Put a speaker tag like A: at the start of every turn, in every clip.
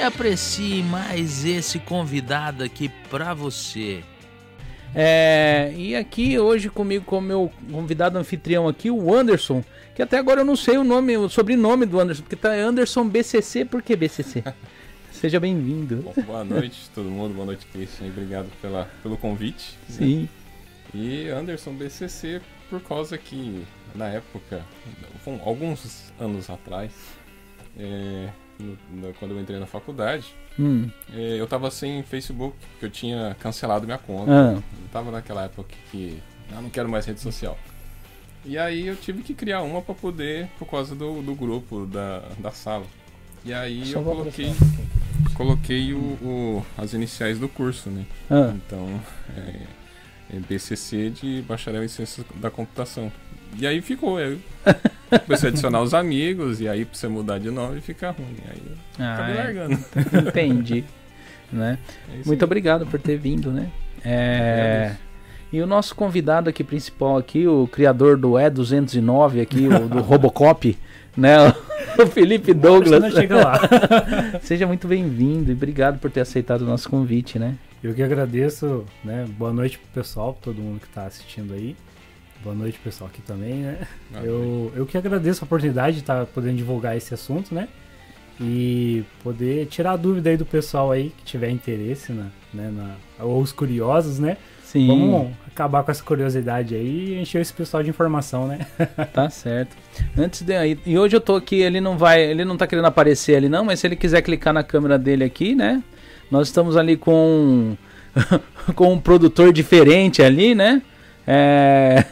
A: e aprecie mais esse convidado aqui pra você. É, e aqui hoje comigo com o meu convidado anfitrião aqui, o Anderson, que até agora eu não sei o nome, o sobrenome do Anderson, porque tá Anderson BCC, por que BCC? Seja bem-vindo.
B: Boa noite todo mundo, boa noite Christian, obrigado pela, pelo convite.
A: Sim.
B: Né? E Anderson BCC por causa que na época, alguns anos atrás, é, no, no, quando eu entrei na faculdade, hum. é, eu tava sem Facebook, porque eu tinha cancelado minha conta. Ah. Eu tava naquela época que ah, não quero mais rede social. E aí eu tive que criar uma para poder, por causa do, do grupo da, da sala. E aí Só eu coloquei, coloquei o, o, as iniciais do curso, né? Ah. Então, é, é BCC de Bacharel em Ciências da Computação. E aí ficou, eu comecei a adicionar os amigos, e aí pra você mudar de nome fica ruim. Aí ah, acabei é. largando.
A: Entendi. né? É Muito aí. obrigado por ter vindo, né? É... E o nosso convidado aqui principal aqui, o criador do E209 aqui, o, do Robocop, né? O Felipe Douglas. Seja muito bem-vindo e obrigado por ter aceitado o nosso convite, né?
C: Eu que agradeço, né? Boa noite pro pessoal, todo mundo que está assistindo aí. Boa noite, pessoal, aqui também, né? eu, eu que agradeço a oportunidade de estar tá podendo divulgar esse assunto, né? E poder tirar a dúvida aí do pessoal aí que tiver interesse, na, né? Na, ou os curiosos, né? Sim. Vamos acabar com essa curiosidade aí e encher esse pessoal de informação, né?
A: tá certo. Antes de e hoje eu tô aqui, ele não vai, ele não tá querendo aparecer ali não, mas se ele quiser clicar na câmera dele aqui, né? Nós estamos ali com com um produtor diferente ali, né? É...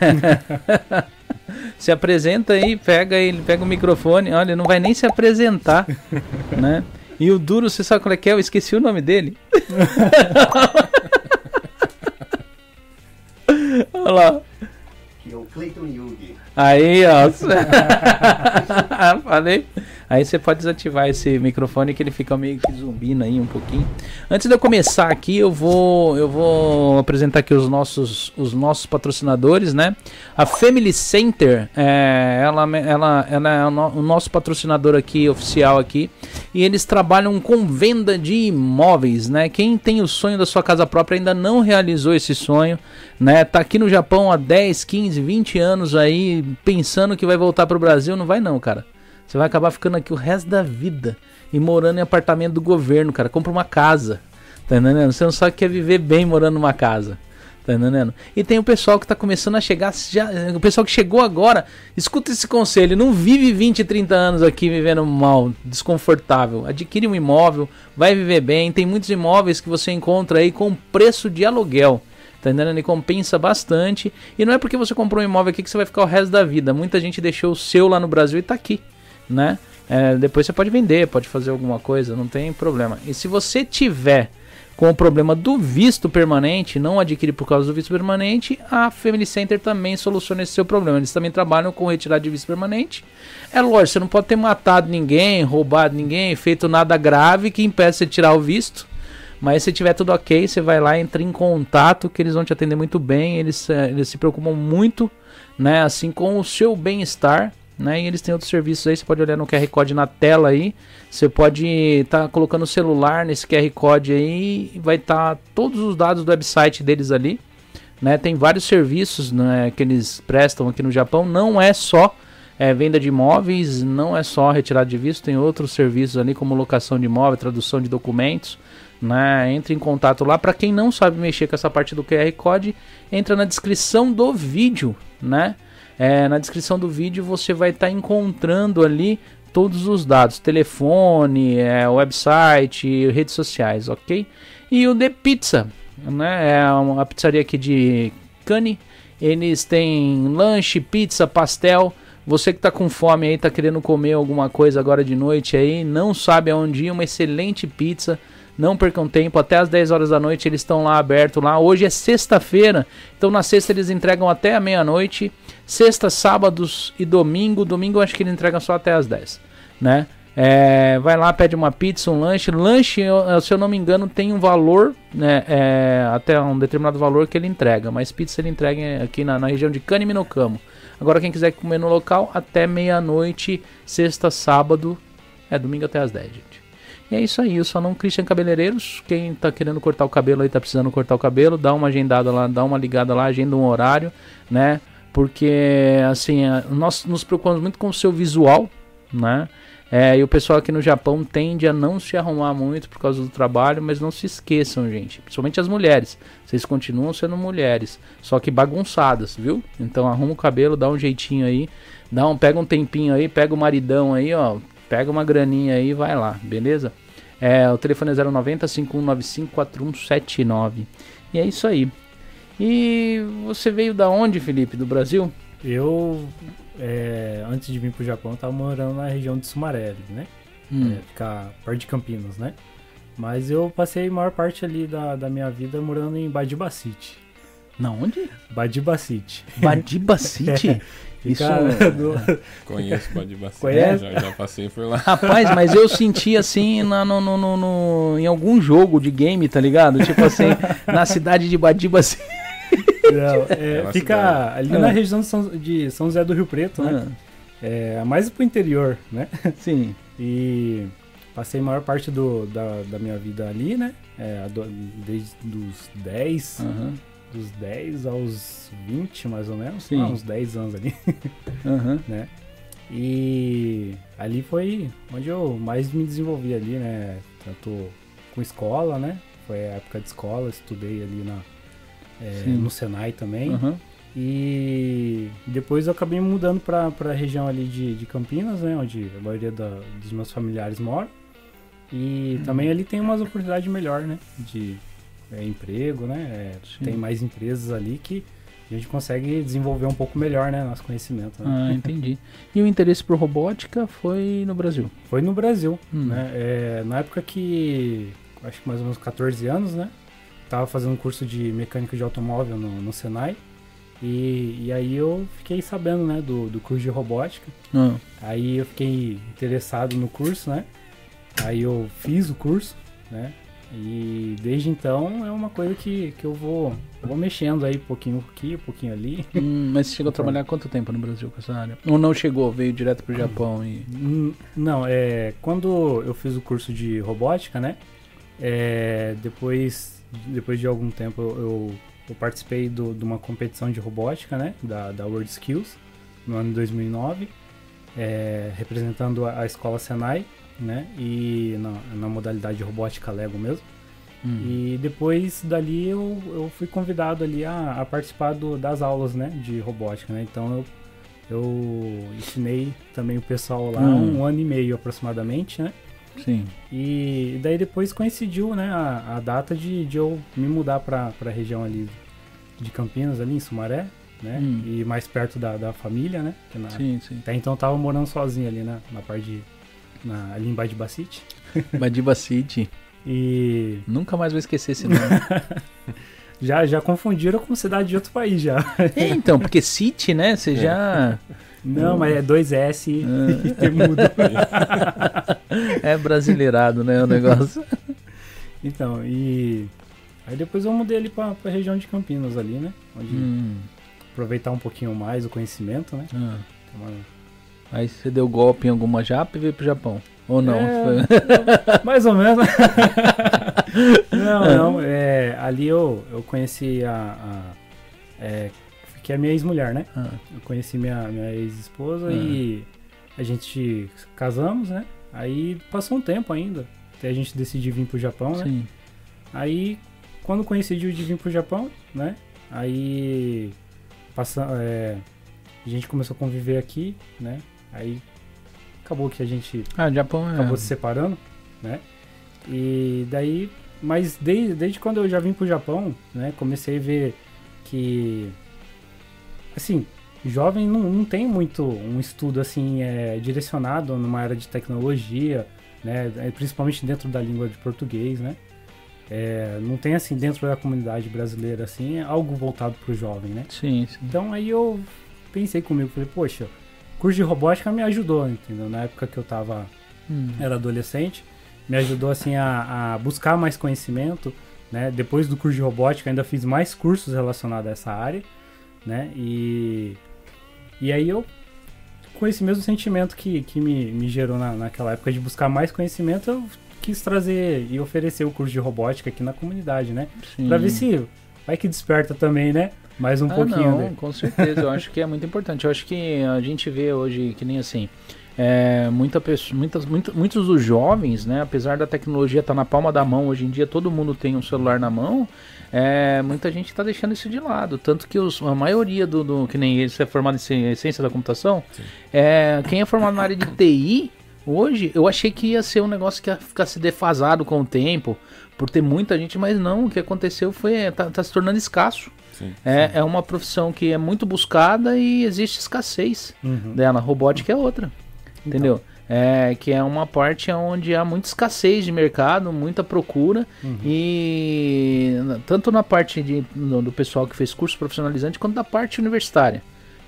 A: se apresenta aí, pega ele, pega o microfone. Olha, não vai nem se apresentar, né? E o duro, você sabe qual é que é? Eu esqueci o nome dele. Olha lá. Que é o Clayton Yugi. Aí, ó. Falei. Aí você pode desativar esse microfone que ele fica meio que zumbindo aí um pouquinho. Antes de eu começar aqui, eu vou eu vou apresentar aqui os nossos os nossos patrocinadores, né? A Family Center, é, ela, ela, ela é o, no, o nosso patrocinador aqui oficial aqui e eles trabalham com venda de imóveis, né? Quem tem o sonho da sua casa própria ainda não realizou esse sonho, né? Tá aqui no Japão há 10, 15, 20 anos aí pensando que vai voltar pro Brasil, não vai não, cara. Você vai acabar ficando aqui o resto da vida e morando em apartamento do governo, cara. Compra uma casa. Tá entendendo? Você não sabe que é viver bem morando numa casa. Tá entendendo? E tem o pessoal que tá começando a chegar. Já, o pessoal que chegou agora, escuta esse conselho. Não vive 20, 30 anos aqui vivendo mal, desconfortável. Adquire um imóvel, vai viver bem. Tem muitos imóveis que você encontra aí com preço de aluguel. Tá entendendo? Ele compensa bastante. E não é porque você comprou um imóvel aqui que você vai ficar o resto da vida. Muita gente deixou o seu lá no Brasil e tá aqui né? É, depois você pode vender, pode fazer alguma coisa, não tem problema. E se você tiver com o problema do visto permanente, não adquirir por causa do visto permanente, a Family Center também soluciona esse seu problema. Eles também trabalham com retirada de visto permanente. É lógico, você não pode ter matado ninguém, roubado ninguém, feito nada grave que impeça você de tirar o visto. Mas se tiver tudo ok, você vai lá, entra em contato, que eles vão te atender muito bem. Eles, eh, eles se preocupam muito, né, assim, com o seu bem-estar né? E eles têm outros serviços aí, você pode olhar no QR Code na tela aí. Você pode estar tá colocando o celular nesse QR Code aí vai estar tá todos os dados do website deles ali. Né? Tem vários serviços né, que eles prestam aqui no Japão. Não é só é, venda de imóveis, não é só retirada de visto, tem outros serviços ali como locação de imóvel, tradução de documentos. Né? Entre em contato lá. Para quem não sabe mexer com essa parte do QR Code, entra na descrição do vídeo, né? É, na descrição do vídeo você vai estar tá encontrando ali todos os dados: telefone, é, website, redes sociais, ok? E o The Pizza, né? É uma pizzaria aqui de Cane. Eles têm lanche, pizza, pastel. Você que está com fome aí, está querendo comer alguma coisa agora de noite aí, não sabe aonde ir, uma excelente pizza Não percam tempo, até as 10 horas da noite eles estão lá aberto lá. Hoje é sexta-feira, então na sexta eles entregam até a meia-noite. Sexta, sábados e domingo. Domingo eu acho que eles entregam só até as 10, né? É, vai lá, pede uma pizza, um lanche. Lanche, se eu não me engano, tem um valor, né, é, até um determinado valor que ele entrega. Mas pizza ele entrega aqui na, na região de Caniminocamo. Agora, quem quiser comer no local, até meia-noite, sexta, sábado, é domingo até as 10, gente. E é isso aí, eu sou não Christian Cabeleireiros. Quem tá querendo cortar o cabelo aí, tá precisando cortar o cabelo, dá uma agendada lá, dá uma ligada lá, agenda um horário, né? Porque, assim, nós nos preocupamos muito com o seu visual, né? É, e o pessoal aqui no Japão tende a não se arrumar muito por causa do trabalho, mas não se esqueçam, gente. Principalmente as mulheres. Vocês continuam sendo mulheres, só que bagunçadas, viu? Então arruma o cabelo, dá um jeitinho aí, dá um, pega um tempinho aí, pega o maridão aí, ó, pega uma graninha aí vai lá, beleza? É, o telefone é 090 5195 4179. E é isso aí. E você veio da onde, Felipe? Do Brasil?
C: Eu é, antes de vir pro Japão, eu tava morando na região de Sumaré, né? Hum. É, ficar perto de Campinas, né? Mas eu passei a maior parte ali da, da minha vida morando em Badiba City.
A: Na onde?
C: Badiba City.
A: Badiba City? é.
B: Isso é... do... Conheço Badiba City, Conhece? Já, já, passei por lá.
A: Rapaz, mas eu senti assim na, no, no, no, no, em algum jogo de game, tá ligado? Tipo assim, na cidade de Badiba City.
C: Não, é, fica ali na região de São, de São José do Rio Preto, né? É, mais pro interior, né?
A: Sim.
C: E passei a maior parte do, da, da minha vida ali, né? É, desde os 10, uhum. dos 10 aos 20, mais ou menos. Sim. Ah, uns 10 anos ali. Uhum. né? E ali foi onde eu mais me desenvolvi ali, né? Tanto com escola, né? Foi a época de escola, estudei ali na, é, no Senai também. Uhum. E depois eu acabei mudando para a região ali de, de Campinas, né, onde a maioria da, dos meus familiares moram. E uhum. também ali tem umas oportunidades melhor, né, de é, emprego, né, é, tem mais empresas ali que a gente consegue desenvolver um pouco melhor, né, nosso conhecimento.
A: Né? Ah, entendi. E o interesse por robótica foi no Brasil?
C: Foi no Brasil, hum. né, é, na época que, acho que mais ou menos 14 anos, né, tava fazendo um curso de mecânica de automóvel no, no Senai. E, e aí eu fiquei sabendo, né, do, do curso de robótica. Uhum. Aí eu fiquei interessado no curso, né? Aí eu fiz o curso, né? E desde então é uma coisa que, que eu vou, vou mexendo aí, pouquinho aqui, um pouquinho ali.
A: Hum, mas você chegou a trabalhar quanto tempo no Brasil com essa área? Ou não chegou, veio direto pro Japão e...
C: Hum, não, é... Quando eu fiz o curso de robótica, né? É, depois depois de algum tempo eu, eu participei do, de uma competição de robótica, né, da, da World Skills, no ano de 2009, é, representando a, a, escola Senai, né, e na, na modalidade robótica Lego mesmo. Hum. E depois dali eu, eu fui convidado ali a, a participar do, das aulas, né, de robótica, né, então eu, eu ensinei também o pessoal lá hum. um ano e meio aproximadamente, né,
A: Sim.
C: E daí depois coincidiu, né, a, a data de, de eu me mudar pra, pra região ali de Campinas, ali em Sumaré, né? Hum. E mais perto da, da família, né? Na,
A: sim, sim.
C: Até então eu tava morando sozinho ali, né? Na parte de. Na, ali em Badiba City.
A: Badiba City.
C: E.
A: Nunca mais vou esquecer esse nome.
C: já, já confundiram com cidade de outro país já.
A: É, então, porque City, né? Você é.
C: Não, mas é 2S ah. e mudo.
A: é brasileirado, né, o negócio.
C: Então, e aí depois eu mudei ali pra, pra região de Campinas ali, né? Onde hum. aproveitar um pouquinho mais o conhecimento, né? Ah.
A: Uma... Aí você deu golpe em alguma japa e veio pro Japão. Ou não? É,
C: mais ou menos. não, não. É, ali eu, eu conheci a, a é, que é minha ex-mulher, né? Ah. Eu conheci minha, minha ex-esposa ah. e a gente casamos, né? Aí passou um tempo ainda, até a gente decidir vir pro Japão, né? Sim. Aí, quando coincidiu de vir pro Japão, né? Aí, passa, é, a gente começou a conviver aqui, né? Aí, acabou que a gente
A: ah, Japão é...
C: acabou se separando, né? E daí, mas desde, desde quando eu já vim pro Japão, né? Comecei a ver que assim, jovem não, não tem muito um estudo assim é, direcionado numa área de tecnologia, né? É, principalmente dentro da língua de português, né? é, não tem assim dentro da comunidade brasileira assim algo voltado para o jovem, né?
A: Sim, sim.
C: Então aí eu pensei comigo, falei, poxa, curso de robótica me ajudou, entendeu? Na época que eu tava hum. era adolescente, me ajudou assim a, a, buscar mais conhecimento, né? Depois do curso de robótica ainda fiz mais cursos relacionados a essa área, né? E e aí eu com esse mesmo sentimento que, que me, me gerou na, naquela época de buscar mais conhecimento, eu quis trazer e oferecer o curso de robótica aqui na comunidade, né? Pra ver se vai que desperta também, né? Mais um ah, pouquinho. Não,
A: com certeza. eu acho que é muito importante. Eu acho que a gente vê hoje que nem assim. É, muita pessoa, muitas, muitos, muitos dos jovens, né, apesar da tecnologia estar tá na palma da mão, hoje em dia todo mundo tem um celular na mão, é, muita gente está deixando isso de lado. Tanto que os, a maioria do, do, que nem ele é formado em ciência da computação, é, quem é formado na área de TI, Hoje eu achei que ia ser um negócio que ia ficar se defasado com o tempo, por ter muita gente, mas não, o que aconteceu foi tá, tá se tornando escasso. Sim, é, sim. é uma profissão que é muito buscada e existe escassez uhum. dela. Robótica é outra. Então. É, que é uma parte onde há muita escassez de mercado, muita procura uhum. e tanto na parte de, do pessoal que fez curso profissionalizante quanto da parte universitária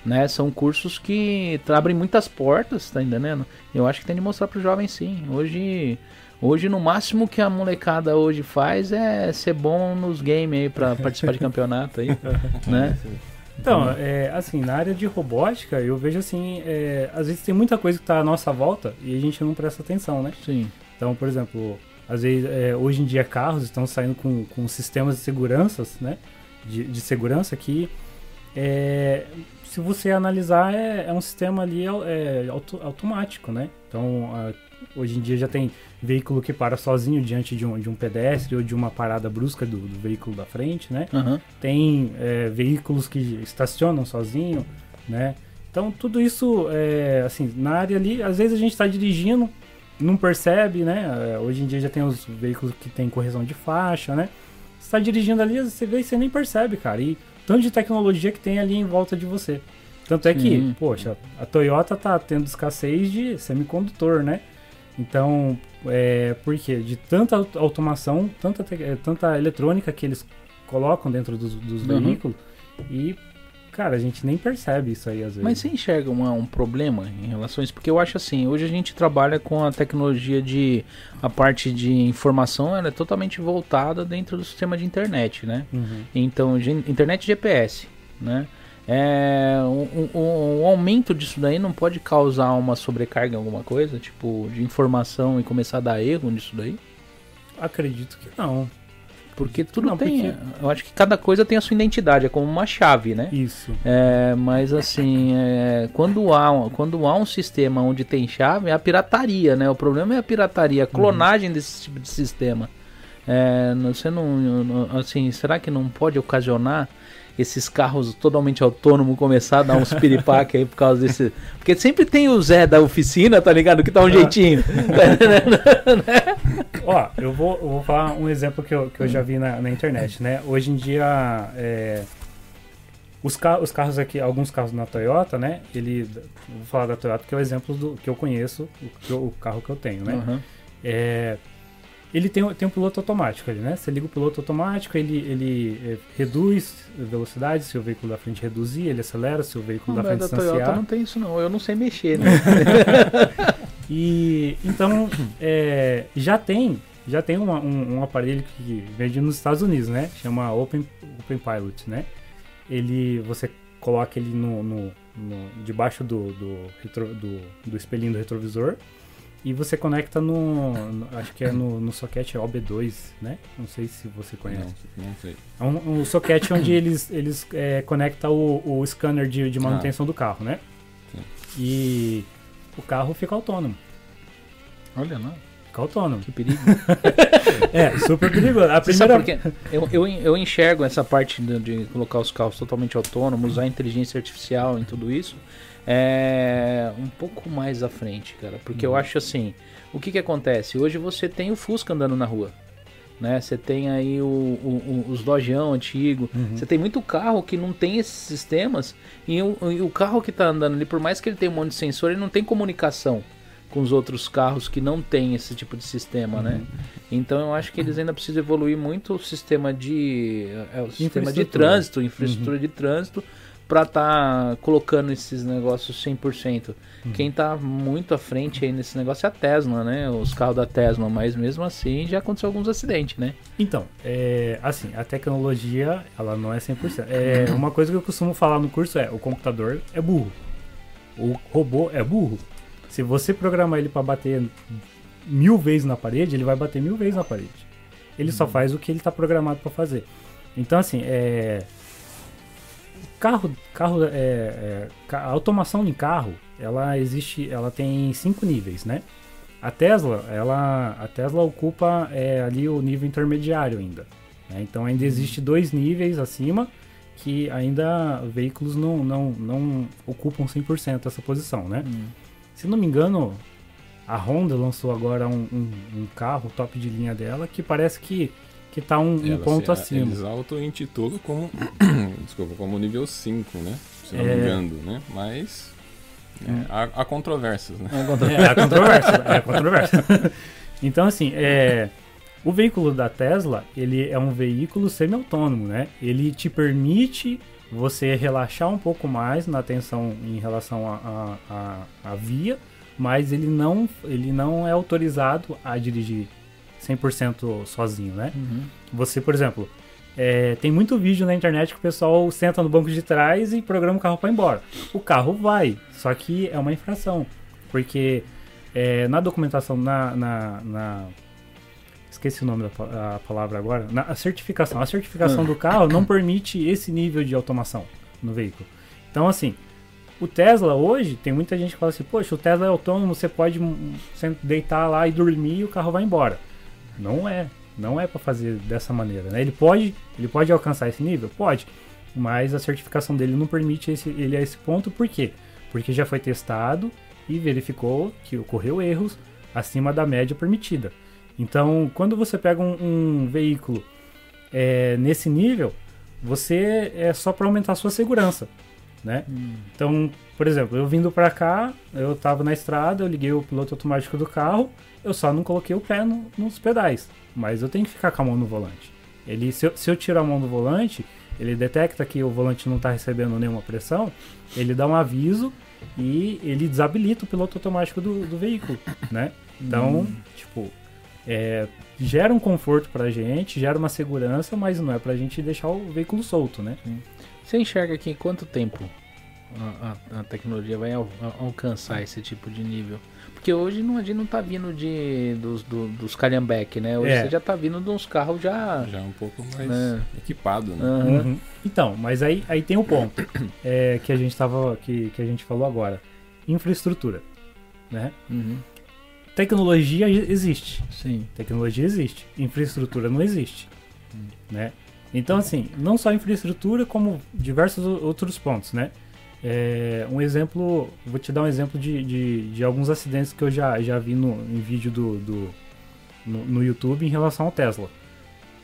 A: né? São cursos que abrem muitas portas, tá entendendo? Eu acho que tem de mostrar pro jovem sim. Hoje, hoje no máximo que a molecada hoje faz é ser bom nos games aí para participar de campeonato aí, né?
C: Então, é, assim, na área de robótica, eu vejo assim, é, às vezes tem muita coisa que está à nossa volta e a gente não presta atenção, né?
A: Sim.
C: Então, por exemplo, às vezes, é, hoje em dia carros estão saindo com, com sistemas de seguranças, né? De, de segurança que é, se você analisar, é, é um sistema ali é, auto, automático, né? Então, a, hoje em dia já tem veículo que para sozinho diante de um, de um pedestre ou de uma parada brusca do, do veículo da frente, né?
A: Uhum.
C: Tem é, veículos que estacionam sozinho, né? Então, tudo isso, é, assim, na área ali, às vezes a gente está dirigindo, não percebe, né? É, hoje em dia já tem os veículos que tem correção de faixa, né? Você está dirigindo ali, você vê e você nem percebe, cara. E tanto de tecnologia que tem ali em volta de você. Tanto é que, poxa, a Toyota tá tendo escassez de semicondutor, né? Então, é, por quê? De tanta automação, tanta, é, tanta eletrônica que eles colocam dentro dos, dos uhum. veículos e Cara, a gente nem percebe isso aí às vezes.
A: Mas você enxerga um, um problema em relação a isso? Porque eu acho assim, hoje a gente trabalha com a tecnologia de. A parte de informação ela é totalmente voltada dentro do sistema de internet, né? Uhum. Então, internet GPS, né? É, um, um, um, aumento disso daí não pode causar uma sobrecarga em alguma coisa, tipo, de informação e começar a dar erro nisso daí?
C: Acredito que não.
A: Porque tudo não, tem. Porque... Eu acho que cada coisa tem a sua identidade, é como uma chave, né?
C: Isso.
A: É, mas assim, é, quando, há, quando há um sistema onde tem chave, é a pirataria, né? O problema é a pirataria, a uhum. clonagem uhum. desse tipo de sistema. É, você não. Assim, será que não pode ocasionar esses carros totalmente autônomos começar a dar uns piripaque aí por causa desse. Porque sempre tem o Zé da oficina, tá ligado? Que tá um ah. jeitinho.
C: Ó, eu vou, eu vou falar um exemplo que eu, que eu já vi na, na internet, né? Hoje em dia, é, os, car os carros aqui, alguns carros na Toyota, né? Ele, vou falar da Toyota que é o exemplo do que eu conheço, o, o carro que eu tenho, né? Uhum. É, ele tem, tem um piloto automático ali, né? Você liga o piloto automático, ele, ele é, reduz velocidade se o veículo da frente reduzir, ele acelera se o veículo não, da frente da distanciar. Toyota
A: não tem isso não, eu não sei mexer, né?
C: e então é, já tem já tem uma, um, um, aparelho que vende nos Estados Unidos, né? Chama Open, Open Pilot, né? Ele você coloca ele no, no, no debaixo do, do, retro, do, do espelhinho do retrovisor e você conecta no, no acho que é no, no socket OB2, né? Não sei se você conhece.
B: Não, não sei.
C: É um, um socket onde eles, eles é, conectam o, o scanner de, de manutenção ah. do carro, né? Sim. E o carro fica autônomo.
A: Olha lá.
C: Fica autônomo.
A: Que perigo.
C: é, super perigoso. A primeira...
A: porque eu, eu, eu enxergo essa parte de, de colocar os carros totalmente autônomos, usar inteligência artificial em tudo isso é um pouco mais à frente, cara. Porque uhum. eu acho assim, o que que acontece? Hoje você tem o Fusca andando na rua. Né? Você tem aí o, o, os Dojão antigo. Uhum. Você tem muito carro que não tem esses sistemas. E o, e o carro que está andando ali, por mais que ele tenha um monte de sensor, ele não tem comunicação. com os outros carros que não tem esse tipo de sistema, né? uhum. né? Então eu acho que eles ainda precisam evoluir muito o sistema de é, o sistema de trânsito, infraestrutura uhum. de trânsito para estar tá colocando esses negócios 100%. Uhum. Quem está muito à frente aí nesse negócio é a Tesla, né? Os carros da Tesla, mas mesmo assim já aconteceu alguns acidentes, né?
C: Então, é, assim, a tecnologia, ela não é 100%. É, uma coisa que eu costumo falar no curso é, o computador é burro. O robô é burro. Se você programar ele para bater mil vezes na parede, ele vai bater mil vezes na parede. Ele uhum. só faz o que ele está programado para fazer. Então, assim, é carro, carro, é, é, a automação em carro, ela existe, ela tem cinco níveis, né? A Tesla, ela, a Tesla ocupa é, ali o nível intermediário ainda. Né? Então ainda existe dois níveis acima que ainda veículos não, não, não ocupam 100% essa posição, né? Hum. Se não me engano, a Honda lançou agora um, um, um carro top de linha dela que parece que que tá um, um ponto se, acima.
B: Eles auto-intitulam como, desculpa, como nível 5, né? Se não é... me engano, né? Mas é, há, há, controvérsias, né?
C: É, há controvérsias, é controvérsia. então, assim, é, o veículo da Tesla, ele é um veículo semi-autônomo, né? Ele te permite você relaxar um pouco mais na atenção em relação à via, mas ele não, ele não é autorizado a dirigir 100% sozinho, né? Uhum. Você, por exemplo, é, tem muito vídeo na internet que o pessoal senta no banco de trás e programa o carro para ir embora. O carro vai, só que é uma infração, porque é, na documentação, na, na, na, esqueci o nome da palavra agora, na certificação, a certificação do carro não permite esse nível de automação no veículo. Então, assim, o Tesla hoje, tem muita gente que fala assim, poxa, o Tesla é autônomo, você pode deitar lá e dormir e o carro vai embora. Não é. Não é para fazer dessa maneira, né? Ele pode, ele pode alcançar esse nível? Pode. Mas a certificação dele não permite esse, ele a esse ponto, por quê? Porque já foi testado e verificou que ocorreu erros acima da média permitida. Então, quando você pega um, um veículo é, nesse nível, você é só para aumentar a sua segurança, né? Hum. Então, por exemplo, eu vindo para cá, eu estava na estrada, eu liguei o piloto automático do carro, eu só não coloquei o pé no, nos pedais, mas eu tenho que ficar com a mão no volante. Ele, se eu, se eu tirar a mão do volante, ele detecta que o volante não está recebendo nenhuma pressão, ele dá um aviso e ele desabilita o piloto automático do, do veículo, né? Então, hum. tipo, é, gera um conforto pra gente, gera uma segurança, mas não é pra gente deixar o veículo solto, né?
A: Você enxerga aqui quanto tempo a, a, a tecnologia vai al, alcançar esse tipo de nível? Porque hoje não, a gente não tá vindo de, dos, do, dos calhambeque, né? Hoje é. você já tá vindo de uns carros já.
B: Já um pouco mais né? equipado, né?
C: Uhum. Uhum. Então, mas aí, aí tem o um ponto é, que a gente tava. Que, que a gente falou agora. Infraestrutura. Né? Uhum. Tecnologia existe.
A: Sim.
C: Tecnologia existe. Infraestrutura não existe. Hum. Né? Então, assim, não só infraestrutura, como diversos outros pontos, né? É, um exemplo, vou te dar um exemplo de, de, de, alguns acidentes que eu já, já vi no, em vídeo do, do no, no, YouTube em relação ao Tesla.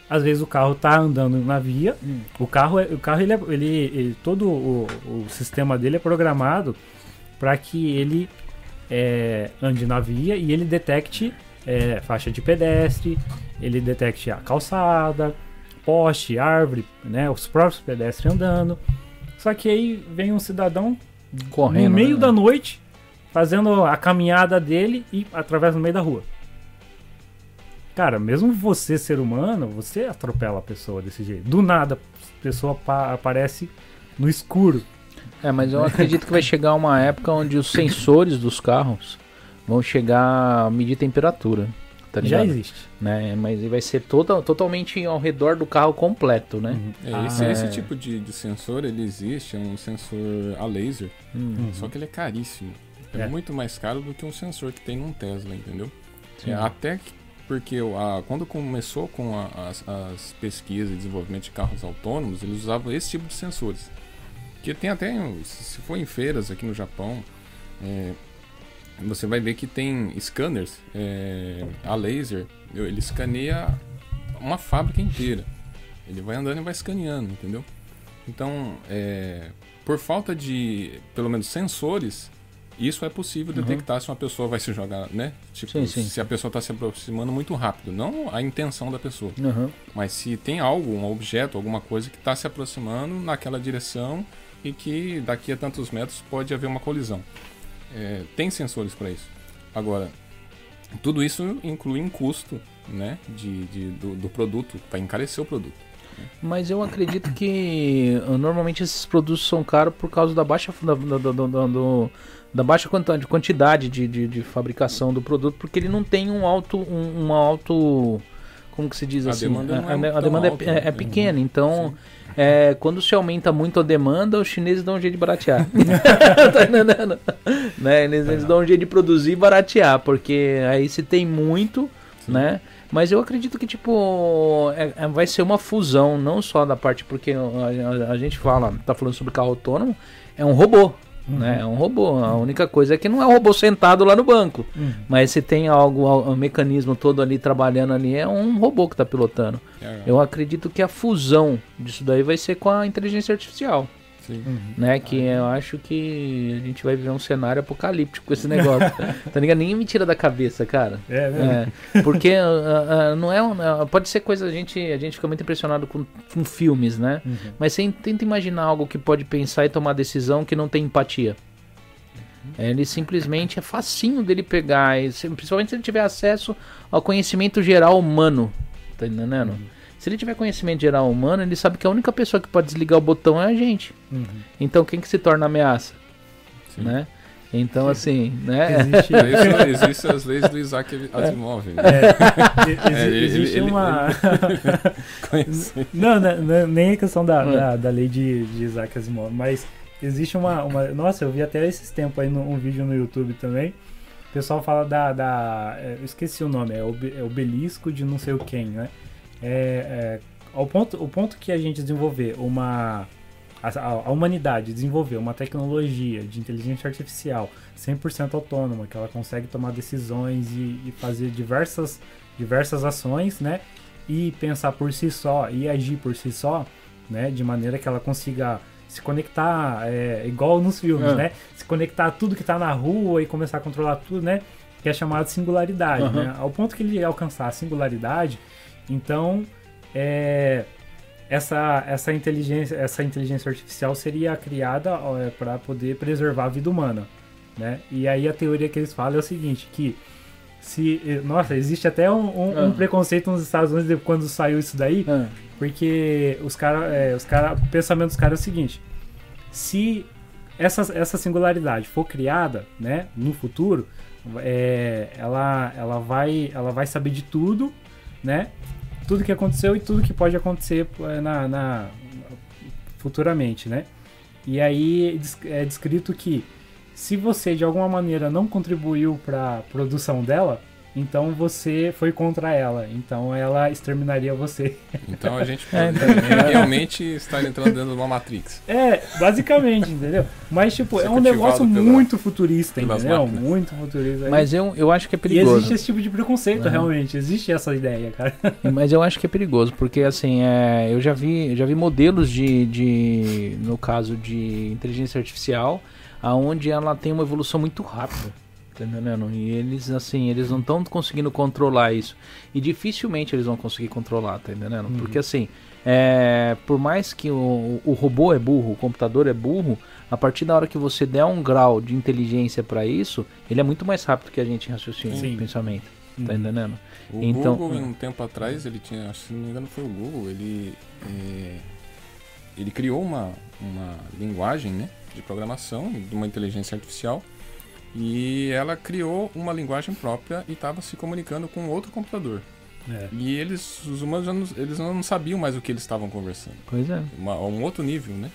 C: Às vezes o carro está andando na via, hum. o carro, é, o carro ele, é, ele, ele todo o, o, sistema dele é programado para que ele é, ande na via e ele detecte é, faixa de pedestre, ele detecte a calçada, poste, árvore, né, os próprios pedestres andando. Só que aí vem um cidadão Correndo, no meio né? da noite, fazendo a caminhada dele e através no meio da rua. Cara, mesmo você ser humano, você atropela a pessoa desse jeito. Do nada, a pessoa aparece no escuro.
A: É, mas eu acredito que vai chegar uma época onde os sensores dos carros vão chegar a medir temperatura
C: tá ligado? Já existe.
A: Né? Mas vai ser toda, totalmente ao redor do carro completo, né? Uhum.
B: É, esse, ah, esse é. tipo de, de, sensor, ele existe, é um sensor a laser, uhum. só que ele é caríssimo. É, é, muito mais caro do que um sensor que tem num Tesla, entendeu? É, até que, porque a, quando começou com a, as, as pesquisas e desenvolvimento de carros autônomos, eles usavam esse tipo de sensores. Que tem até, se for em feiras aqui no Japão, é, você vai ver que tem scanners é, a laser, ele escaneia uma fábrica inteira. Ele vai andando e vai escaneando, entendeu? Então, é, por falta de, pelo menos, sensores, Isso é possível uhum. detectar se uma pessoa vai se jogar, né? Tipo, sim, sim. se a pessoa está se aproximando muito rápido. Não a intenção da pessoa.
A: Uhum.
B: Mas se tem algo, um objeto, alguma coisa que está se aproximando naquela direção e que daqui a tantos metros pode haver uma colisão. É, tem sensores para isso. Agora, tudo isso inclui um custo né, de, de do, do produto, para encarecer o produto.
A: Mas eu acredito que uh, normalmente esses produtos são caros por causa da baixa da, da, da, do, da baixa quantidade de, de, de, fabricação do produto, porque ele não tem um alto um, alto como que se diz
B: a
A: assim?
B: Demanda
A: a,
B: é
A: a demanda é,
B: alta,
A: é,
B: né?
A: é, pequena, então é, quando se aumenta muito a demanda, os chineses dão um jeito de baratear. tá entendendo? Né? Eles, eles dão um jeito de produzir e baratear, porque aí se tem muito, Sim. né? Mas eu acredito que, tipo, é, é, vai ser uma fusão, não só da parte, porque a, a, a, gente fala, tá falando sobre carro autônomo, é um robô. Uhum. Né? É um robô. A única coisa é que não é um robô sentado lá no banco. Uhum. Mas se tem algo, um mecanismo todo ali trabalhando ali, é um robô que está pilotando. É. Eu acredito que a fusão disso daí vai ser com a inteligência artificial. Uhum. Né? Que eu acho que a gente vai viver um cenário apocalíptico com esse negócio. tá ligado? Ninguém me tira da cabeça, cara.
C: É, né?
A: É, porque uh, uh, não é uh, Pode ser coisa. A gente, a gente fica muito impressionado com, com filmes, né? Uhum. Mas você tenta imaginar algo que pode pensar e tomar decisão que não tem empatia. Uhum. Ele simplesmente é facinho dele pegar, principalmente se ele tiver acesso ao conhecimento geral humano. Tá entendendo? Uhum. Se ele tiver conhecimento geral humano, ele sabe que a única pessoa que pode desligar o botão é a gente. Uhum. Então quem que se torna ameaça? Sim. Né? Então, Sim. assim, né?
B: Existe, isso, existe as leis do Isaac Asimov. Né? É,
C: é, existe ele, uma. Ele... não, não, não, nem a questão da, é. da, da, lei de, de Isaac Asimov, mas existe uma, uma. Nossa, eu vi até esses tempos aí num um vídeo no YouTube também. O pessoal fala da. da é, eu esqueci o nome, é, é obelisco de não sei o quem, né? É, é, ao ponto, o ponto que a gente desenvolver uma. A, a, humanidade desenvolver uma tecnologia de inteligência artificial 100% autônoma, que ela consegue tomar decisões e, e, fazer diversas, diversas ações, né? E pensar por si só e agir por si só, né? De maneira que ela consiga se conectar, é, igual nos filmes, é. né? Se conectar a tudo que está na rua e começar a controlar tudo, né? Que é chamado singularidade, uhum. né? Ao ponto que ele alcançar a singularidade, então, é, essa, essa, inteligência, essa inteligência artificial seria criada é, para poder preservar a vida humana. Né? E aí a teoria que eles falam é o seguinte, que se. Nossa, existe até um, um, um ah. preconceito nos Estados Unidos quando saiu isso daí, ah. porque os caras. É, os cara, o pensamento dos caras é o seguinte. Se essa, essa singularidade for criada né, no futuro, é, ela, ela, vai, ela vai saber de tudo, né? Tudo que aconteceu e tudo que pode acontecer eh, na, na futuramente, né? E aí é descrito que se você de alguma maneira não contribuiu para a produção dela, então você foi contra ela. Então ela exterminaria você.
B: Então a gente é, então, realmente está entrando dentro de uma Matrix.
C: É, basicamente, entendeu? Mas, tipo, é um negócio pela, muito futurista, entendeu? Máquinas. Muito futurista.
A: Mas eu, eu acho que é perigoso.
C: E existe esse tipo de preconceito, uhum. realmente. Existe essa ideia, cara.
A: Mas eu acho que é perigoso, porque assim, é, eu já vi, já vi modelos de, de. No caso de inteligência artificial, aonde ela tem uma evolução muito rápida. Tá entendendo? E eles, assim, eles não estão conseguindo controlar isso. E dificilmente eles vão conseguir controlar, tá entendendo? Uhum. Porque, assim, é, por mais que o, o robô é burro, o computador é burro, a partir da hora que você der um grau de inteligência para isso, ele é muito mais rápido que a gente raciocina, Sim. pensamento. Tá uhum. Entendendo?
B: O então, Google, um tempo atrás, ele tinha, se não me engano, foi o Google, ele, é, ele criou uma, uma linguagem né, de programação de uma inteligência artificial e ela criou uma linguagem própria e estava se comunicando com outro computador. É. E eles, os humanos, não, eles não sabiam mais o que eles estavam conversando.
A: Pois é.
B: Uma, um outro nível, né?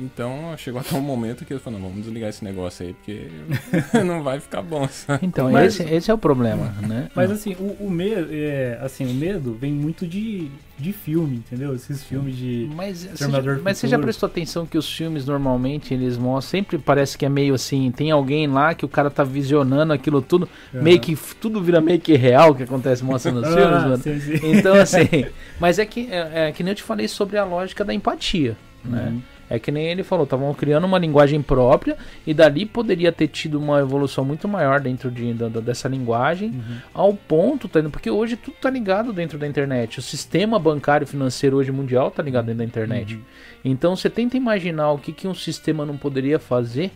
B: Então chegou até um momento que eles falaram, vamos desligar esse negócio aí, porque não vai ficar bom.
A: Sabe? Então, Mas, esse, esse é o problema, né?
C: Mas assim, o, o medo, é, assim, o medo vem muito de, de filme, entendeu? Esses filmes de
A: mas, você já, mas você já prestou atenção que os filmes normalmente eles mostram, sempre parece que é meio assim, tem alguém lá que o cara tá visionando aquilo tudo, uhum. meio que tudo vira meio que real que acontece mostrando nos filmes, ah, mano. Sim, sim. Então assim, mas é que é, é, que nem eu te falei sobre a lógica da empatia, né? Uhum. É que nem ele falou, estavam criando uma linguagem própria e dali poderia ter tido uma evolução muito maior dentro de, da, dessa linguagem, uhum. ao ponto, tá, porque hoje tudo tá ligado dentro da internet. O sistema bancário financeiro hoje mundial tá ligado dentro da internet. Uhum. Então você tenta imaginar o que, que um sistema não poderia fazer,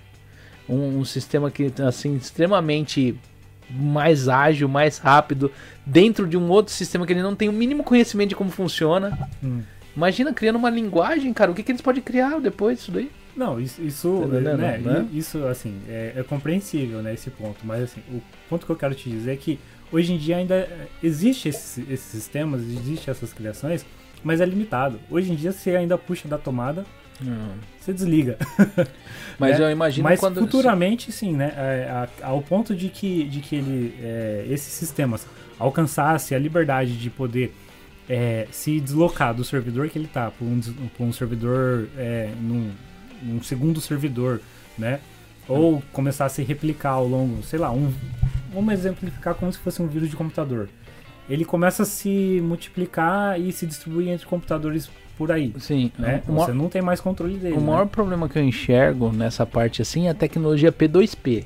A: um, um sistema que assim extremamente mais ágil, mais rápido, dentro de um outro sistema que ele não tem o mínimo conhecimento de como funciona. Hum. Imagina criando uma linguagem, cara, o que, que eles podem criar depois disso daí?
C: Não, isso, isso, tá né, né? isso assim, é, é, compreensível, né, esse ponto. Mas assim, o ponto que eu quero te dizer é que hoje em dia ainda existe esses, esses sistemas, existe essas criações, mas é limitado. Hoje em dia você ainda puxa da tomada, não. você desliga.
A: Mas né? eu imagino
C: mas
A: quando...
C: futuramente sim, né, é, ao ponto de que, de que ele, é, esses sistemas alcançasse a liberdade de poder é, se deslocar do servidor que ele está para um, um, servidor, é, num, num, segundo servidor, né? Ou começar a se replicar ao longo, sei lá, um, vamos exemplificar como se fosse um vírus de computador. Ele começa a se multiplicar e se distribuir entre computadores por aí.
A: Sim.
C: Né? Você maior, não tem mais controle dele.
A: O
C: né?
A: maior problema que eu enxergo nessa parte assim é a tecnologia P2P.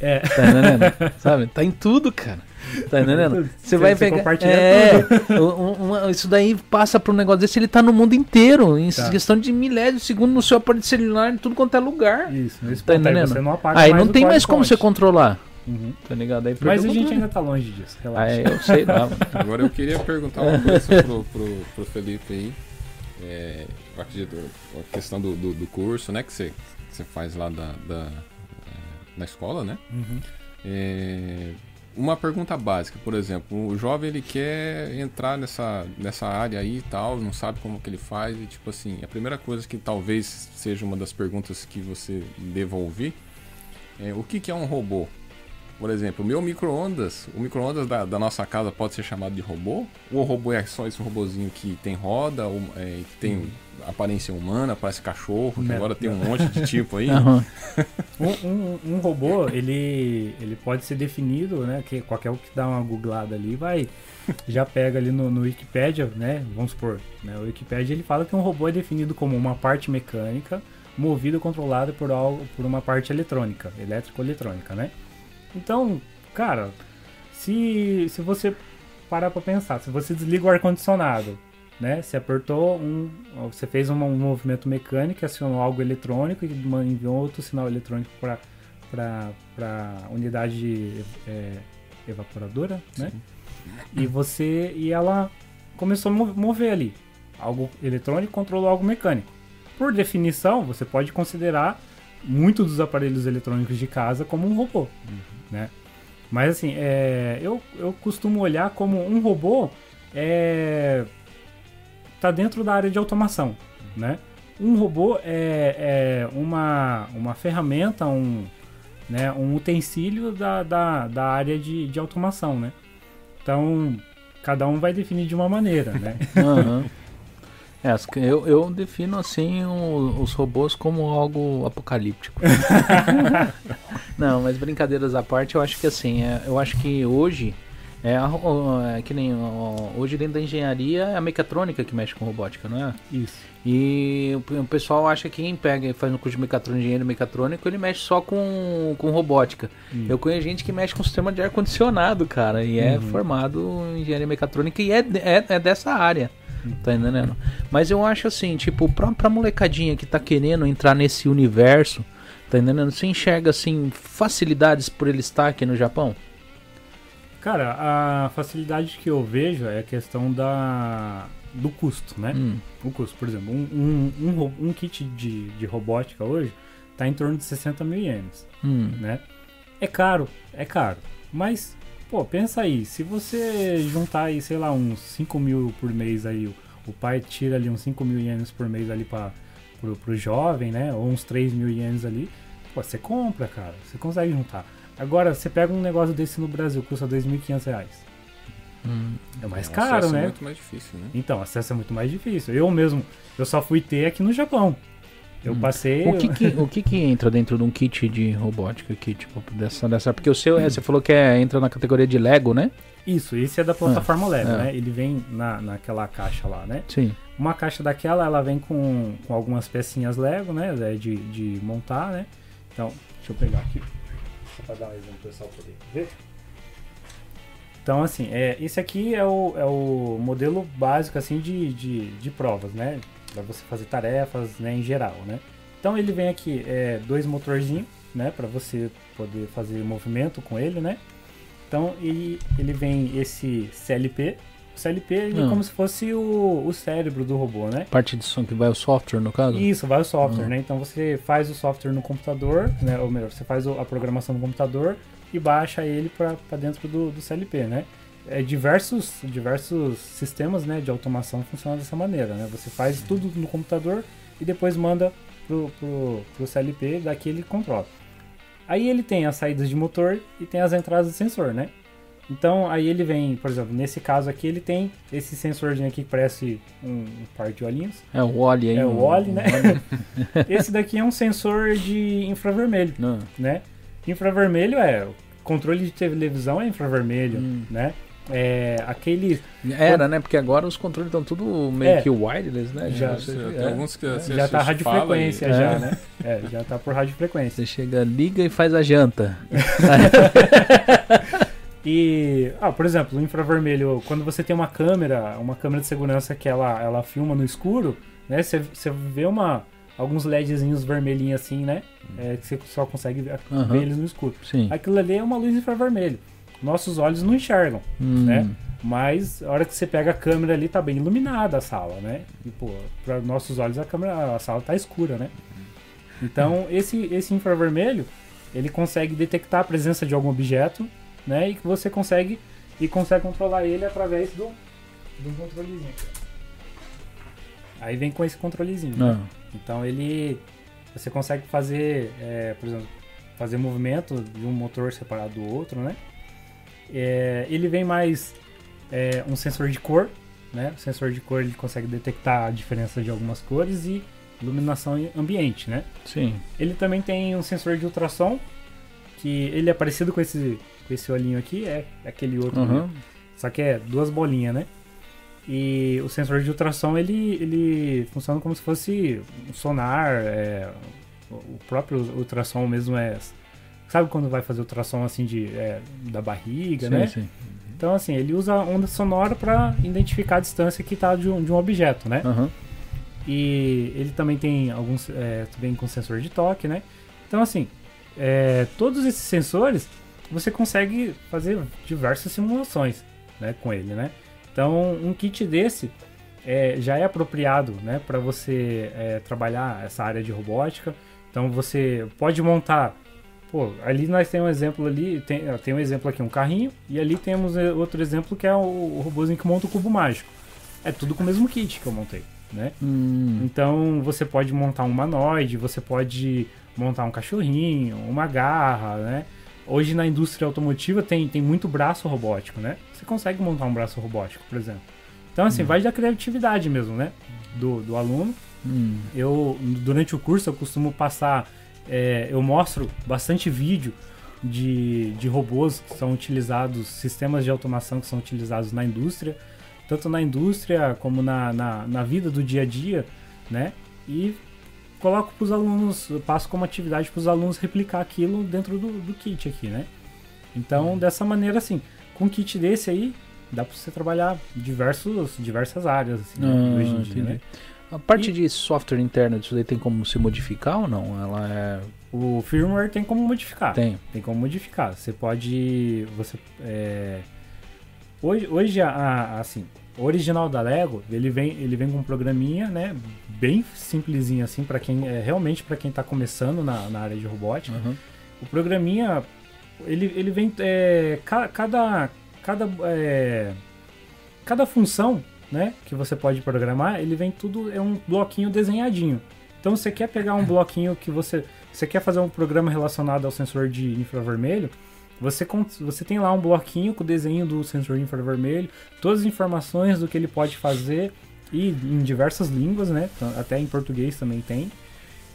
C: É.
A: Tá entendendo? Sabe? Tá em tudo, cara. Tá entendendo? Você vai pegar.
C: É,
A: um, um, isso daí passa para um negócio desse, ele tá no mundo inteiro, em tá. questão de milésimos de segundo no seu aparelho celular, em tudo quanto é lugar.
C: Isso,
A: nesse tá entendendo? Aí,
C: você não apaga
A: aí não tem mais como você controlar.
C: Uhum.
A: Tá ligado? Aí
C: Mas a gente ainda tá longe disso, relaxa.
A: Ah, eu sei lá.
B: Agora eu queria perguntar uma coisa pro, pro, pro Felipe aí. É, a questão do, do, do, curso, né, que você, que você faz lá da, da, na escola, né? Uhum. É, uma pergunta básica, por exemplo, o jovem ele quer entrar nessa, nessa área aí e tal, não sabe como que ele faz e tipo assim, a primeira coisa que talvez seja uma das perguntas que você deva ouvir é o que, que é um robô? Por exemplo, meu micro-ondas, o micro-ondas da, da, nossa casa pode ser chamado de robô? Ou o robô é só esse robozinho que tem roda, ou, é, que tem uhum. Aparência humana, parece cachorro, que não, agora tem um monte de tipo aí?
C: Uhum. um, um, um, robô, ele, ele pode ser definido, né? Que qualquer um que dá uma googlada ali vai já pega ali no, no Wikipedia, né? Vamos supor, né? O Wikipedia ele fala que um robô é definido como uma parte mecânica movida ou controlada por algo, por uma parte eletrônica, elétrico-eletrônica, né? Então, cara, se, se você parar pra pensar, se você desliga o ar-condicionado, né? Você apertou um. Você fez um, movimento mecânico, acionou algo eletrônico e enviou outro sinal eletrônico para para unidade é, evaporadora, né? E você e ela começou a mover ali. Algo eletrônico controlou algo mecânico. Por definição, você pode considerar muitos dos aparelhos eletrônicos de casa como um robô. Uhum né? Mas assim, é, eu, eu costumo olhar como um robô é, tá dentro da área de automação, né? Um robô é, é uma, uma ferramenta, um, né, um utensílio da, da, da área de, de automação, né? Então, cada um vai definir de uma maneira, né?
A: Uhum. É, eu, eu defino assim o, os robôs como algo apocalíptico. Não, mas brincadeiras à parte, eu acho que assim, é, eu acho que hoje é, é que nem hoje dentro da engenharia é a mecatrônica que mexe com robótica, não é?
C: Isso.
A: E o, pessoal acha que quem pega e faz um curso de mecatrônica, engenheiro mecatrônico, ele mexe só com, com robótica. Eu conheço gente que mexe com sistema de ar condicionado, cara, e é uhum. formado em engenharia mecatrônica e é, é, é dessa área. Tá entendendo? Mas eu acho assim, tipo, pra, pra molecadinha que tá querendo entrar nesse universo, tá entendendo? Você enxerga, assim, facilidades por ele estar aqui no Japão?
C: Cara, a facilidade que eu vejo é a questão da do custo, né? Hum. O custo, por exemplo, um, um, um, um, kit de, de robótica hoje tá em torno de 60 mil ienes, hum. né? É caro, é caro, mas Pô, pensa aí, se você juntar aí, sei lá, uns 5 mil por mês aí, o, o pai tira ali uns 5 mil ienes por mês ali para pro, pro jovem, né? Ou uns 3 mil ienes ali, pô, você compra, cara, você consegue juntar. Agora, você pega um negócio desse no Brasil, custa 2.500 reais. Hum, é mais caro, né?
B: é muito mais difícil, né?
C: Então, acesso é muito mais difícil. Eu mesmo, eu só fui ter aqui no Japão. Eu hum. passei.
A: O que, que o que, que, entra dentro de um kit de robótica aqui, tipo, dessa, dessa. Porque o seu, hum. você falou que é, entra na categoria de Lego, né?
C: Isso, esse é da plataforma ah, Lego, é. né? Ele vem na, naquela caixa lá, né?
A: Sim.
C: Uma caixa daquela, ela vem com, com algumas pecinhas Lego, né? É de, de montar, né? Então, deixa eu pegar aqui. Só pra dar um exemplo pessoal poder ver. Então, assim, é, esse aqui é o, é o modelo básico, assim, de, de, de provas, né? Para você fazer tarefas, né, em geral, né? Então, ele vem aqui, é, dois motorzinhos, né? Para você poder fazer movimento com ele, né? Então, ele, ele vem esse CLP. O CLP é hum. como se fosse o, o cérebro do robô, né?
A: Parte de som que vai o software, no caso?
C: Isso, vai o software, hum. né? Então, você faz o software no computador, né? Ou melhor, você faz a programação no computador e baixa ele para dentro do, do CLP, né? É, diversos, diversos sistemas né, de automação funcionam dessa maneira, né? Você faz tudo no computador e depois manda pro, pro, pro CLP, daqui ele controla. Aí ele tem as saídas de motor e tem as entradas de sensor, né? Então aí ele vem, por exemplo, nesse caso aqui ele tem esse sensorzinho aqui que parece um, um par de olhinhos.
A: É o Oli aí.
C: É o Oli, né? esse daqui é um sensor de infravermelho, Não. né? Infravermelho é controle de televisão é infravermelho, hum. né? É, aquele.
A: Era, né? Porque agora os controles estão tudo meio é, que wireless, né?
C: Já, já, tem é, alguns que é, Já tá radiofrequência, e... já, é. né? É, já tá por radiofrequência.
A: Você chega, liga e faz a janta.
C: e, ah, por exemplo, o infravermelho, quando você tem uma câmera, uma câmera de segurança que ela, ela filma no escuro, né? Você, vê uma alguns LEDzinhos vermelhinhos assim, né? É, que você só consegue ver, uhum. ver, eles no escuro.
A: Sim.
C: Aquilo ali é uma luz infravermelho. Nossos olhos não enxergam, hum. né? Mas a hora que você pega a câmera ali, tá bem iluminada a sala, né? E, pô, para nossos olhos a câmera, a sala tá escura, né? Então, esse, esse infravermelho, ele consegue detectar a presença de algum objeto, né? E que você consegue e consegue controlar ele através do, do controlezinho. Aí vem com esse controlezinho. Né? Ah. Então ele você consegue fazer, é, por exemplo, fazer movimento de um motor separado do outro, né? É, ele vem mais é, um sensor de cor, né? O sensor de cor ele consegue detectar a diferença de algumas cores e iluminação ambiente, né?
A: Sim.
C: Ele também tem um sensor de ultrassom que ele é parecido com esse esse olhinho aqui, é, aquele outro, uhum. só que é duas bolinhas, né? E o sensor de ultrassom ele, ele funciona como se fosse um sonar, é, o próprio ultrassom mesmo é. Sabe quando vai fazer ultrassom assim de, é, da barriga, sim, né? Sim. Então, assim, ele usa onda sonora para identificar a distância que está de, um, de um objeto, né?
A: Uhum.
C: E ele também tem alguns. É, vem com sensor de toque, né? Então, assim, é, todos esses sensores você consegue fazer diversas simulações né, com ele, né? Então, um kit desse é, já é apropriado né, para você é, trabalhar essa área de robótica. Então, você pode montar. Pô, ali nós temos um exemplo ali, tem, tem um exemplo aqui, um carrinho, e ali temos é, outro exemplo que é o, o robôzinho que monta o cubo mágico. É tudo com o mesmo kit que eu montei, né?
A: Hum.
C: Então, você pode montar um humanoide, você pode montar um cachorrinho, uma garra, né? Hoje na indústria automotiva tem, tem muito braço robótico, né? Você consegue montar um braço robótico, por exemplo. Então, assim, hum. vai da criatividade mesmo, né? Do, do aluno.
A: Hum.
C: Eu, durante o curso, eu costumo passar. É, eu mostro bastante vídeo de, de robôs que são utilizados, sistemas de automação que são utilizados na indústria, tanto na indústria como na, na, na vida do dia a dia, né? E coloco para os alunos, passo como atividade para os alunos replicar aquilo dentro do, do kit aqui, né? Então, uhum. dessa maneira, assim, com um kit desse aí, dá para você trabalhar diversos, diversas áreas assim,
A: ah, hoje em dia, né? A parte e... de software interno disso daí tem como se modificar ou não? Ela é...
C: O firmware tem como modificar.
A: Tem.
C: Tem como modificar. Você pode... Você, é... Hoje, hoje a, assim, o original da Lego, ele vem, ele vem com um programinha, né? Bem simplesinho assim, para quem é realmente para quem tá começando na, na área de robótica.
A: Uhum.
C: O programinha, ele, ele vem. É, cada. Cada. É, cada função né, que você pode programar, ele vem tudo. É um bloquinho desenhadinho. Então você quer pegar um bloquinho que você. Você quer fazer um programa relacionado ao sensor de infravermelho você, você tem lá um bloquinho com o desenho do sensor infravermelho, todas as informações do que ele pode fazer e em diversas línguas, né? Até em português também tem.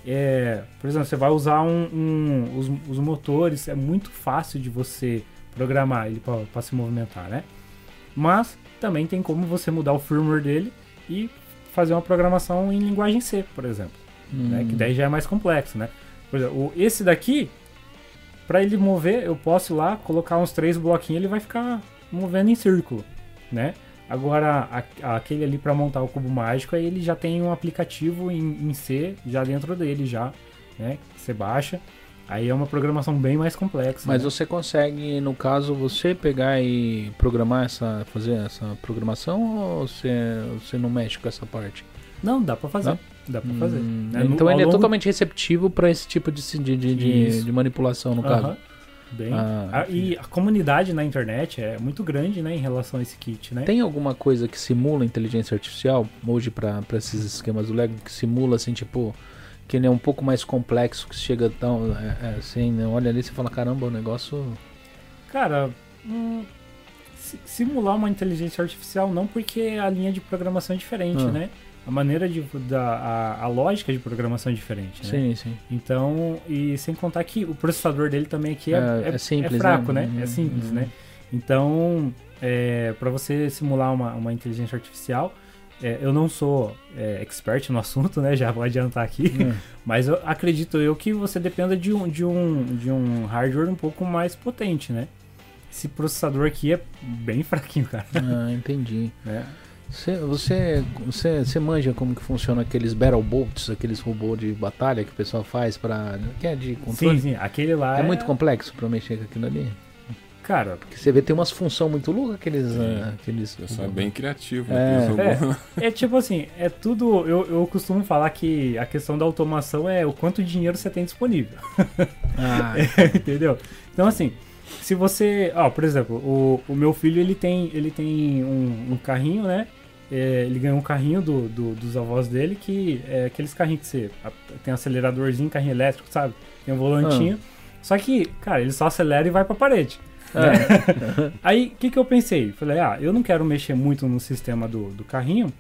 C: é, por exemplo, você vai usar um, um os, os, motores, é muito fácil de você programar ele para se movimentar, né? Mas também tem como você mudar o firmware dele e fazer uma programação em linguagem C, por exemplo, hum. né? que hum. daí já é mais complexo, né? Por exemplo, esse daqui, para ele mover, eu posso ir lá colocar uns três bloquinhos, ele vai ficar movendo em círculo, né? Agora, a, aquele ali para montar o cubo mágico, aí ele já tem um aplicativo em, em C já dentro dele já, né? Você baixa. Aí é uma programação bem mais complexa.
A: Mas né? você consegue, no caso, você pegar e programar essa, fazer essa programação ou você, você não mexe com essa parte?
C: Não, dá para fazer. Dá para fazer. Hum,
A: né? Então no, ele é longo... totalmente receptivo para esse tipo de, de, de, de manipulação, no uh -huh. caso.
C: Bem, ah, a, e a comunidade na internet é muito grande, né, em relação a esse kit, né?
A: Tem alguma coisa que simula inteligência artificial hoje para esses esquemas do Lego que simula assim, tipo, que ele é um pouco mais complexo, que chega tão é, é, assim, né? olha ali e fala, caramba, o negócio
C: Cara, hum, simular uma inteligência artificial não porque a linha de programação é diferente, ah. né? A maneira de da, a, a, lógica de programação é diferente, né?
A: Sim, sim.
C: Então, e sem contar que o processador dele também aqui é, é, é, é simples, é fraco, né? né? É simples, uhum. né? Então, é, para você simular uma, uma inteligência artificial, eu não sou expert no assunto, né? Já vou adiantar aqui, uhum. mas eu acredito eu que você dependa de um, de um, de um hardware um pouco mais potente, né? Esse processador aqui é bem fraquinho, cara.
A: Ah, entendi. É. Você, você, você, você manja como que funciona aqueles Battle Bolts, aqueles robôs de batalha que o pessoal faz para que é de controle?
C: Sim, sim, aquele lá
A: é, é... muito complexo para mexer com aquilo ali.
C: Cara,
A: porque você vê tem umas funções muito loucas aqueles, uh, aqueles.
B: Pessoal é bem criativo.
C: É. É, é, tipo assim, é tudo. Eu, eu costumo falar que a questão da automação é o quanto dinheiro você tem disponível. Ah. entendeu? Então assim, se você, ó, por exemplo, o, o meu filho ele tem ele tem um, um carrinho, né? É, ele ganhou um carrinho do, do, dos avós dele que é aqueles carrinhos que você tem aceleradorzinho, carrinho elétrico, sabe? Tem um volantinho. Ah. Só que, cara, ele só acelera e vai pra parede. Né? Aí, o que, que eu pensei? Falei, ah, eu não quero mexer muito no sistema do, do carrinho.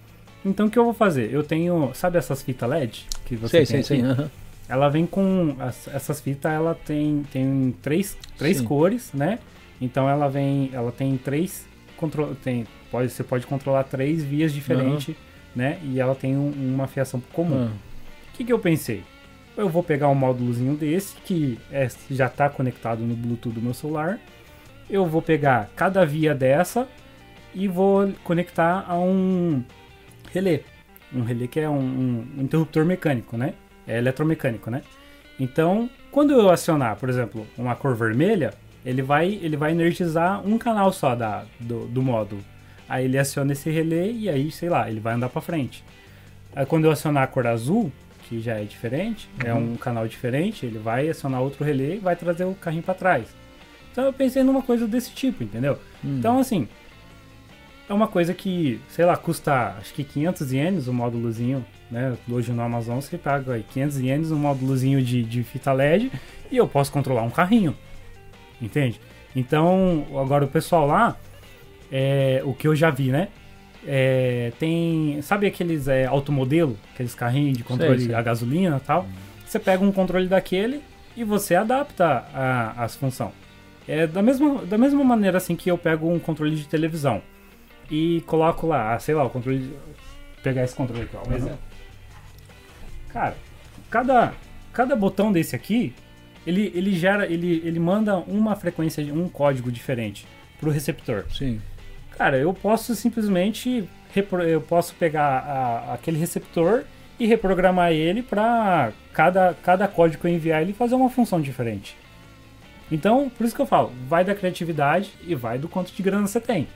C: Então, o que eu vou fazer? Eu tenho, sabe essas fitas LED que você
A: sei, tem sei, Uhum.
C: Ela vem com as, essas fitas, ela tem, tem três, três cores, né? Então ela vem, ela tem três control, tem pode, você pode controlar três vias diferentes, uhum. né? E ela tem um, uma fiação comum. O uhum. que, que eu pensei? Eu vou pegar um módulozinho desse, que é, já está conectado no Bluetooth do meu celular. Eu vou pegar cada via dessa e vou conectar a um relé. Um relé que é um, um interruptor mecânico, né? É eletromecânico, né? Então, quando eu acionar, por exemplo, uma cor vermelha, ele vai, ele vai energizar um canal só da, do, do módulo. Aí ele aciona esse relé e aí, sei lá, ele vai andar para frente. Aí quando eu acionar a cor azul, que já é diferente, é uhum. é um canal diferente, ele vai acionar outro relé e vai trazer o carrinho para trás. Então eu pensei numa coisa desse tipo, entendeu? Uhum. Então assim, é uma coisa que, sei lá, custa acho que 500 ienes o módulozinho, né? Hoje no Amazon você paga aí 500 ienes um módulozinho de, de fita LED e eu posso controlar um carrinho, entende? Então, agora o pessoal lá, é, o que eu já vi, né? É, tem. Sabe aqueles é, automodelo? Aqueles carrinhos de controle sei, sei. a gasolina e tal? Você pega um controle daquele e você adapta a, as funções. É da mesma, da mesma maneira assim que eu pego um controle de televisão e coloco lá, ah, sei lá, o controle. De, pegar esse controle aqui, ó, um exemplo. Cara, cada, cada botão desse aqui, ele, ele gera, ele, ele manda uma frequência, um código diferente pro receptor.
A: Sim.
C: Cara, eu posso simplesmente eu posso pegar a, aquele receptor e reprogramar ele para cada, cada código que eu enviar ele fazer uma função diferente. Então, por isso que eu falo, vai da criatividade e vai do quanto de grana você tem.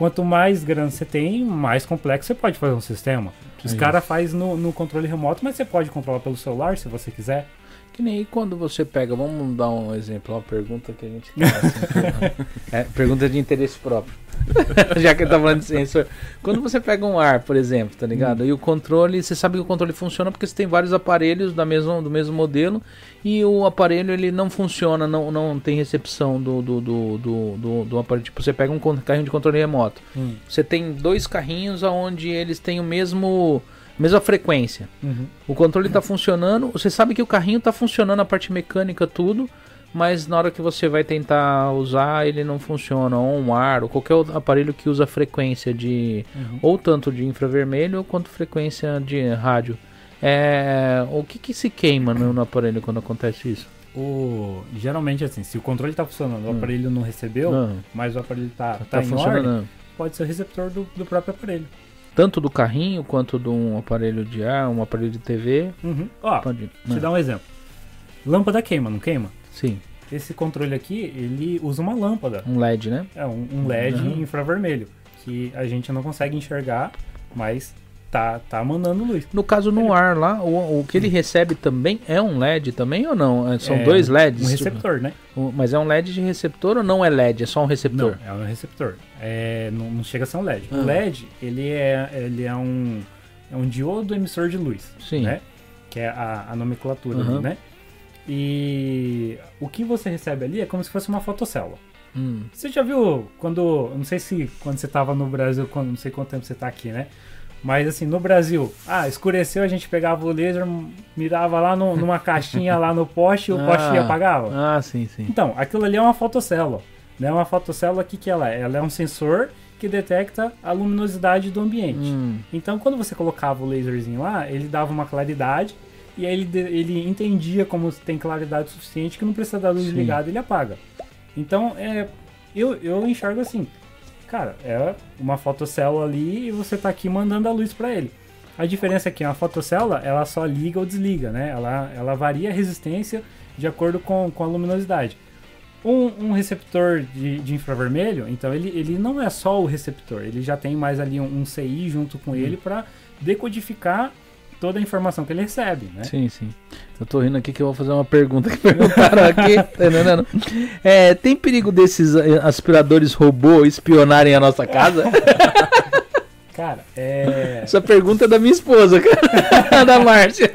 C: Quanto mais grana você tem, mais complexo você pode fazer um sistema. Os é caras fazem no, no controle remoto, mas você pode controlar pelo celular se você quiser.
A: Que nem quando você pega, vamos dar um exemplo, uma pergunta que a gente assim, é, pergunta de interesse próprio. Já que ele tá falando de sensor. Quando você pega um ar, por exemplo, tá ligado? Hum. E o controle, você sabe que o controle funciona porque você tem vários aparelhos da mesma, do mesmo modelo e o aparelho ele não funciona, não, não tem recepção do, do, do, do, do, do aparelho. Tipo, você pega um carrinho de controle remoto. Hum. Você tem dois carrinhos onde eles têm o mesmo mesma frequência. Uhum. O controle está funcionando, você sabe que o carrinho está funcionando a parte mecânica tudo, mas na hora que você vai tentar usar ele não funciona, ou um ar, ou qualquer aparelho que usa frequência de uhum. ou tanto de infravermelho quanto frequência de rádio. É, o que, que se queima no, no aparelho quando acontece isso?
C: O, geralmente assim, se o controle está funcionando, o hum. aparelho não recebeu, não. mas o aparelho está tá, tá funcionando. Ordem, pode ser o receptor do, do próprio aparelho.
A: Tanto do carrinho quanto de um aparelho de ar, um aparelho de TV.
C: Uhum. Ó, pode, te né? dar um exemplo. Lâmpada queima, não queima?
A: Sim.
C: Esse controle aqui, ele usa uma lâmpada.
A: Um LED, né?
C: É, um, um LED uhum. infravermelho. Que a gente não consegue enxergar, mas tá, tá mandando luz.
A: No caso, no ele... ar lá, o, o que ele recebe também é um LED também ou não? É, são é, dois LEDs?
C: Um receptor, né?
A: mas é um LED de receptor ou não é LED? É só um receptor?
C: Não, é um receptor. É, não, não chega a ser um LED. Ah. O LED, ele é, ele é um, é um diodo emissor de luz. Sim. Né? Que é a, a nomenclatura uhum. ali, né? E o que você recebe ali é como se fosse uma fotocélula. Hum. Você já viu quando. Não sei se quando você estava no Brasil, quando, não sei quanto tempo você está aqui, né? Mas assim, no Brasil, ah, escureceu, a gente pegava o laser, mirava lá no, numa caixinha lá no poste e o ah, poste apagava.
A: Ah, sim, sim.
C: Então, aquilo ali é uma fotocélula. Né? Uma fotocélula, o que, que ela é? Ela é um sensor que detecta a luminosidade do ambiente. Hum. Então, quando você colocava o laserzinho lá, ele dava uma claridade e aí ele, ele entendia como tem claridade suficiente que não precisa da luz ligada, ele apaga. Então, é, eu, eu enxergo assim, Cara, é uma fotocélula ali e você tá aqui mandando a luz para ele. A diferença é que a fotocélula, ela só liga ou desliga, né? Ela, ela varia a resistência de acordo com, com a luminosidade. Um, um receptor de, de, infravermelho, então ele, ele não é só o receptor, ele já tem mais ali um, um CI junto com hum. ele para decodificar toda a informação que ele recebe, né?
A: Sim, sim. Eu tô rindo aqui que eu vou fazer uma pergunta que perguntaram aqui. Tá é, tem perigo desses eh, aspiradores robô espionarem a nossa casa?
C: Cara, é.
A: Essa pergunta é da minha esposa, cara. da Márcia.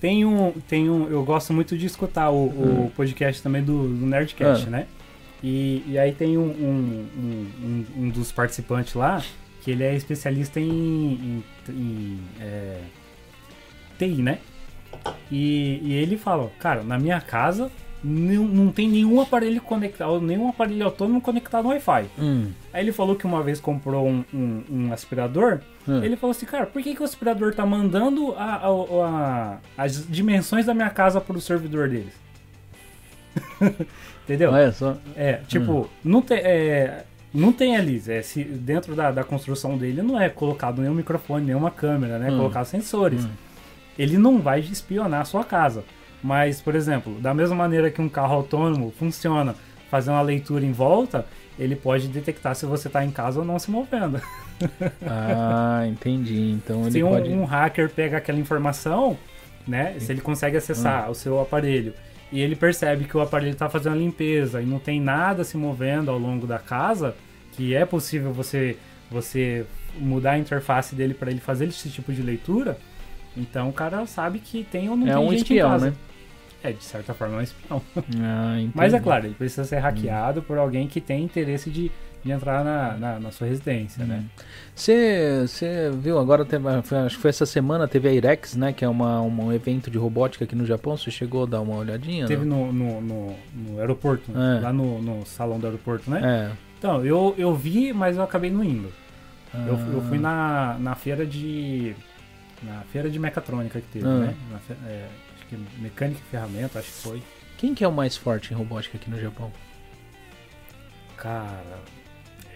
C: Tem um, tem um. Eu gosto muito de escutar o, o hum. podcast também do, do Nerdcast, ah. né? E, e aí tem um, um, um, um dos participantes lá que ele é especialista em, em, em é, TI, né? E, e, ele fala, cara, na minha casa não, não tem nenhum aparelho conectado, nenhum aparelho autônomo conectado no Wi-Fi. Hum. Aí ele falou que uma vez comprou um, um, um aspirador. Hum. Ele falou assim, cara, por que, que o aspirador tá mandando a, a, a, as dimensões da minha casa pro servidor deles? Entendeu?
A: Olha só.
C: É, tipo, hum. não tem. É, não tem ali, é, se, dentro da, da construção dele não é colocado nenhum microfone, nenhuma câmera, né? Hum. Colocar sensores. Hum. Ele não vai espionar a sua casa. Mas, por exemplo, da mesma maneira que um carro autônomo funciona, fazer uma leitura em volta, ele pode detectar se você está em casa ou não se movendo.
A: ah, entendi. Então ele
C: se um,
A: pode...
C: um hacker pega aquela informação, né? Se ele consegue acessar hum. o seu aparelho e ele percebe que o aparelho está fazendo a limpeza e não tem nada se movendo ao longo da casa, que é possível você você mudar a interface dele para ele fazer esse tipo de leitura, então o cara sabe que tem ou não
A: é
C: tem
A: um
C: gente
A: espião,
C: em casa.
A: né?
C: É, de certa forma é um espião.
A: Ah,
C: Mas é claro, ele precisa ser hackeado hum. por alguém que tem interesse de, de entrar na, na, na sua residência, né?
A: Você viu, agora teve, acho que foi essa semana, teve a IREX, né? Que é uma, um evento de robótica aqui no Japão. Você chegou a dar uma olhadinha?
C: Teve no, no, no, no, aeroporto, é. lá no, no salão do aeroporto, né? É. Então, eu, eu vi, mas eu acabei não indo. Ah. Eu, eu fui na, na feira de. Na feira de mecatrônica que teve, ah. né? É, acho que mecânica e ferramenta, acho que foi.
A: Quem que é o mais forte em robótica aqui no Japão?
C: Cara,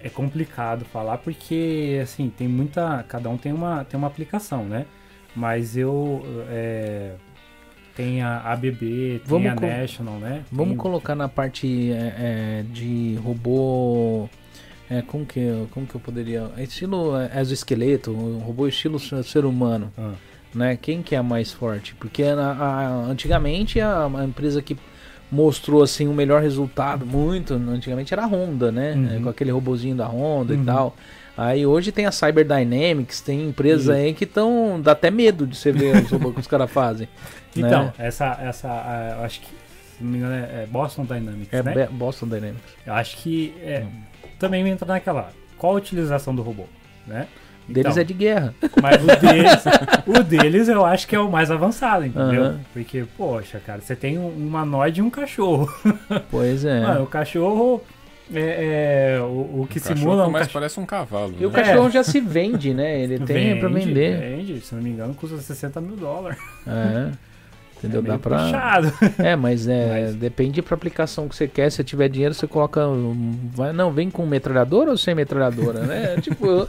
C: é complicado falar porque assim tem muita cada um tem uma tem uma aplicação né? Mas eu é, tem a ABB tem vamos a National né?
A: vamos
C: tem...
A: colocar na parte é, é, de robô é, como que como que eu poderia estilo é, exoesqueleto um robô estilo ser humano ah. né? Quem que é mais forte? Porque a, a, antigamente a, a empresa que mostrou assim o um melhor resultado muito antigamente era a Honda né uhum. É, com aquele robozinho da Honda uhum. e tal aí hoje tem a Cyber Dynamics tem empresas aí que estão dá até medo de você ver os robôs que os caras fazem
C: então né? essa essa eu acho que se não me engano é, é Boston Dynamics
A: é
C: né?
A: Boston Dynamics
C: eu acho que é, hum. também entra naquela qual a utilização do robô né
A: Deles então, é de guerra.
C: Mas o deles, o deles eu acho que é o mais avançado, entendeu? Uhum. Porque, poxa, cara, você tem um humanoide e um cachorro.
A: Pois é.
C: Mano, o cachorro é, é, o, o que o simula.
B: Um mas parece um cavalo.
A: E né? o cachorro é. já se vende, né? Ele tem vende, pra vender.
C: Vende, se não me engano, custa 60 mil dólares.
A: É. Entendeu? É Dá pra. Puxado. É, mas é. Mas... Depende pra aplicação que você quer. Se tiver dinheiro, você coloca. Vai, não, vem com metralhadora ou sem metralhadora, né? tipo.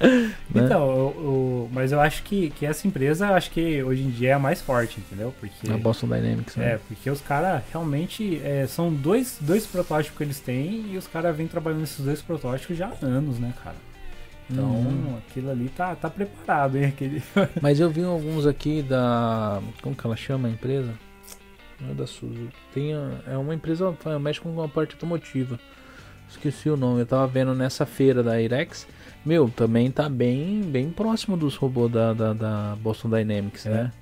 C: né? Então, eu, eu, mas eu acho que, que essa empresa, acho que hoje em dia é a mais forte, entendeu? Porque,
A: a Boston Dynamics,
C: né? É, porque os caras realmente é, são dois, dois protótipos que eles têm e os caras vêm trabalhando nesses dois protótipos já há anos, né, cara? Então, uhum. aquilo ali tá, tá preparado, hein? Aquele...
A: Mas eu vi alguns aqui da. Como que ela chama a empresa? Não é da Suzuki. Tem, é uma empresa mexe com uma parte automotiva. Esqueci o nome. Eu tava vendo nessa feira da Irex. Meu, também tá bem, bem próximo dos robôs da, da, da Boston Dynamics, é. né?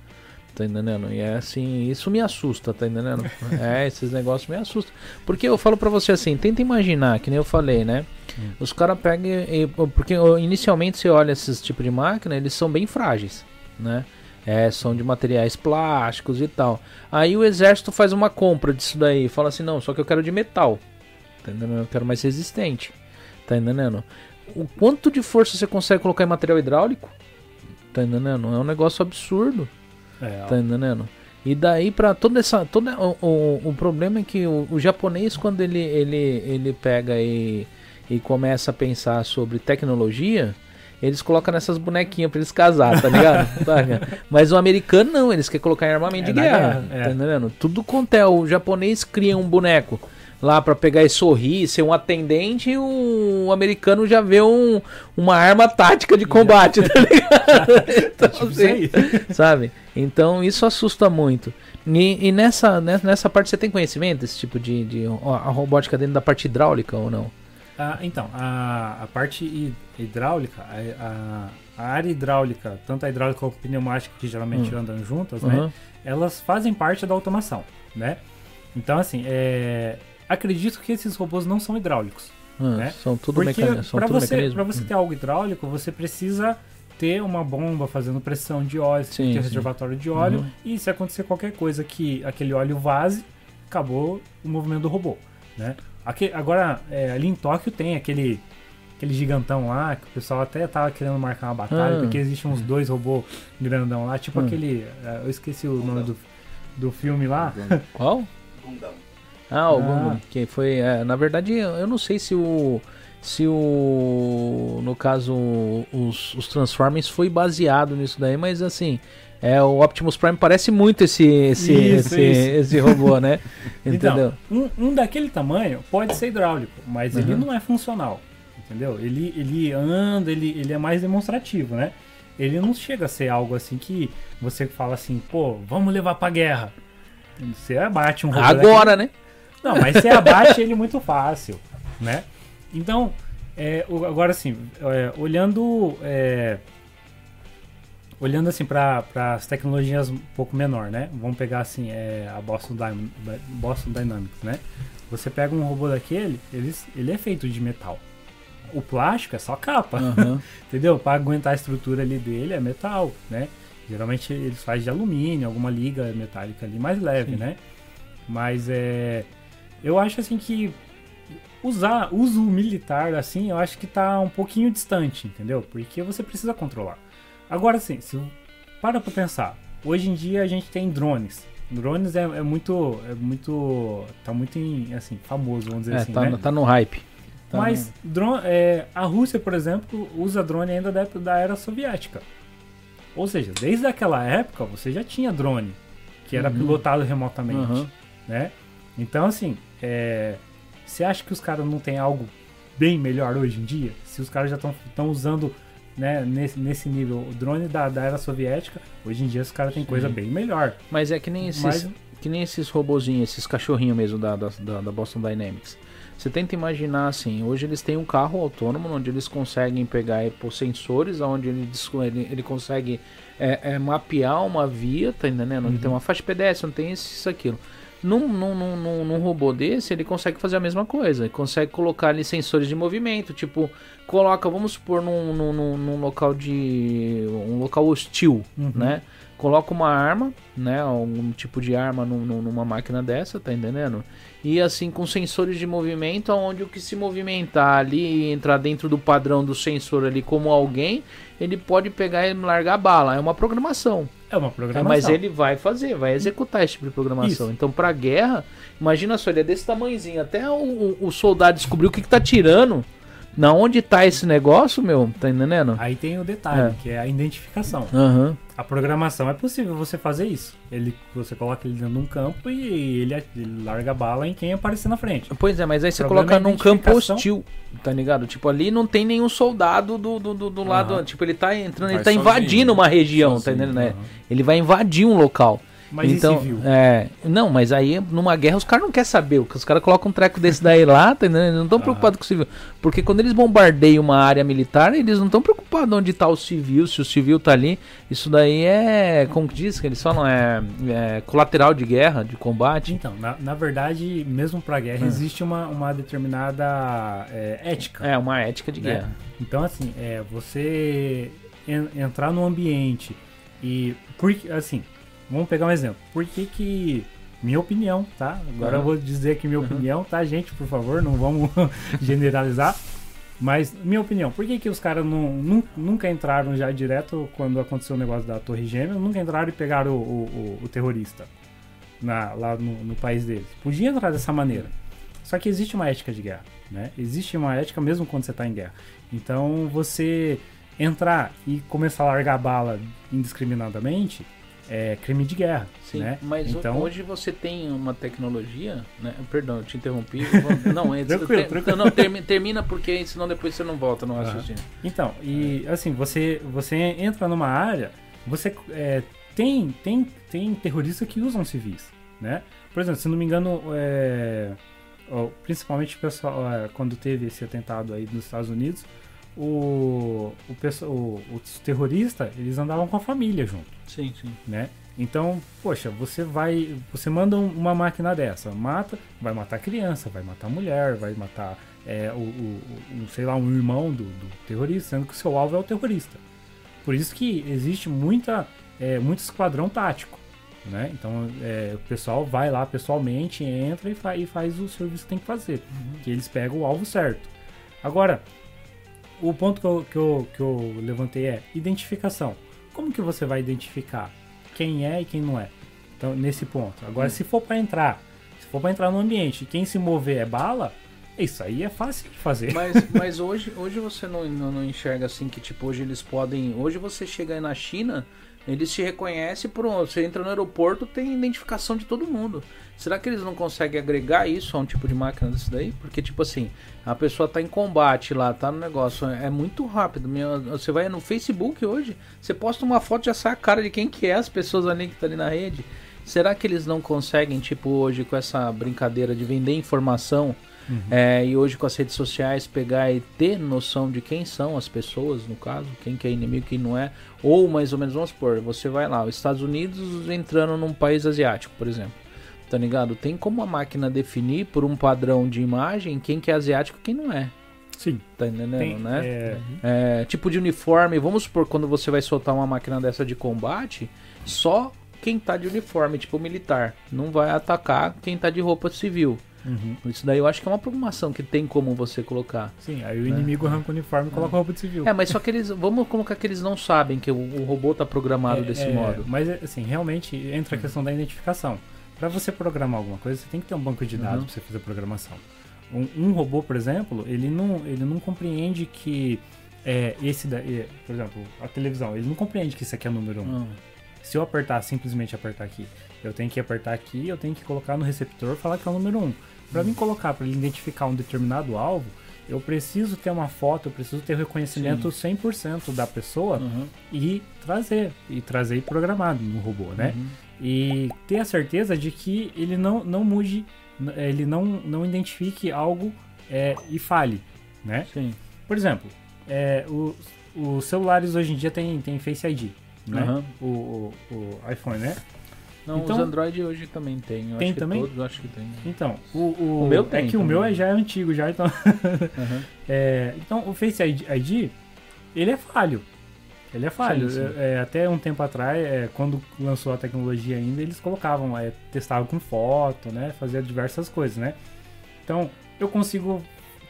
A: Tá entendendo? E é assim, isso me assusta, tá entendendo? é, esses negócios me assustam. Porque eu falo pra você assim, tenta imaginar, que nem eu falei, né? Hum. Os caras pegam. E, porque inicialmente você olha esses tipos de máquina, eles são bem frágeis, né? É, são de materiais plásticos e tal. Aí o exército faz uma compra disso daí. Fala assim, não, só que eu quero de metal. Tá entendendo? Eu quero mais resistente. Tá entendendo? O quanto de força você consegue colocar em material hidráulico? Tá entendendo? É um negócio absurdo. É, tá entendendo? E daí para toda essa. Toda, o, o, o problema é que o, o, japonês, quando ele, ele, ele pega e e começa a pensar sobre tecnologia, eles colocam nessas bonequinhas pra eles casar, tá ligado? Mas o americano não, eles querem colocar em armamento é de guerra, guerra é. tá entendendo? Tudo quanto é, o japonês cria um boneco lá para pegar e sorrir, ser um atendente, e o americano já vê um, uma arma tática de combate, tá ligado? então, tipo assim, sabe? Então isso assusta muito. E, e, nessa, nessa parte você tem conhecimento desse tipo de, de a robótica dentro da parte hidráulica ou não?
C: Ah, então, a, a parte hidráulica, a, a, área hidráulica, tanto a hidráulica como a pneumática, que geralmente uhum. andam juntas, né? Uhum. Elas fazem parte da automação, né? Então, assim, é, acredito que esses robôs não são hidráulicos.
A: Ah, né? São tudo mecanismos. Para
C: você, pra você ter algo hidráulico, você precisa ter uma bomba fazendo pressão de óleo, sim, ter um reservatório de óleo, uhum. e se acontecer qualquer coisa que aquele óleo vaze, acabou o movimento do robô, né? Aqui, agora, é, ali em Tóquio tem aquele aquele gigantão lá, que o pessoal até tava querendo marcar uma batalha, ah. porque existem uns dois robôs grandão lá, tipo ah. aquele. É, eu esqueci o nome do, do filme lá.
A: Qual? Gundam. Ah, o ah. Que foi. É, na verdade, eu não sei se o. Se o. No caso, os, os Transformers foi baseado nisso daí, mas assim. É, o Optimus Prime parece muito esse esse, isso, esse, isso. esse robô, né?
C: Então, entendeu? Então, um, um, daquele tamanho pode ser hidráulico, mas uhum. ele não é funcional. Entendeu? Ele, ele anda, ele, ele é mais demonstrativo, né? Ele não chega a ser algo assim que você fala assim, pô, vamos levar pra guerra. Você abate um robô.
A: Agora, daquele... né?
C: Não, mas você abate ele muito fácil, né? Então, é, agora assim, é, olhando. É, olhando assim para as tecnologias um pouco menor, né? Vamos pegar assim é, a Boston, Dynam Boston Dynamics, né? Você pega um robô daquele, ele, ele é feito de metal. O plástico é só capa, uhum. entendeu? Para aguentar a estrutura ali dele é metal, né? Geralmente eles fazem de alumínio, alguma liga metálica ali mais leve, Sim. né? Mas é, eu acho assim que usar uso militar assim, eu acho que tá um pouquinho distante, entendeu? Porque você precisa controlar. Agora sim, se para pra pensar, hoje em dia a gente tem drones. Drones é, é muito. É muito. tá muito em, assim, famoso, vamos dizer é, assim.
A: Tá,
C: né?
A: tá no hype.
C: Tá Mas no... Drone, é, a Rússia, por exemplo, usa drone ainda da, da era soviética. Ou seja, desde aquela época você já tinha drone, que era uhum. pilotado remotamente. Uhum. Né? Então, assim, é, você acha que os caras não têm algo bem melhor hoje em dia? Se os caras já estão usando né, nesse, nesse nível. O drone da, da era soviética, hoje em dia os caras têm coisa bem melhor.
A: Mas é que nem esses, Mas... que nem esses robozinhos, esses cachorrinhos mesmo da, da, da Boston Dynamics. Você tenta imaginar assim, hoje eles têm um carro autônomo onde eles conseguem pegar e pôr sensores, onde ele, ele, ele consegue é, é, mapear uma via, tá entendendo? Onde uhum. tem uma faixa pedestre, onde tem isso, isso, aquilo. Num, num, num, num, robô desse, ele consegue fazer a mesma coisa. Ele consegue colocar ali sensores de movimento. Tipo, coloca, vamos supor, num, num, num local de. um local hostil, uhum. né? Coloca uma arma, né? Algum tipo de arma numa máquina dessa, tá entendendo? E assim, com sensores de movimento, onde o que se movimentar ali e entrar dentro do padrão do sensor ali como alguém, ele pode pegar e largar bala. É uma programação.
C: É uma programação.
A: É, mas ele vai fazer, vai executar esse tipo de programação. Isso. Então, pra guerra, imagina só, ele é desse tamanhozinho. Até o, o soldado descobriu o que, que tá tirando. Na onde tá esse negócio, meu? Tá entendendo?
C: Aí tem o detalhe, é. que é a identificação.
A: Uhum.
C: A programação é possível você fazer isso. Ele, você coloca ele dentro de um campo e ele, ele larga a bala em quem aparecer na frente.
A: Pois é, mas aí você coloca é num campo hostil, tá ligado? Tipo, ali não tem nenhum soldado do, do, do, do uhum. lado. Tipo, ele tá entrando, vai ele tá sozinho, invadindo uma região, sozinho, tá entendendo? Uhum. Ele vai invadir um local.
C: Mas
A: então,
C: civil?
A: É, não, mas aí numa guerra os caras não querem saber. Os caras colocam um treco desse daí lá, tá Eles não estão ah. preocupados com o civil. Porque quando eles bombardeiam uma área militar, eles não estão preocupados onde está o civil, se o civil tá ali. Isso daí é, como que diz que eles falam, é, é colateral de guerra, de combate.
C: Então, na, na verdade, mesmo pra guerra, hum. existe uma, uma determinada é, ética.
A: É, uma ética de né? guerra.
C: Então, assim, é, você en, entrar no ambiente e. Porque, assim, Vamos pegar um exemplo. Por que que minha opinião, tá? Agora uhum. eu vou dizer aqui minha opinião, tá, gente? Por favor, não vamos generalizar. Mas, minha opinião, por que, que os caras nunca entraram já direto quando aconteceu o negócio da Torre Gêmea? Nunca entraram e pegaram o, o, o terrorista na, lá no, no, país deles? Podia entrar dessa maneira. Só que existe uma ética de guerra, né? Existe uma ética mesmo quando você está em guerra. Então, você entrar e começar a largar bala indiscriminadamente é crime de guerra. Sim, né?
A: mas
C: então,
A: hoje você tem uma tecnologia, né? Perdão, eu te interrompi. não, antes, tranquilo, tranquilo. Não, termina, termina porque senão depois você não volta no raciocínio. Uhum.
C: Então, e assim, você, você entra numa área, você é, tem, tem, tem terroristas que usam civis, né? Por exemplo, se não me engano, é, principalmente pessoal, é, quando teve esse atentado aí nos Estados Unidos, o, o, o, os terroristas, eles andavam com a família junto.
A: Sim, sim.
C: Né? Então, poxa, você vai. Você manda uma máquina dessa, mata, vai matar criança, vai matar mulher, vai matar é, o, o, o, sei lá, um irmão do, do, terrorista, sendo que o seu alvo é o terrorista. Por isso que existe muita, é, muito esquadrão tático. Né? Então é, o pessoal vai lá pessoalmente, entra e, fa e faz o serviço que tem que fazer. Uhum. Que eles pegam o alvo certo. Agora, o ponto que eu, que, eu, que eu levantei é identificação. Como que você vai identificar quem é e quem não é? Então, nesse ponto. Agora, hum. se for para entrar, se for para entrar no ambiente quem se mover é bala, isso aí é fácil de fazer.
A: Mas, mas hoje, hoje você não, não, não, enxerga assim que tipo hoje eles podem. Hoje você chega aí na China, eles te reconhecem por você entra no aeroporto tem identificação de todo mundo. Será que eles não conseguem agregar isso a um tipo de máquina desse daí? Porque, tipo assim, a pessoa tá em combate lá, tá no negócio, é muito rápido. Você vai no Facebook hoje, você posta uma foto já sai a cara de quem que é as pessoas ali que tá ali na rede. Será que eles não conseguem, tipo, hoje com essa brincadeira de vender informação uhum. é, e hoje com as redes sociais pegar e ter noção de quem são as pessoas, no caso, quem que é inimigo, quem não é? Ou mais ou menos, vamos supor, você vai lá, os Estados Unidos entrando num país asiático, por exemplo Tá ligado? Tem como a máquina definir por um padrão de imagem quem que é asiático e quem não é.
C: Sim.
A: Tá entendendo, Tem, né? É... É, tipo de uniforme, vamos supor, quando você vai soltar uma máquina dessa de combate, só quem tá de uniforme, tipo militar, não vai atacar quem tá de roupa civil. Uhum. Isso daí eu acho que é uma programação que tem como você colocar.
C: Sim, aí o né? inimigo arranca o uniforme e coloca a roupa de civil.
A: É, mas só que eles. Vamos colocar que eles não sabem que o, o robô tá programado é, desse
C: é,
A: modo.
C: Mas assim, realmente entra a questão da identificação. Para você programar alguma coisa, você tem que ter um banco de dados uhum. para você fazer programação. Um, um, robô, por exemplo, ele não, ele não compreende que é, esse da, é, por exemplo, a televisão, ele não compreende que isso aqui é o número 1. Um. Uhum. Se eu apertar, simplesmente apertar aqui, eu tenho que apertar aqui, eu tenho que colocar no receptor falar que é o número 1. Um. Para uhum. mim colocar, para ele identificar um determinado alvo, eu preciso ter uma foto, eu preciso ter o reconhecimento Sim. 100% da pessoa uhum. e trazer, e trazer programado no robô, né? Uhum e ter a certeza de que ele não, não mude, ele não, não identifique algo é, e fale, né?
A: Sim.
C: Por exemplo, é, os, os celulares hoje em dia tem, tem Face ID, né? Uhum. O, o, o, iPhone, né?
A: Não, então, os Android hoje também tem. Eu
C: tem também?
A: todos acho que tem.
C: Então, o, o, o meu tem. É que também. o meu é, já é antigo já, então. Uhum. é, então, o Face ID, ele é falho. Ele é falho. Sim, sim. É, até um tempo atrás, é, quando lançou a tecnologia ainda, eles colocavam, é, testavam com foto, né? Fazia diversas coisas, né? Então, eu consigo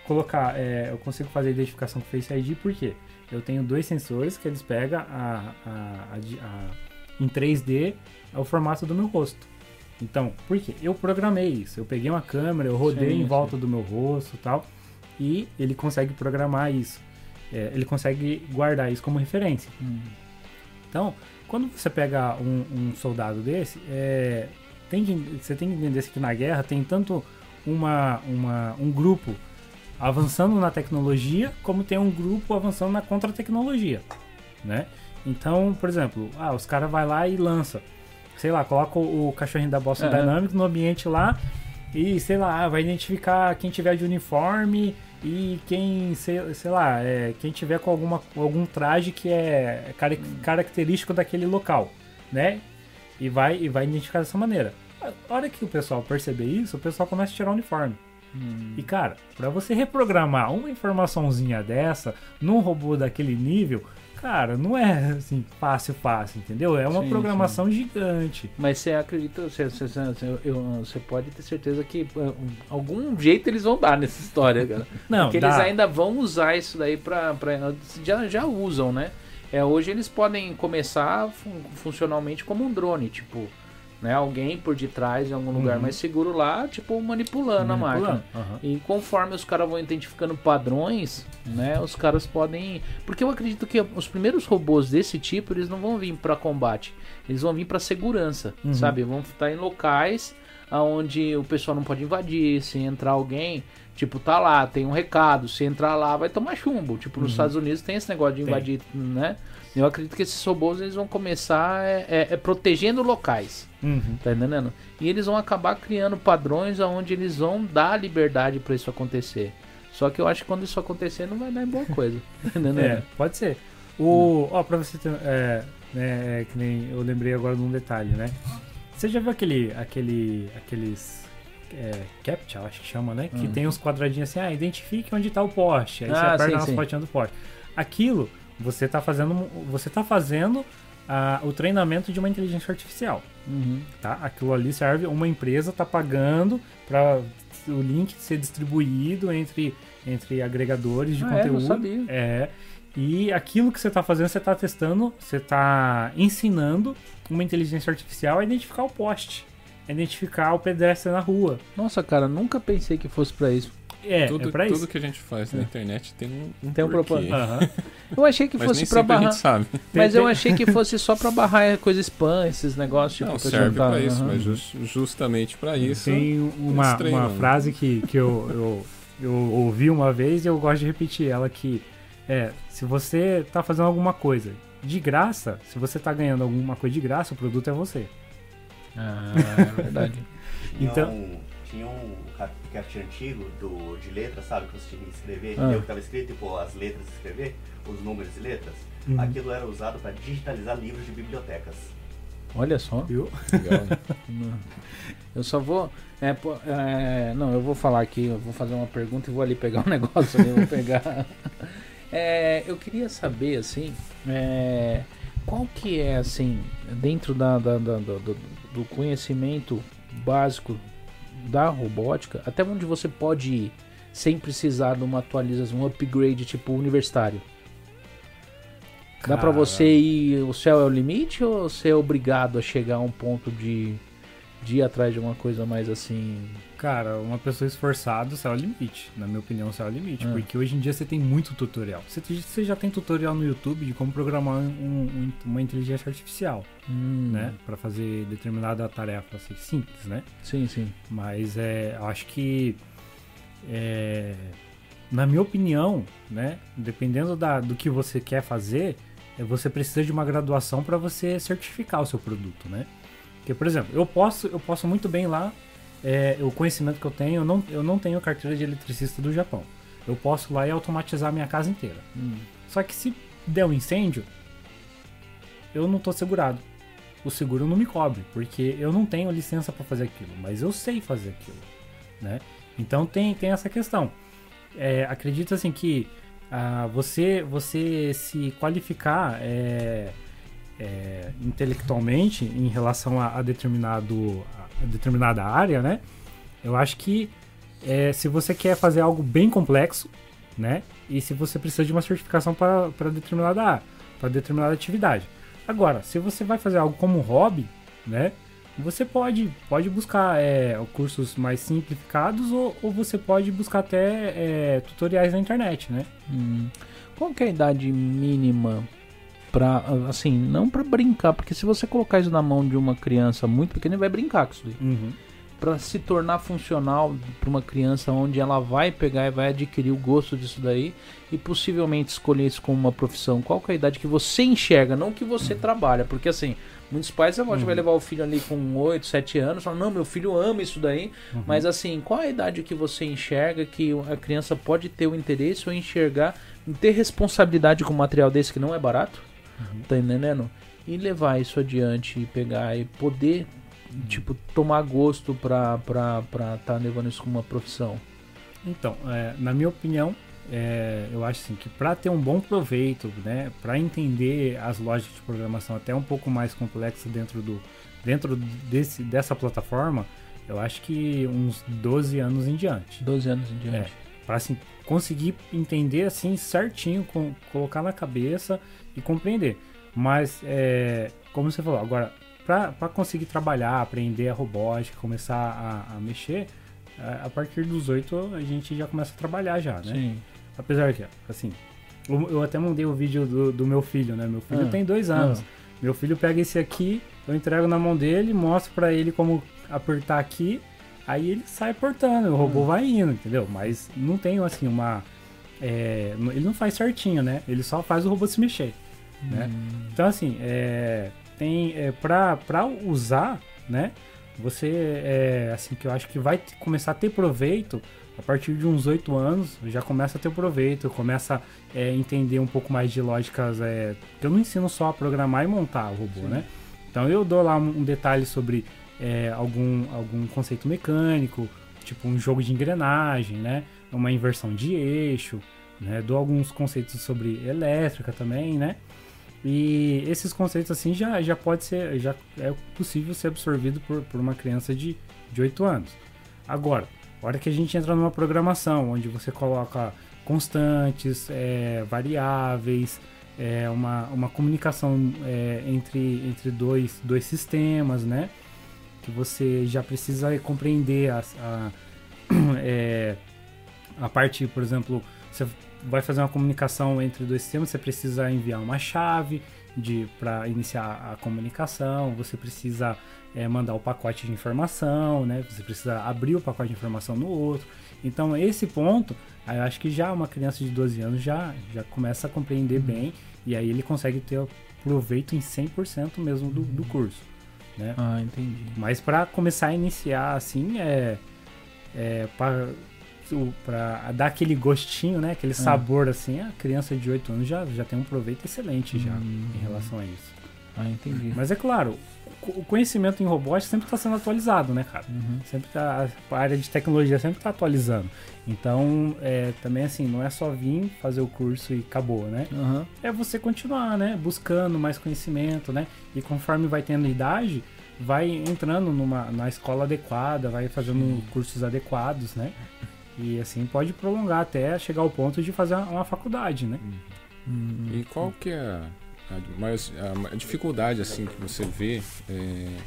C: colocar, é, eu consigo fazer identificação com Face ID porque eu tenho dois sensores que eles pegam a, a, a, a em 3D é o formato do meu rosto. Então, por quê? Eu programei isso. Eu peguei uma câmera, eu rodei sim, em volta sim. do meu rosto e tal, e ele consegue programar isso. É, ele consegue guardar isso como referência. Hum. Então, quando você pega um, um soldado desse, é, tem que, você tem que entender que na guerra tem tanto uma, uma, um grupo avançando na tecnologia, como tem um grupo avançando na contra-tecnologia, né? Então, por exemplo, ah, os caras vai lá e lança, sei lá, coloca o, cachorrinho da Boston uhum. Dynamics no ambiente lá e, sei lá, vai identificar quem tiver de uniforme e quem, sei, sei lá, é, quem tiver com alguma, algum traje que é característico daquele local, né? E vai, e vai identificar dessa maneira. A hora que o pessoal perceber isso, o pessoal começa a tirar o uniforme. Hum. E cara, para você reprogramar uma informaçãozinha dessa num robô daquele nível, cara, não é assim fácil, fácil, entendeu? É uma sim, programação sim. gigante.
A: Mas você acredita, você, você, você, pode ter certeza que uh, algum jeito eles vão dar nessa história, cara. Não, Porque dá. eles ainda vão usar isso daí pra. pra já, já usam, né? É, hoje eles podem começar fun funcionalmente como um drone, tipo né? Alguém por detrás em algum lugar uhum. mais seguro lá, tipo, manipulando, manipulando. a máquina. Uhum. E conforme os caras vão identificando padrões, né? Os caras podem. Porque eu acredito que os primeiros robôs desse tipo, eles não vão vir para combate. Eles vão vir para segurança, uhum. sabe? Vão estar em locais onde o pessoal não pode invadir. Se entrar alguém, tipo, tá lá, tem um recado. Se entrar lá, vai tomar chumbo. Tipo, nos uhum. Estados Unidos tem esse negócio de invadir, tem. né? Eu acredito que esses robôs eles vão começar é, é, é protegendo locais. Uhum. Tá entendendo? E eles vão acabar criando padrões onde eles vão dar liberdade para isso acontecer. Só que eu acho que quando isso acontecer não vai dar em boa coisa. Tá entendendo?
C: É, pode ser. O, ó, pra você ter. É, né, é, que nem eu lembrei agora de um detalhe, né? Você já viu aquele. aquele aqueles. É, CAPTCHA, acho que chama, né? Que uhum. tem uns quadradinhos assim, ah, identifique onde está o poste. Aí ah, você aperta nas fotinhas do poste. Aquilo você está fazendo, você tá fazendo uh, o treinamento de uma inteligência artificial. Uhum. Tá? Aquilo ali serve, uma empresa está pagando para o link ser distribuído entre, entre agregadores de ah, conteúdo. É, não
A: sabia.
C: é, e aquilo que você está fazendo, você está testando, você está ensinando uma inteligência artificial a identificar o poste, a identificar o pedestre na rua.
A: Nossa, cara, nunca pensei que fosse para isso.
B: É, tudo, é pra tudo que a gente faz na é. internet tem um, um
A: tem um propósito. Uhum. Eu achei que fosse para barrar. Mas eu achei que fosse só para barrar coisa spam, esses negócios. Tipo,
B: Não, serve para isso, uhum. mas just, justamente para isso.
C: Tem uma, uma frase que, que eu, eu, eu ouvi uma vez e eu gosto de repetir ela que é, se você tá fazendo alguma coisa de graça, se você tá ganhando alguma coisa de graça, o produto é você.
A: Ah, é verdade.
D: então, tinha um capture antigo do, de letras, sabe? Que você tinha que escrever, ah. eu que estava escrito, tipo, as letras escrever, os números e letras. Uhum. Aquilo era usado para digitalizar livros de bibliotecas.
A: Olha só. Viu? Legal. eu só vou. É, é, não, eu vou falar aqui, eu vou fazer uma pergunta e vou ali pegar um negócio ali, vou pegar. É, eu queria saber, assim, é, qual que é, assim, dentro da, da, da do, do conhecimento básico da robótica, até onde você pode ir sem precisar de uma atualização, um upgrade tipo universitário? Cara... Dá pra você ir, o céu é o limite ou você é obrigado a chegar a um ponto de, de ir atrás de uma coisa mais assim
C: Cara, uma pessoa esforçada, céu é o limite. Na minha opinião, céu é o limite. É. Porque hoje em dia você tem muito tutorial. Você, você já tem tutorial no YouTube de como programar um, um, uma inteligência artificial, hum. né? Para fazer determinada tarefa assim, simples, né?
A: Sim, sim.
C: Mas é, acho que, é, na minha opinião, né? Dependendo da, do que você quer fazer, é, você precisa de uma graduação para você certificar o seu produto, né? Porque, por exemplo, eu posso, eu posso muito bem lá é, o conhecimento que eu tenho, eu não, eu não tenho carteira de eletricista do Japão. Eu posso lá e automatizar a minha casa inteira. Hum. Só que se der um incêndio, eu não estou segurado. o seguro não me cobre, porque eu não tenho licença para fazer aquilo, mas eu sei fazer aquilo, né? Então tem, tem essa questão. É, acredita assim que ah, você você se qualificar é, é, intelectualmente em relação a, a, determinado a determinada área, né? Eu acho que é, se você quer fazer algo bem complexo, né? E se você precisa de uma certificação para determinada para determinada atividade. Agora, se você vai fazer algo como hobby, né? Você pode, pode buscar é, cursos mais simplificados ou, ou você pode buscar até é, tutoriais na internet, né?
A: Hum. Qual é a idade mínima para assim, não para brincar, porque se você colocar isso na mão de uma criança muito pequena, ele vai brincar com isso daí.
C: Uhum
A: para se tornar funcional para uma criança onde ela vai pegar e vai adquirir o gosto disso daí e possivelmente escolher isso como uma profissão? Qual é a idade que você enxerga, não que você uhum. trabalha? Porque assim, muitos pais uhum. vai levar o filho ali com 8, 7 anos, falam, não, meu filho ama isso daí, uhum. mas assim, qual a idade que você enxerga que a criança pode ter o interesse ou enxergar em ter responsabilidade com um material desse que não é barato? Uhum. Tá entendendo? E levar isso adiante e pegar e poder tipo, tomar gosto pra estar pra, tá levando isso como uma profissão?
C: Então, é, na minha opinião, é, eu acho assim que para ter um bom proveito, né, para entender as lógicas de programação até um pouco mais complexas dentro do dentro desse, dessa plataforma, eu acho que uns 12 anos em diante.
A: 12 anos em diante.
C: É, para assim conseguir entender assim certinho, com, colocar na cabeça e compreender. Mas é, como você falou, agora para conseguir trabalhar, aprender a robótica, começar a, a mexer, a, a, partir dos oito a gente já começa a trabalhar já, né? Sim. Apesar que, assim, eu, eu até mandei o vídeo do, do, meu filho, né? Meu filho ah. tem dois anos. Ah. Meu filho pega esse aqui, eu entrego na mão dele, mostro para ele como apertar aqui, aí ele sai portando, o robô ah. vai indo, entendeu? Mas não tem, assim, uma... É, ele não faz certinho, né? Ele só faz o robô se mexer, né? Hum. Então, assim, é tem é, para usar, né? Você é assim que eu acho que vai começar a ter proveito a partir de uns oito anos, já começa a ter proveito, começa a é, entender um pouco mais de lógicas. É, eu não ensino só a programar e montar o robô, Sim. né? Então eu dou lá um, detalhe sobre é, algum, algum conceito mecânico, tipo um jogo de engrenagem, né? Uma inversão de eixo, né? Dou alguns conceitos sobre elétrica também, né? E esses conceitos assim já, já pode ser, já é possível ser absorvido por, por uma criança de, de 8 anos. Agora, a hora que a gente entra numa programação onde você coloca constantes, é, variáveis, é, uma, uma comunicação é, entre, entre dois, dois sistemas, né? Que você já precisa compreender a, a, é, a parte, por exemplo, você vai fazer uma comunicação entre dois sistemas, você precisa enviar uma chave de para iniciar a comunicação, você precisa é, mandar o pacote de informação, né? Você precisa abrir o pacote de informação no outro. Então esse ponto, eu acho que já uma criança de 12 anos já, já começa a compreender uhum. bem e aí ele consegue ter proveito em 100% mesmo do, do curso. Né?
A: Ah, entendi.
C: Mas para começar a iniciar assim, é, é para para dar aquele gostinho, né? Aquele é. sabor assim, a criança de 8 anos já, já tem um proveito excelente já hum. em relação a isso.
A: Ah, entendi.
C: Mas é claro, o conhecimento em robótica sempre está sendo atualizado, né, cara? Uhum. Sempre tá, a área de tecnologia sempre está atualizando. Então, é, também assim, não é só vir fazer o curso e acabou, né? Uhum. É você continuar, né? Buscando mais conhecimento, né? E conforme vai tendo idade, vai entrando numa na escola adequada, vai fazendo Sim. cursos adequados, né? E assim pode prolongar até chegar ao ponto de fazer uma faculdade, né?
B: Uhum. E qual que é a, a, a, dificuldade assim que você vê é,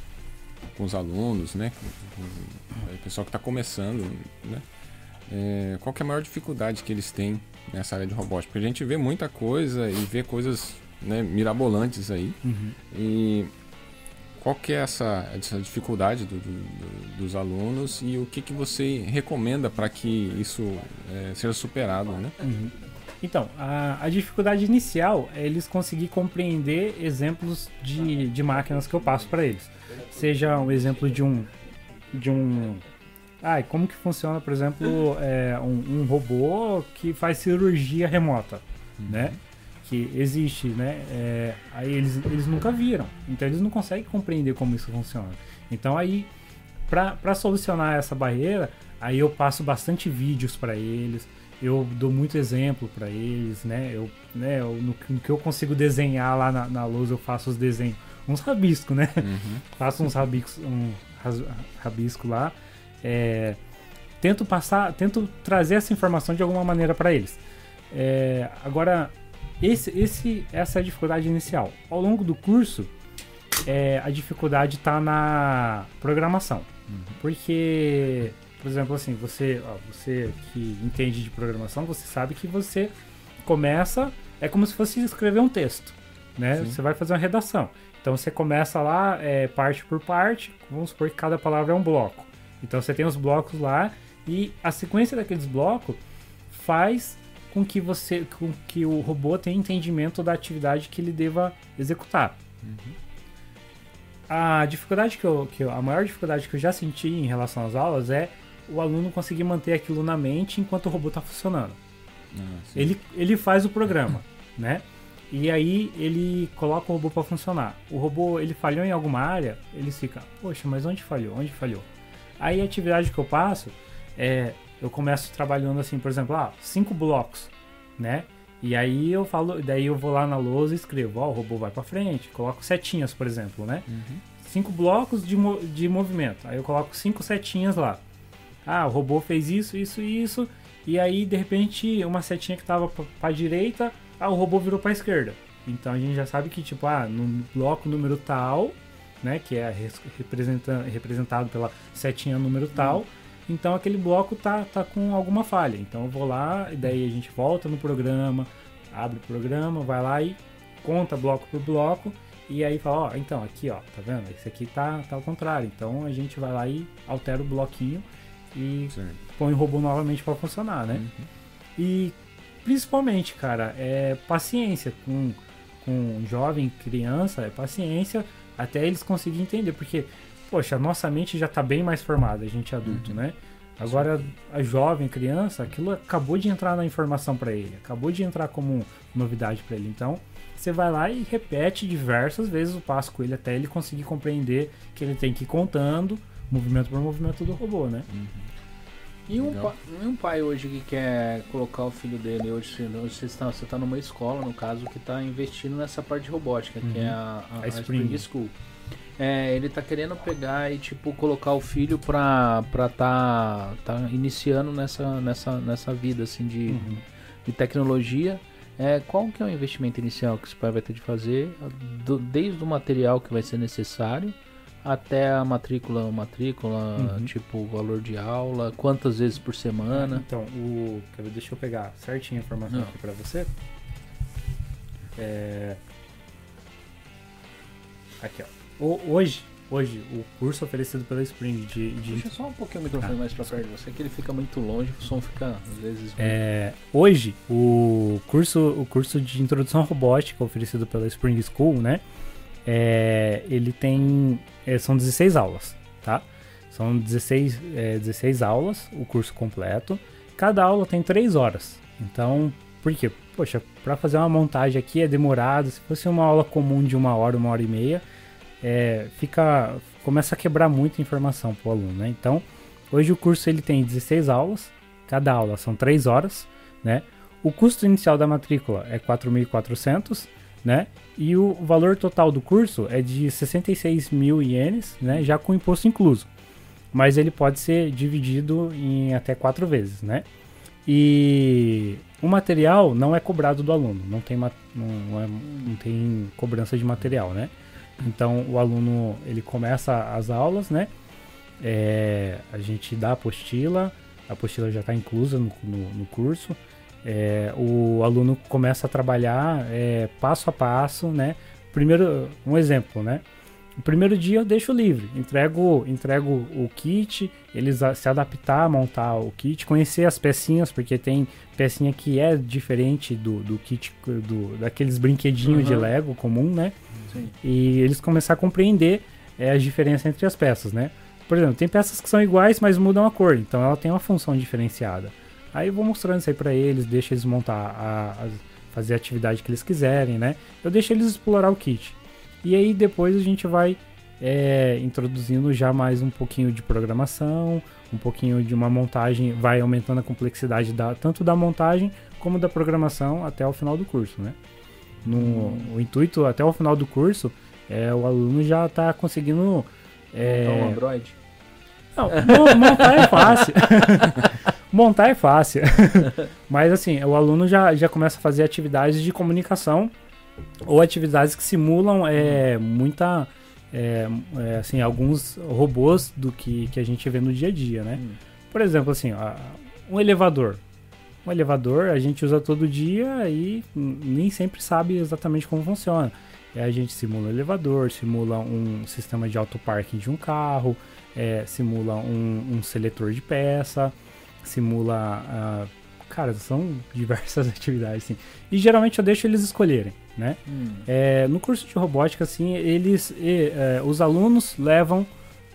B: com os alunos, né? Com o pessoal que está começando, né? É, qual que é a maior dificuldade que eles têm nessa área de robótica? Porque a gente vê muita coisa e vê coisas né, mirabolantes aí. Uhum. E qual que é essa, essa dificuldade do, do, dos alunos e o que, que você recomenda para que isso é, seja superado, né?
C: Uhum. Então, a, a, dificuldade inicial é eles conseguir compreender exemplos de, de máquinas que eu passo para eles. Seja um exemplo de um de um ah, como que funciona, por exemplo, é, um, um, robô que faz cirurgia remota, uhum. né? Que existe, né? É, aí eles, eles nunca viram, então eles não conseguem compreender como isso funciona. Então aí, para solucionar essa barreira, aí eu passo bastante vídeos para eles, eu dou muito exemplo para eles, né? Eu, né eu, no, no, que eu consigo desenhar lá na, na luz, eu faço os desenhos, uns rabiscos, né? Uhum. faço uns rabiscos, um rabisco lá. É, tento passar, tento trazer essa informação de alguma maneira para eles. É, agora, esse, esse, essa é a dificuldade inicial. Ao longo do curso, é, a dificuldade está na programação. Uhum. Porque, por exemplo, assim, você, ó, você que entende de programação, você sabe que você começa, é como se fosse escrever um texto, né? Sim. Você vai fazer uma redação. Então você começa lá, é, parte por parte, vamos supor que cada palavra é um bloco. Então você tem os blocos lá e a sequência daqueles blocos faz com que você, com que o robô tenha entendimento da atividade que ele deva executar. Uhum. A dificuldade que eu, que eu, a maior dificuldade que eu já senti em relação às aulas é o aluno conseguir manter aquilo na mente enquanto o robô está funcionando. Ah, ele, ele faz o programa, né? E aí ele coloca o robô para funcionar. O robô ele falhou em alguma área, ele fica, poxa, mas onde falhou? Onde falhou? Aí a atividade que eu passo é, eu começo trabalhando assim, por exemplo, ah, cinco blocos, né? E aí eu falo, daí eu vou lá na lousa e escrevo, ó, oh, o robô vai para frente, coloco setinhas, por exemplo, né? Uhum. Cinco blocos de, de movimento. Aí eu coloco cinco setinhas lá. Ah, o robô fez isso, isso e isso. E aí, de repente, uma setinha que tava para direita, ah, o robô virou para esquerda. Então a gente já sabe que, tipo, ah, no bloco número tal, né, que é representado pela setinha número tal, uhum então aquele bloco tá, tá com alguma falha. Então eu vou lá, e daí a gente volta no programa, abre o programa, vai lá e conta bloco por bloco. E aí fala, ó, então aqui ó, tá vendo? Esse aqui tá, tá ao contrário. Então a gente vai lá e altera o bloquinho e Sim. põe o robô novamente para funcionar, né? Uhum. E principalmente, cara, é paciência com, com jovem, criança, é paciência até eles conseguirem entender, porque poxa, a nossa mente já está bem mais formada, a gente é adulto, uhum. né? Agora, a jovem, criança, aquilo acabou de entrar na informação para ele, acabou de entrar como novidade para ele. Então, você vai lá e repete diversas vezes o passo com ele até ele conseguir compreender que ele tem que ir contando movimento por movimento do robô, né? Uhum.
A: E um, pai, um, pai, hoje que quer colocar o filho dele, hoje você está, você está numa escola, no caso, que está investindo nessa parte de robótica, uhum. que é uhum. a, a, a, Spring. Spring School. É, ele tá querendo pegar e tipo colocar o filho pra, pra tá, tá iniciando nessa, nessa, nessa vida assim de, uhum. de tecnologia. É, qual que é o investimento inicial que esse pai vai ter de fazer, do, desde o material que vai ser necessário até a matrícula, matrícula, uhum. tipo valor de aula, quantas vezes por semana?
C: Então, o, deixa eu pegar certinho a informação Não. aqui para você. É... Aqui, ó hoje, hoje, o curso oferecido pela Spring de. de...
A: Deixa só um pouquinho o microfone ah, mais pra perto de você, que ele fica muito longe, o som fica às vezes.
C: É, hoje, o curso, o curso de introdução robótica oferecido pela Spring School, né? É, ele tem. É, são 16 aulas, tá? São 16, é, 16 aulas, o curso completo. Cada aula tem 3 horas. Então, por quê? Poxa, para fazer uma montagem aqui é demorado. Se fosse uma aula comum de uma hora, uma hora e meia, é, fica começa a quebrar muita informação para o aluno, né? Então, hoje o curso ele tem 16 aulas, cada aula são 3 horas, né? O custo inicial da matrícula é 4.400, né? E o valor total do curso é de 66 mil ienes, né? Já com imposto incluso. Mas ele pode ser dividido em até quatro vezes, né? E o material não é cobrado do aluno, não tem, não, é, não tem cobrança de material, né? Então o aluno ele começa as aulas, né? É, a gente dá a apostila, a apostila já está inclusa no, no, no curso. É, o aluno começa a trabalhar é, passo a passo, né? Primeiro, um exemplo, né? O primeiro dia eu deixo livre, entrego, entrego o kit, eles se adaptar, montar o kit, conhecer as pecinhas, porque tem pecinha que é diferente do, do kit, do, daqueles brinquedinhos uhum. de Lego comum, né? Sim. E eles começar a compreender é, as diferenças entre as peças, né? Por exemplo, tem peças que são iguais, mas mudam a cor, então ela tem uma função diferenciada. Aí eu vou mostrando isso aí para eles, deixa eles montar a, fazer a atividade que eles quiserem, né? Eu deixo eles explorar o kit. E aí depois a gente vai é, introduzindo já mais um pouquinho de programação, um pouquinho de uma montagem, vai aumentando a complexidade da, tanto da montagem como da programação até o final do curso, né? No, hum. O intuito até o final do curso é o aluno já está conseguindo
A: é... montar um Android.
C: Não, montar é fácil. montar é fácil. Mas assim, o aluno já, já começa a fazer atividades de comunicação ou atividades que simulam é, muita. É, é, assim, alguns robôs do que, que a gente vê no dia a dia, né? Hum. Por exemplo, assim, um elevador. Um elevador a gente usa todo dia e nem sempre sabe exatamente como funciona. É, a gente simula um elevador, simula um sistema de autoparking de um carro, é, simula um, um, seletor de peça, simula. Uh, cara, são diversas atividades, assim. E geralmente eu deixo eles escolherem, né? Hum. É, no curso de robótica, assim, eles. E, é, os alunos levam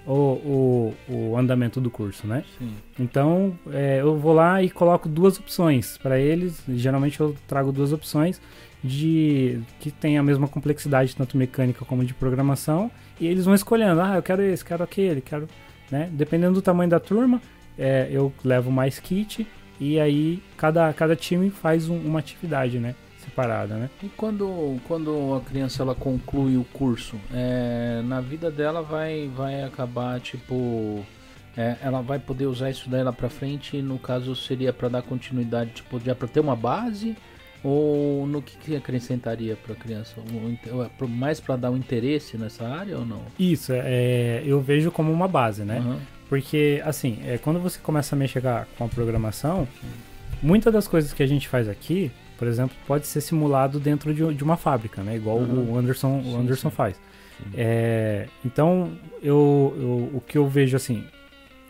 C: o, o, o, andamento do curso, né? Sim. Então é, eu vou lá e coloco duas opções para eles. Geralmente eu trago duas opções de que tem a mesma complexidade tanto mecânica como de programação e eles vão escolhendo, ah, eu quero esse, quero aquele, quero, né? Dependendo do tamanho da turma, é, eu levo mais kit e aí cada, cada time faz um, uma atividade, né? Separada, né?
A: E quando, quando a criança ela conclui o curso, é, na vida dela vai, vai acabar tipo é, ela vai poder usar isso daí lá para frente. No caso seria para dar continuidade, tipo, já para ter uma base ou no que, que acrescentaria para a criança? É mais para dar um interesse nessa área ou não?
C: Isso, é, eu vejo como uma base, né? Uhum. Porque, assim, é, quando você começa a mexer com a programação, muitas das coisas que a gente faz aqui, por exemplo, pode ser simulado dentro de, de uma fábrica, né? Igual uhum. o Anderson, sim, o Anderson sim. faz. É, então, eu, eu, o que eu vejo, assim,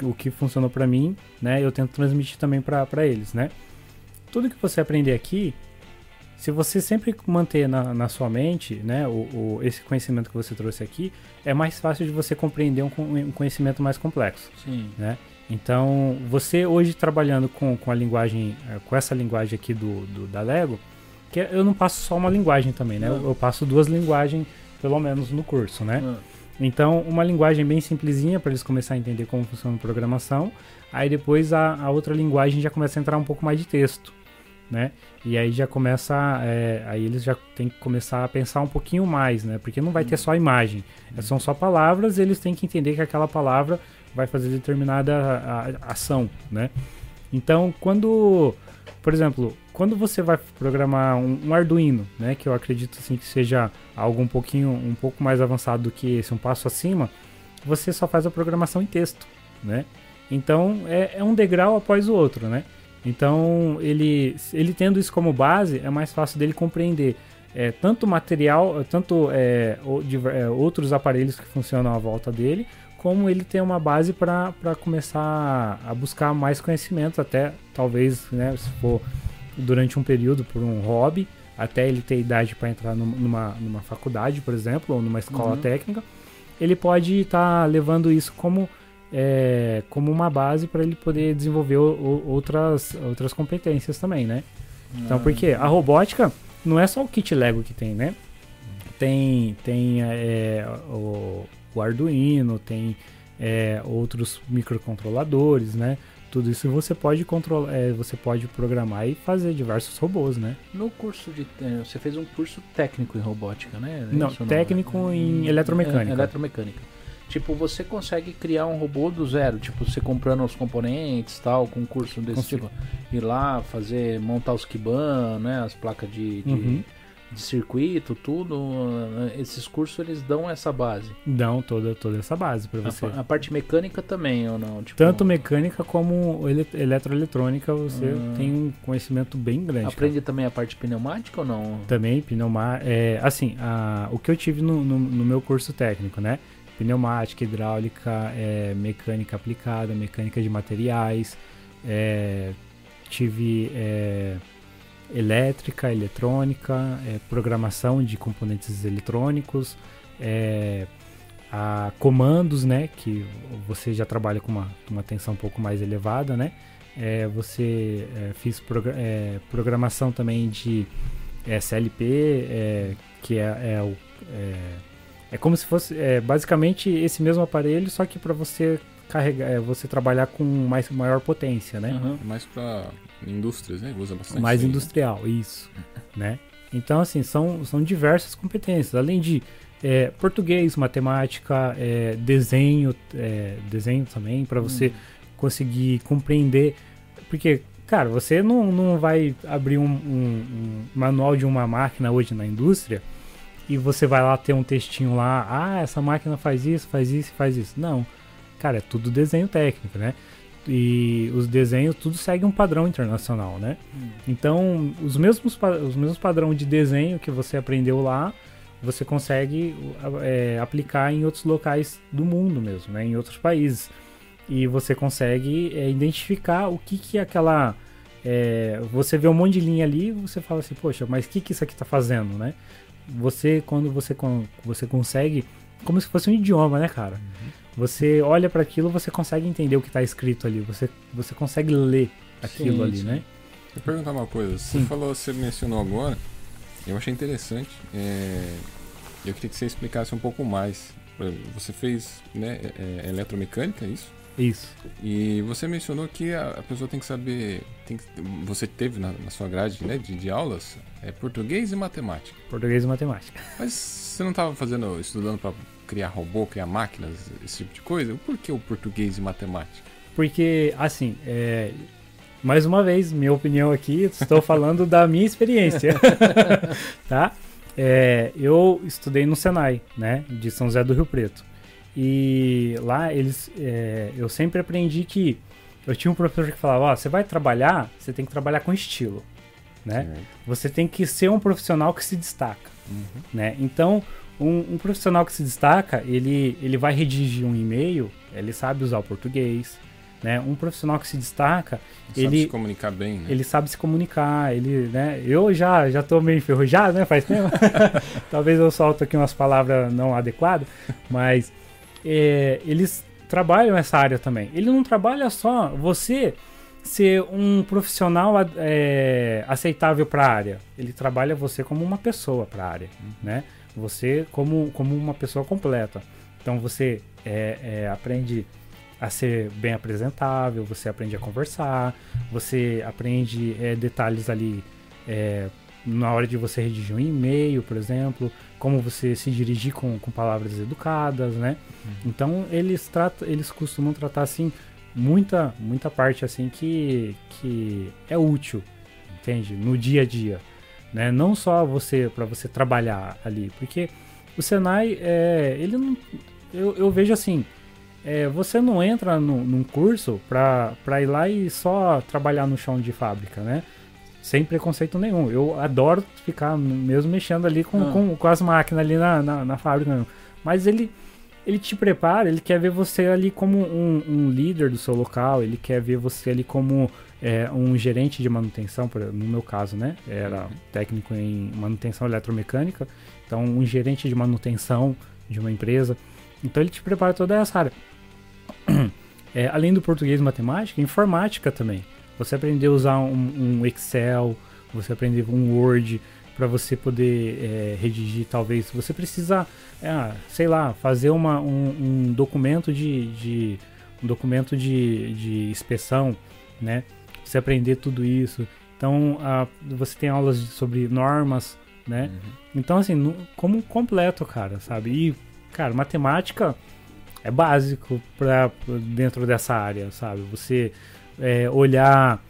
C: o que funcionou para mim, né? Eu tento transmitir também para eles, né? Tudo que você aprender aqui, se você sempre manter na, na sua mente, né, o, o, esse conhecimento que você trouxe aqui, é mais fácil de você compreender um, um conhecimento mais complexo. Sim. Né? Então, você hoje trabalhando com, com a linguagem, eh, com essa linguagem aqui do, do da Lego, que eu não passo só uma linguagem também, né? Eu, eu, passo duas linguagens, pelo menos no curso, né? Então, uma linguagem bem simplesinha para eles começarem a entender como funciona a programação. Aí depois a, a outra linguagem já começa a entrar um pouco mais de texto né? E aí já começa, é, aí eles já tem que começar a pensar um pouquinho mais, né? Porque não vai ter só imagem, uhum. são só palavras, eles têm que entender que aquela palavra vai fazer determinada ação, né? Então, quando, por exemplo, quando você vai programar um, um, Arduino, né, que eu acredito assim que seja algo um pouquinho, um pouco mais avançado do que esse, um passo acima, você só faz a programação em texto, né? Então é, é um degrau após o outro, né? Então, ele, ele tendo isso como base, é mais fácil dele compreender é, tanto material, tanto é, é, outros aparelhos que funcionam à volta dele, como ele tem uma base para começar a buscar mais conhecimento, até talvez, né, se for durante um período por um hobby, até ele ter idade para entrar numa, numa faculdade, por exemplo, ou numa escola uhum. técnica, ele pode estar tá levando isso como é, como uma base para ele poder desenvolver o, outras, outras competências também, né? Então, porque a robótica não é só o kit Lego que tem, né? Tem, tem é, o, o, Arduino, tem é, outros microcontroladores, né? Tudo isso você pode controlar, é, você pode programar e fazer diversos robôs, né?
A: No curso de, é, você fez um curso técnico em robótica, né?
C: Não, Isso técnico não, em eletromecânica.
A: eletromecânica. Tipo, você consegue criar um robô do zero, tipo, você comprando os componentes tal, com um curso desse Consigo. tipo. Ir lá, fazer, montar os Kiban, né? As placas de, de, uhum. De, circuito, tudo. Esses cursos eles dão essa base.
C: Dão toda, toda essa base para você.
A: A, a, parte mecânica também, ou não?
C: Tipo, Tanto mecânica como ele, eletroeletrônica, você hum. tem um conhecimento bem grande.
A: Aprende cara. também a parte pneumática ou não?
C: Também, pneumática. É, assim, a, o que eu tive no, no, no meu curso técnico, né? pneumática, hidráulica, é, mecânica aplicada, mecânica de materiais, é, tive é, elétrica, eletrônica, é, programação de componentes eletrônicos, é, a comandos, né, que você já trabalha com uma, uma tensão um pouco mais elevada, né, é, você fiz programação também de é SLP, é, que é, é, o, é, é como se fosse é, basicamente esse mesmo aparelho, só que para você carregar, é, você trabalhar com mais, maior potência, né?
B: Uhum. Mais para indústrias, né? Usa bastante.
C: Mais né? industrial, isso, né? Então, assim, são, são diversas competências. Além de é, português, matemática, é, desenho, é, desenho também, para você uhum. conseguir compreender. Porque, cara, você não, não vai abrir um, um, um, manual de uma máquina hoje na indústria e você vai lá ter um textinho lá, ah, essa máquina faz isso, faz isso, faz isso. Não. Cara, é tudo desenho técnico, né? E os desenhos tudo segue um padrão internacional, né? Hum. Então, os mesmos, os mesmos padrões de desenho que você aprendeu lá, você consegue é, aplicar em outros locais do mundo mesmo, né? Em outros países. E você consegue é, identificar o que que aquela... É, você vê um monte de linha ali você fala assim, poxa, mas o que que isso aqui está fazendo, né? Você, quando você, você consegue... Como se fosse um idioma, né, cara? Você olha para aquilo, você consegue entender o que está escrito ali, você, você consegue ler aquilo sim, ali, sim. né?
B: Vou perguntar uma coisa. Você sim. falou, você mencionou agora, eu achei interessante. É, eu queria que você explicasse um pouco mais. Você fez né, é, é, eletromecânica, é isso?
C: Isso.
B: E você mencionou que a, a pessoa tem que saber. Tem que, você teve na, na, sua grade né, de, de aulas é português e matemática.
C: Português e matemática.
B: Mas você não estava fazendo, estudando para criar robô, criar máquinas, esse tipo de coisa? Por que o português e matemática?
C: Porque, assim, é... mais uma vez, minha opinião aqui, estou falando da minha experiência, tá? É, eu estudei no Senai, né, de São José do Rio Preto. E lá eles, é, eu sempre aprendi que eu tinha um professor que falava, ó, oh, você vai trabalhar, você tem que trabalhar com estilo, né? Você tem que ser um profissional que se destaca, uhum. né? Então, um, um, profissional que se destaca, ele, ele vai redigir um e-mail, ele sabe usar o português, né? Um profissional que se destaca, ele, ele
B: sabe se comunicar bem, né?
C: Ele sabe se comunicar, ele, né? Eu já já tô meio enferrujado, né? Faz tempo. Talvez eu solto aqui umas palavras não adequadas, mas é, eles trabalham essa área também. Ele não trabalha só você ser um profissional é, aceitável para a área. Ele trabalha você como uma pessoa para a área, né? Você como, como uma pessoa completa. Então você é, é, aprende a ser bem apresentável, você aprende a conversar, você aprende é, detalhes ali é, na hora de você redigir um e-mail, por exemplo, como você se dirigir com, com palavras educadas, né? Uhum. Então eles tratam, eles costumam tratar assim muita muita parte assim que que é útil, entende? No dia a dia né? Não só você para você trabalhar ali, porque o Senai é, ele não, eu, eu vejo assim, é, você não entra no, num curso para ir lá e só trabalhar no chão de fábrica, né? Sem preconceito nenhum. Eu adoro ficar mesmo mexendo ali com, ah. com, com, as máquinas ali na, na, na fábrica. Mas ele, ele te prepara, ele quer ver você ali como um, um líder do seu local, ele quer ver você ali como é, um gerente de manutenção, no meu caso, né? Era técnico em manutenção eletromecânica, então um gerente de manutenção de uma empresa. Então ele te prepara toda essa área. É, além do português e matemática, informática também. Você aprender a usar um, um Excel, você aprender um Word para você poder é, redigir, talvez. Você precisa, é, sei lá, fazer uma, um, um documento de, de, um documento de, de inspeção, né? você aprender tudo isso. Então, a, você tem aulas sobre normas, né? Uhum. Então, assim, no, como completo, cara, sabe? E, cara, matemática é básico para dentro dessa área, sabe? Você é, olhar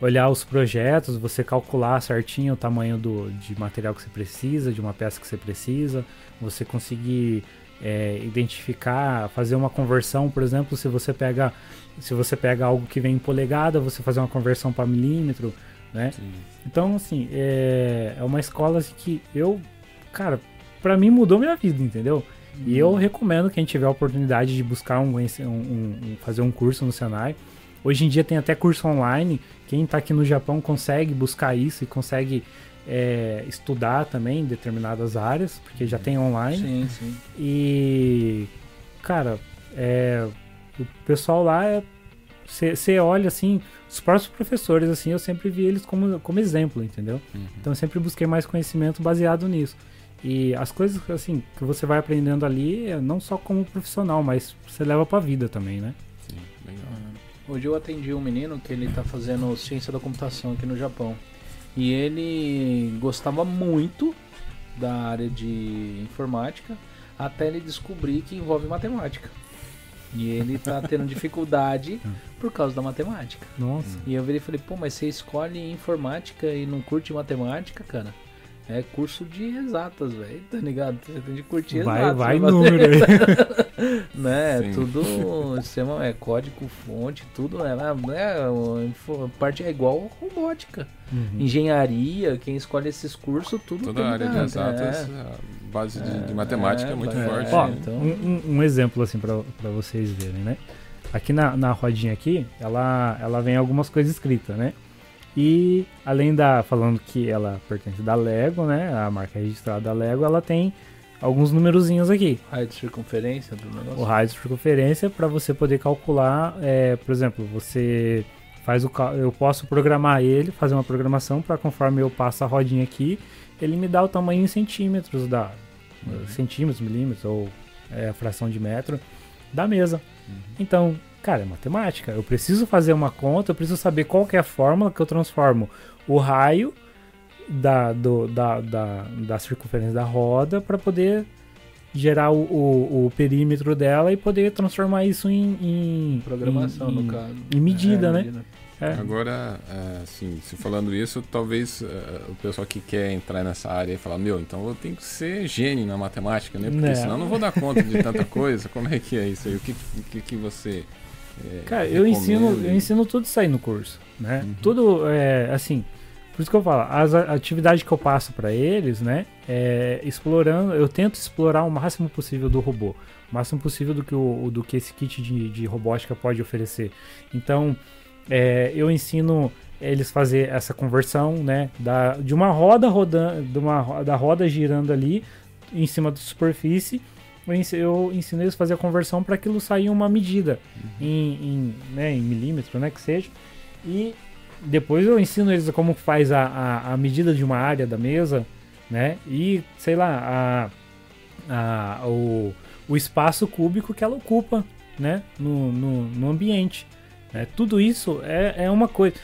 C: olhar os projetos, você calcular certinho o tamanho do, de material que você precisa, de uma peça que você precisa, você conseguir é, identificar, fazer uma conversão, por exemplo, se você pega se você pega algo que vem em polegada, você fazer uma conversão para milímetro, né? Sim. Então, assim, é, é uma escola que eu, cara, para mim mudou minha vida, entendeu? Hum. E eu uhum. recomendo quem tiver a oportunidade de buscar um, um, um, fazer um curso no Senai. Hoje em dia tem até curso online. Quem está aqui no Japão consegue buscar isso e consegue é, estudar também em determinadas áreas, porque já tem online.
A: Sim, sim.
C: E, cara, é, o pessoal lá é, você olha assim, os próprios professores, assim, eu sempre vi eles como, como exemplo, entendeu? Uhum. Então eu sempre busquei mais conhecimento baseado nisso. E as coisas assim que você vai aprendendo ali, é não só como profissional, mas você leva pra vida também, né?
A: Hoje eu atendi um menino que ele tá fazendo ciência da computação aqui no Japão. E ele gostava muito da área de informática até ele descobrir que envolve matemática. E ele tá tendo dificuldade por causa da matemática.
C: Nossa.
A: E eu virei e falei, pô, mas você escolhe informática e não curte matemática, cara? É curso de exatas, velho, tá ligado? Você tem de curtir
C: vai,
A: exatas.
C: Vai número aí.
A: né? Sim. Tudo sistema, é código, fonte, tudo, né? É, a parte é igual robótica. Uhum. Engenharia, quem escolhe esses cursos, tudo
B: Toda a área de exatas, é. a base de, de matemática é, é muito forte.
C: Ó, então... um, um, exemplo assim para vocês verem, né? Aqui na, na rodinha aqui, ela, ela vem algumas coisas escritas, né? E além da falando que ela pertence da Lego, né, a marca registrada da Lego, ela tem alguns numerozinhos aqui.
A: Raio de circunferência do negócio.
C: O raio de circunferência para você poder calcular, é, por exemplo, você faz o eu posso programar ele, fazer uma programação para conforme eu passo a rodinha aqui, ele me dá o tamanho em centímetros da uhum. centímetros, milímetros ou é, a fração de metro da mesa. Uhum. Então, Cara, é matemática. Eu preciso fazer uma conta, eu preciso saber qual é a fórmula que eu transformo o raio da, do, da, da, da circunferência da roda para poder gerar o, o, o, perímetro dela e poder transformar isso em, em
A: programação,
C: em,
A: no caso.
C: Em medida, é, né? Medida.
B: É. Agora, é, assim, se falando isso, talvez é, o pessoal que quer entrar nessa área e falar, meu, então eu tenho que ser gênio na matemática, né? Porque senão eu não vou dar conta de tanta coisa. Como é que é isso aí? O que, que, que você
C: é, Cara, eu ensino, eu ensino tudo isso aí no curso, né? Uhum. Tudo, é, assim, por isso que eu falo, as atividades que eu passo para eles, né? É, explorando, eu tento explorar o máximo possível do robô, o máximo possível do que, o, do que esse kit de, de robótica pode oferecer. Então, é, eu ensino eles fazer essa conversão, né? Da, de uma roda rodando, de uma da roda girando ali em cima da superfície eu ensino eles a fazer a conversão para aquilo sair uma medida uhum. em, em, né, em milímetro, né, que seja. E depois eu ensino eles como faz a, a, a, medida de uma área da mesa, né, e sei lá, a, a, o, o espaço cúbico que ela ocupa, né, no, no, no ambiente. Né. Tudo isso é, é uma coisa,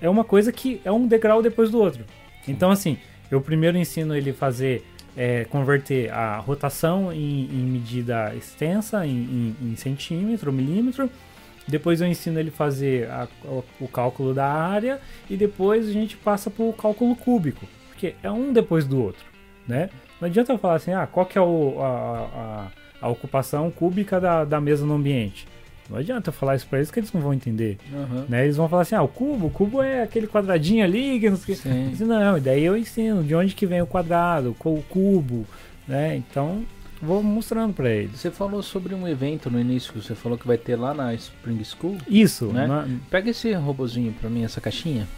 C: é uma coisa que é um degrau depois do outro. Então assim, eu primeiro ensino ele fazer é, converter a rotação em, em medida extensa, em, em, em, centímetro, milímetro. Depois eu ensino ele fazer a, o, o, cálculo da área e depois a gente passa para o cálculo cúbico, porque é um depois do outro, né? Não adianta eu falar assim, ah, qual que é o, a, a, a ocupação cúbica da, da mesa no ambiente. Não adianta eu falar isso pra eles que eles não vão entender. Uhum. Né? Eles vão falar assim, ah, o cubo, o cubo é aquele quadradinho ali, que não sei Sim. Não, e daí eu ensino de onde que vem o quadrado, o cubo, né? Então, vou mostrando para eles.
A: Você falou sobre um evento no início que você falou que vai ter lá na Spring School.
C: Isso,
A: né? Na... Pega esse robozinho para mim, essa caixinha,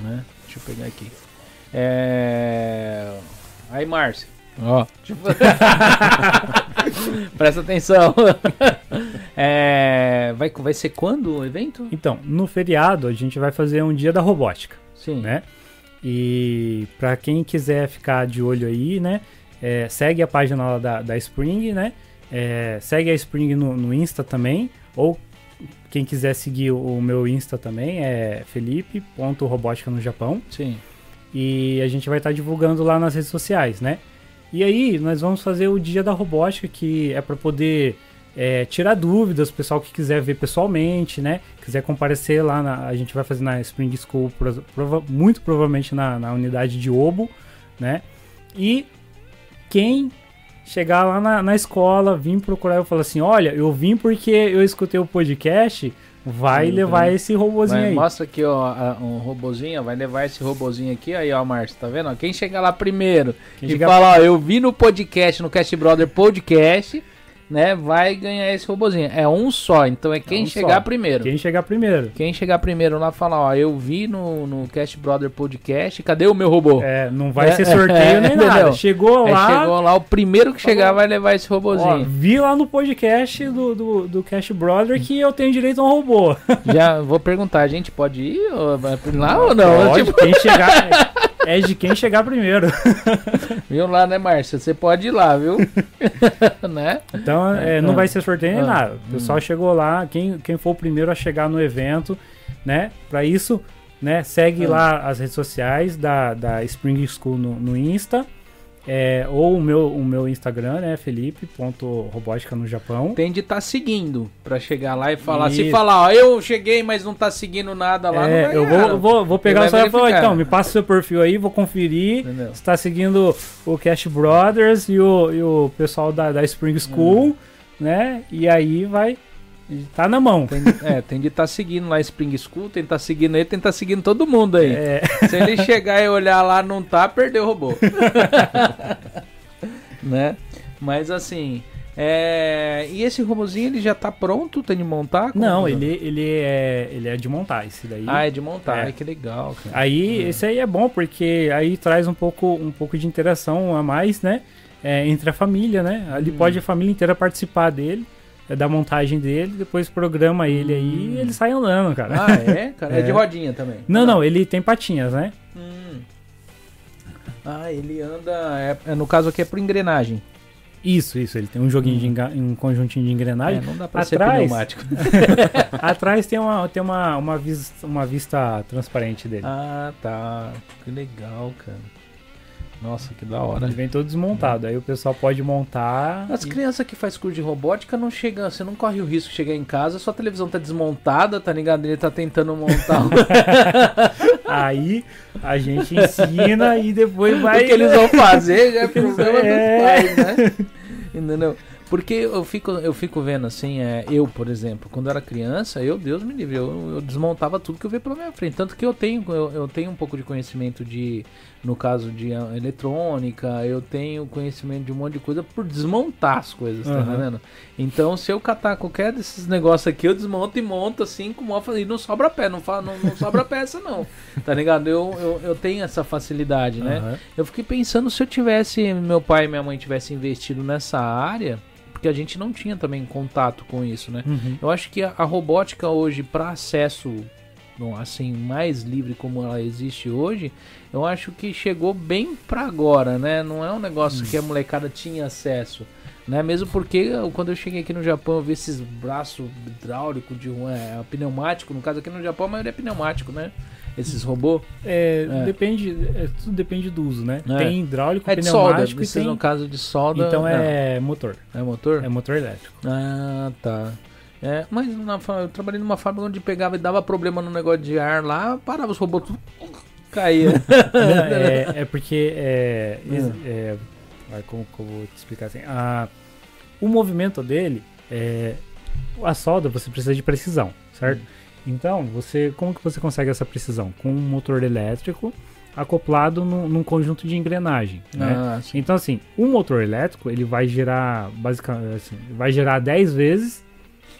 A: né? Deixa eu pegar aqui. É... Aí, Márcio. Ó. Oh. Tipo... Presta atenção. é, vai, vai ser quando o evento?
C: Então, no feriado a gente vai fazer um dia da robótica.
A: Sim.
C: Né? E para quem quiser ficar de olho aí, né? É, segue a página da, da Spring, né? É, segue a Spring no, no, Insta também. Ou quem quiser seguir o, meu Insta também é felipe.robótica no Japão.
A: Sim.
C: E a gente vai estar tá divulgando lá nas redes sociais, né? E aí, nós vamos fazer o dia da robótica, que é para poder é, tirar dúvidas, o pessoal que quiser ver pessoalmente, né? Quiser comparecer lá, na, a gente vai fazer na Spring School, prova, muito provavelmente na, na unidade de Obo, né? E quem chegar lá na, na escola, vir procurar eu falar assim: olha, eu vim porque eu escutei o podcast vai uhum. levar esse robozinho vai, aí.
A: Mostra aqui, ó, um robozinho, vai levar esse robozinho aqui, aí, ó, Márcio, tá vendo? Quem chegar lá primeiro Quem e falar, ó, eu vi no podcast, no Cast Brother Podcast, né, vai ganhar esse robozinho. É um só, então é quem é um chegar só. primeiro.
C: Quem chegar primeiro.
A: Quem chegar primeiro lá falar, ó, eu vi no, no Cast Brother Podcast, cadê o meu robô?
C: É, não vai é, ser sorteio nem nada. Chegou é, lá.
A: chegou lá, o primeiro que chegar vai levar esse robozinho. Ó,
C: vi lá no podcast do, do, do Cast Brother que eu tenho direito a um robô.
A: Já vou perguntar, a gente pode ir ou, lá ou não?
C: Pode, tipo... quem chegar... É de quem chegar primeiro.
A: viu lá, né, Márcia? Você pode ir lá, viu?
C: né? Então, é, não vai ser sorteio nem ah, nada. O pessoal hum. chegou lá, quem, quem for o primeiro a chegar no evento, né? Para isso, né, segue ah. lá as redes sociais da, da Spring School no, no Insta. É, ou o meu, o meu Instagram, né? Felipe.robótica no Japão.
A: Tem de estar tá seguindo para chegar lá e falar. Isso. Se falar, ó, eu cheguei, mas não tá seguindo nada lá,
C: é, Eu vou, vou, vou pegar o celular e falar, então, me passa seu perfil aí, vou conferir. Entendeu? Se tá seguindo o Cash Brothers e o, e o pessoal da, da Spring School, hum. né? E aí vai Tá na mão.
A: Tem, é, tem de estar tá seguindo lá Spring School, tem de estar tá seguindo ele, tem de estar tá seguindo todo mundo aí. É. Se ele chegar e olhar lá não tá, perdeu o robô. né? Mas assim, é... E esse robozinho ele já tá pronto, tem de montar?
C: Não, ele, ele, é, ele é de montar esse daí.
A: Ah, é de montar, é. Ai, que legal.
C: Cara. Aí, é. esse aí é bom porque aí traz um pouco, um pouco de interação a mais, né? É, entre a família, né? Ali hum. pode a família inteira participar dele. É da montagem dele, depois programa ele aí e ele sai andando, cara.
A: Ah, é? Cara, é, é de rodinha também.
C: Não, não, ele tem patinhas, né?
A: Hum. Ah, ele anda. É, é, no caso aqui é por engrenagem.
C: Isso, isso. Ele tem um joguinho hum. de um conjuntinho de engrenagem. É,
A: não dá pra Atrás, ser pneumático.
C: Atrás tem uma, tem uma, uma, vista, uma vista transparente dele.
A: Ah, tá. Que legal, cara. Nossa, que da hora.
C: Ele vem todo desmontado. Aí o pessoal pode montar.
A: As e... crianças que faz curso de robótica não chegam, você não corre o risco de chegar em casa, sua televisão tá desmontada, tá ligado? Ele tá tentando montar.
C: Aí a gente ensina e depois vai.
A: O que eles vão fazer já é problema é... dos pais, né? Entendeu? Porque eu fico, eu fico vendo assim, é, eu, por exemplo, quando era criança, eu, Deus me livre, eu, eu desmontava tudo que eu via pela minha frente. Tanto que eu tenho, eu, eu tenho um pouco de conhecimento de, no caso de eletrônica, eu tenho conhecimento de um monte de coisa por desmontar as coisas, tá uhum. vendo? Então, se eu catar qualquer desses negócios aqui, eu desmonto e monto assim, como e não sobra pé, não, não, não sobra peça, não. Tá ligado? Eu, eu, eu tenho essa facilidade, né? Uhum. Eu fiquei pensando se eu tivesse, meu pai e minha mãe tivessem investido nessa área porque a gente não tinha também contato com isso, né? Uhum. Eu acho que a, a robótica hoje, para acesso assim, mais livre como ela existe hoje, eu acho que chegou bem para agora, né? Não é um negócio que a molecada tinha acesso. Né? Mesmo porque quando eu cheguei aqui no Japão eu vi esses braços hidráulicos de é, pneumático, no caso aqui no Japão a maioria é pneumático, né? esses robôs?
C: É, é. depende, é, tudo depende do uso, né? É. Tem hidráulico, é de pneumático solda,
A: e tem... no caso de solda...
C: Então é motor.
A: É motor?
C: É motor elétrico.
A: Ah, tá. É, mas na, eu trabalhei numa fábrica onde pegava e dava problema no negócio de ar lá, parava os robôs tudo caía.
C: é, é, porque é, é, é como, como eu vou te explicar assim, a, o movimento dele é a solda você precisa de precisão, certo? Hum. Então, você, como que você consegue essa precisão? Com um motor elétrico acoplado no, num conjunto de engrenagem. Né? Ah, então, assim, o motor elétrico ele vai gerar basicamente assim, vai gerar 10 vezes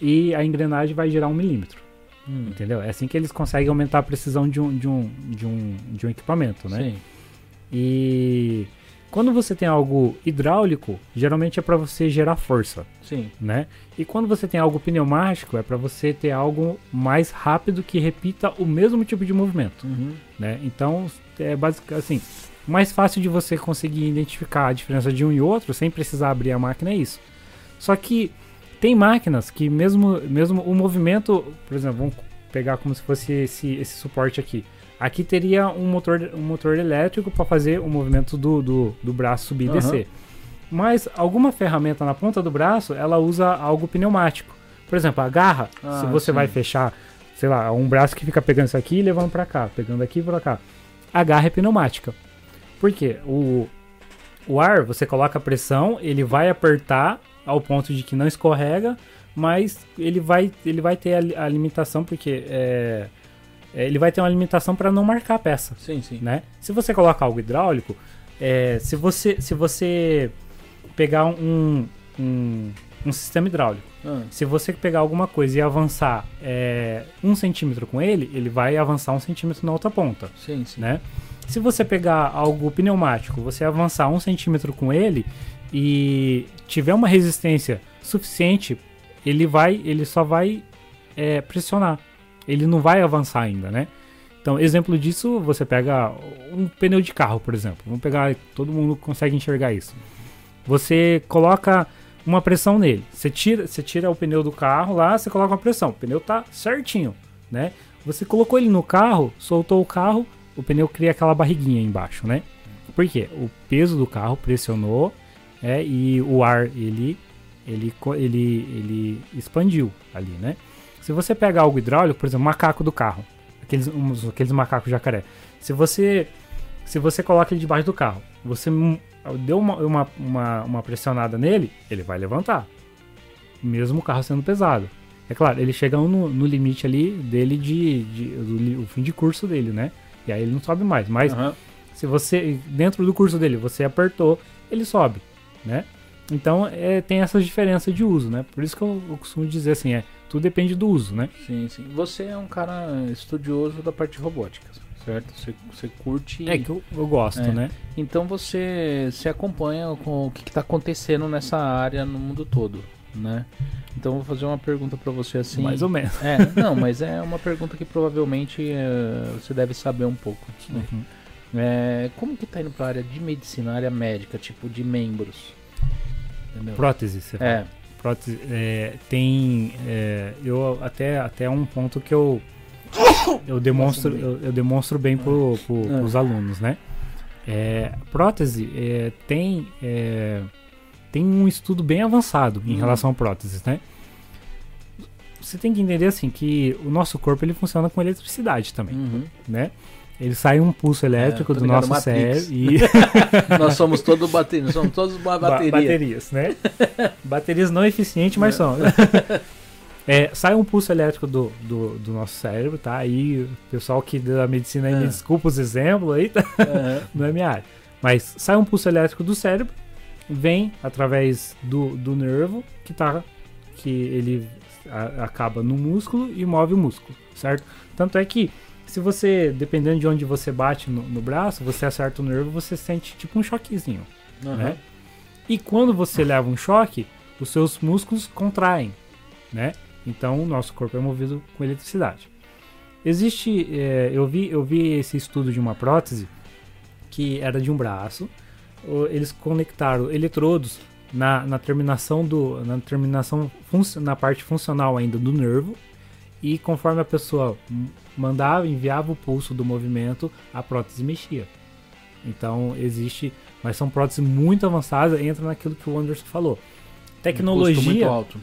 C: e a engrenagem vai gerar 1 milímetro. Hum. Entendeu? É assim que eles conseguem aumentar a precisão de um, de um, de um, de um equipamento, né? Sim. E quando você tem algo hidráulico, geralmente é para você gerar força.
A: Sim.
C: Né? E quando você tem algo pneumático, é para você ter algo mais rápido que repita o mesmo tipo de movimento. Uhum. Né? Então, é basicamente assim, mais fácil de você conseguir identificar a diferença de um e outro sem precisar abrir a máquina é isso. Só que tem máquinas que mesmo, mesmo o movimento, por exemplo, vamos pegar como se fosse esse, esse suporte aqui. Aqui teria um motor, um motor elétrico para fazer o movimento do, do, do braço subir uhum. e descer. Mas alguma ferramenta na ponta do braço, ela usa algo pneumático. Por exemplo, a garra, ah, se você sim. vai fechar, sei lá, um braço que fica pegando isso aqui e levando para cá, pegando aqui e para cá. A garra é pneumática. Por quê? O, o ar, você coloca a pressão, ele vai apertar ao ponto de que não escorrega, mas ele vai, ele vai ter a, a limitação, porque é, é, ele vai ter uma limitação para não marcar a peça.
A: Sim, sim.
C: Né? Se você coloca algo hidráulico, é, se, você, se você pegar um, um, um sistema hidráulico. Ah. Se você pegar alguma coisa e avançar é, um centímetro com ele, ele vai avançar um centímetro na outra ponta. Sim, sim. Né? Se você pegar algo pneumático, você avançar um centímetro com ele e tiver uma resistência suficiente, ele vai, ele só vai é, pressionar. Ele não vai avançar ainda, né? Então, exemplo disso, você pega um pneu de carro, por exemplo. Vamos pegar, todo mundo consegue enxergar isso. Você coloca uma pressão nele. Você tira, você tira o pneu do carro lá, você coloca uma pressão. O pneu tá certinho, né? Você colocou ele no carro, soltou o carro, o pneu cria aquela barriguinha embaixo, né? Por quê? O peso do carro pressionou é, e o ar ele, ele, ele, ele expandiu ali, né? Se você pega algo hidráulico, por exemplo, macaco do carro, aqueles, uns, aqueles macacos jacaré. Se você se você coloca ele debaixo do carro, você deu uma, uma, uma, uma pressionada nele, ele vai levantar. Mesmo o carro sendo pesado. É claro, ele chega no, no limite ali dele de, de do, o fim de curso dele, né? E aí ele não sobe mais. Mas uhum. se você dentro do curso dele você apertou, ele sobe, né? Então é, tem essas diferenças de uso, né? Por isso que eu, eu costumo dizer assim, é tudo depende do uso, né?
A: Sim, sim. Você é um cara estudioso da parte de robótica, certo? Você, você curte.
C: É que eu, eu gosto, é. né?
A: Então você se acompanha com o que está acontecendo nessa área no mundo todo, né? Então vou fazer uma pergunta para você assim.
C: Mais ou menos.
A: É, não, mas é uma pergunta que provavelmente é, você deve saber um pouco. Né? Uhum. É, como que tá indo para a área de medicina, área médica, tipo de membros?
C: Entendeu? Prótese, você fala. É prótese é, tem é, eu até até um ponto que eu eu demonstro eu, eu demonstro bem pro, pro, ah. pros alunos né é, prótese é, tem é, tem um estudo bem avançado em uhum. relação a próteses né você tem que entender assim que o nosso corpo ele funciona com eletricidade também uhum. né ele sai um pulso elétrico é, do nosso cérebro e.
A: nós somos todos baterias, somos todos uma bateria.
C: Ba baterias, né? baterias não eficientes, mas é. são. É, sai um pulso elétrico do, do, do, nosso cérebro, tá? Aí, o pessoal que da medicina aí, é. me desculpa os exemplos aí, tá? Uhum. não é minha área. Mas sai um pulso elétrico do cérebro, vem através do, do nervo, que tá. que ele a, acaba no músculo e move o músculo, certo? Tanto é que se você, dependendo de onde você bate no, no braço, você acerta o nervo, você sente tipo um choquezinho, uhum. né? E quando você leva um choque, os seus músculos contraem, né? Então o nosso corpo é movido com eletricidade. Existe, é, eu vi, eu vi esse estudo de uma prótese que era de um braço. Eles conectaram eletrodos na, na terminação do, na terminação na parte funcional ainda do nervo e conforme a pessoa mandava, enviava o pulso do movimento, a prótese mexia. Então existe, mas são próteses muito avançadas, entra naquilo que o Anderson falou. Tecnologia um muito alto.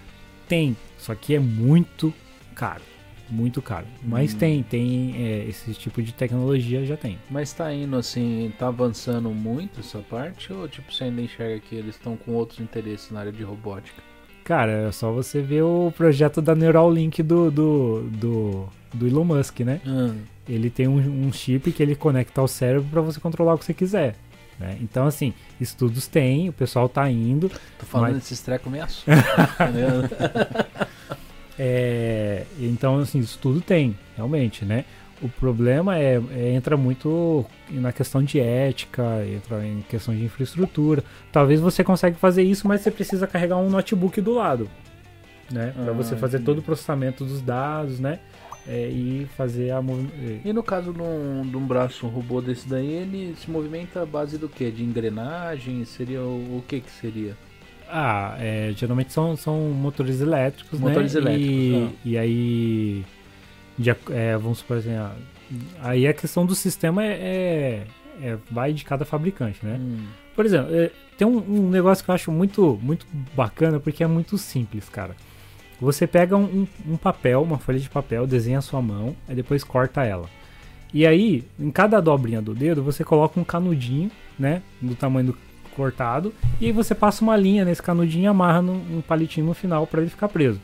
C: tem, só que é muito caro, muito caro. Mas hum. tem, tem é, esse tipo de tecnologia já tem.
A: Mas tá indo assim, tá avançando muito essa parte ou tipo você ainda enxerga que eles estão com outros interesses na área de robótica?
C: Cara, é só você ver o projeto da Neuralink do, do, do, do Elon Musk, né? Hum. Ele tem um, um, chip que ele conecta ao cérebro para você controlar o que você quiser. Né? Então, assim, estudos tem, o pessoal tá indo.
A: Tô falando mas... desses trecos meio
C: é, Então, assim, estudo tem, realmente, né? O problema é, é, entra muito na questão de ética, entra em questão de infraestrutura. Talvez você consiga fazer isso, mas você precisa carregar um notebook do lado, né? Para ah, você fazer entendi. todo o processamento dos dados, né? É, e fazer a
A: é. E no caso de um, de um braço um robô desse daí, ele se movimenta à base do que? De engrenagem? Seria o, o que que seria?
C: Ah, é, geralmente são, são motores elétricos,
A: motores
C: né?
A: elétricos.
C: E, ah. e aí de, é, vamos supor assim, aí a questão do sistema é, é, é, vai de cada fabricante, né? Hum. Por exemplo, é, tem um, um, negócio que eu acho muito, muito bacana porque é muito simples, cara. Você pega um, um, papel, uma folha de papel, desenha a sua mão, aí depois corta ela. E aí, em cada dobrinha do dedo, você coloca um canudinho, né? Do tamanho do cortado. E aí você passa uma linha nesse canudinho e amarra num, um palitinho no final para ele ficar preso.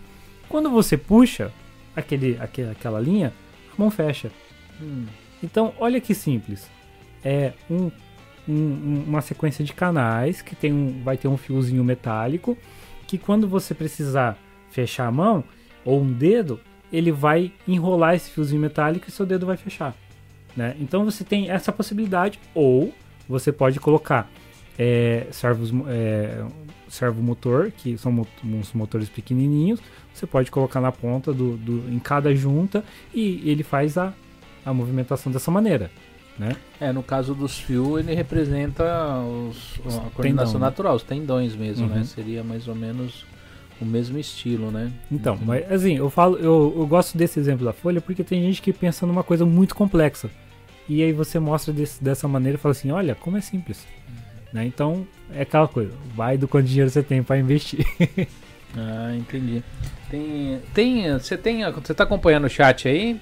C: Quando você puxa, aquele, aquele, aquela linha, a mão fecha. Hum. Então, olha que simples. É um, um, uma sequência de canais que tem um, vai ter um fiozinho metálico que quando você precisar fechar a mão ou um dedo, ele vai enrolar esse fiozinho metálico e seu dedo vai fechar. Né? Então você tem essa possibilidade, ou você pode colocar é, servos, é, servo motor, que são uns motores pequenininhos, você pode colocar na ponta do, do em cada junta e ele faz a, a movimentação dessa maneira. Né?
A: É, no caso dos fios, ele representa os, a coordenação Tendão, né? natural, né? os tendões mesmo, né? uhum. né? Seria mais ou menos o mesmo estilo, né?
C: Então, uhum. mas assim, eu falo, eu, eu gosto desse exemplo da folha porque tem gente que pensa numa coisa muito complexa. E aí você mostra desse, dessa maneira e fala assim, olha, como é simples. Uhum. Né? Então, é aquela coisa, vai do quanto dinheiro você tem para investir.
A: ah, entendi. Tem, tem, você tem, você tá acompanhando o chat aí?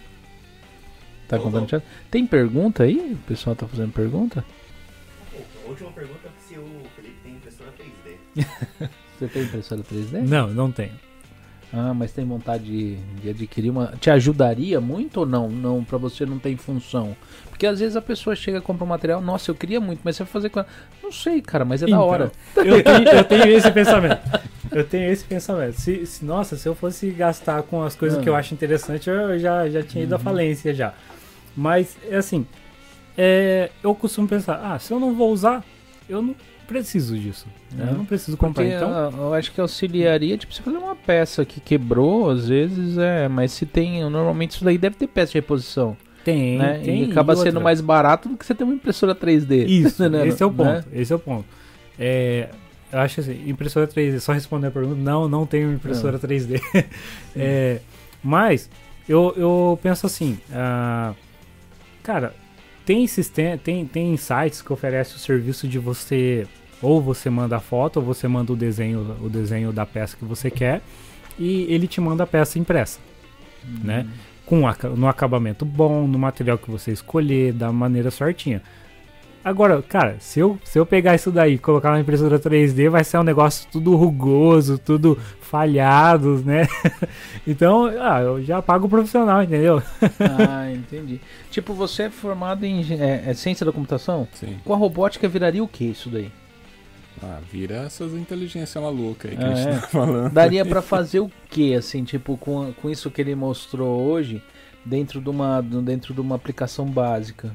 A: Tá acompanhando o chat? Tem pergunta aí? O pessoal tá fazendo pergunta?
D: A última pergunta é se o Felipe tem impressora 3D.
A: você tem impressora 3D?
C: Não, não tenho.
A: Ah, mas tem vontade de, de, adquirir uma. Te ajudaria muito ou não? Não, para você não tem função. Porque às vezes a pessoa chega, compra um material, nossa, eu queria muito, mas você vai fazer com. Não sei, cara, mas é então, da hora.
C: Eu tenho, eu tenho esse pensamento. Eu tenho esse pensamento. Se, se, nossa, se eu fosse gastar com as coisas ah. que eu acho interessante, eu já, já tinha ido uhum. à falência já. Mas, é assim, é, eu costumo pensar, ah, se eu não vou usar, eu não preciso disso. Né? Eu não preciso comprar. Porque então,
A: eu acho que auxiliaria, tipo, você fazer uma peça que quebrou, às vezes, é, mas se tem, normalmente isso daí deve ter peça de reposição.
C: Tem,
A: né?
C: tem.
A: E acaba e sendo mais barato do que você ter uma impressora 3D.
C: Isso, né? esse é o ponto. Né? Esse é o ponto. É, eu acho assim, impressora 3D, só responder a pergunta, não, não tenho impressora não. 3D. é, mas, eu, eu penso assim, uh, cara, tem, sistema, tem, tem sites que oferecem o serviço de você ou você manda a foto ou você manda o desenho, o desenho da peça que você quer e ele te manda a peça impressa, uhum. né? Com no acabamento bom, no material que você escolher, da maneira certinha. Agora, cara, se eu, se eu pegar isso daí e colocar na impressora 3D, vai ser um negócio tudo rugoso, tudo falhado, né? então, ah, eu já pago o profissional, entendeu?
A: ah, entendi. Tipo, você é formado em é, é ciência da computação?
B: Sim.
A: Com a robótica viraria o que isso daí?
B: Ah, vira essas inteligências malucas aí que ah, a gente é. tá falando.
A: Daria para fazer o que, assim, tipo, com, com isso que ele mostrou hoje, dentro de uma, dentro de uma aplicação básica?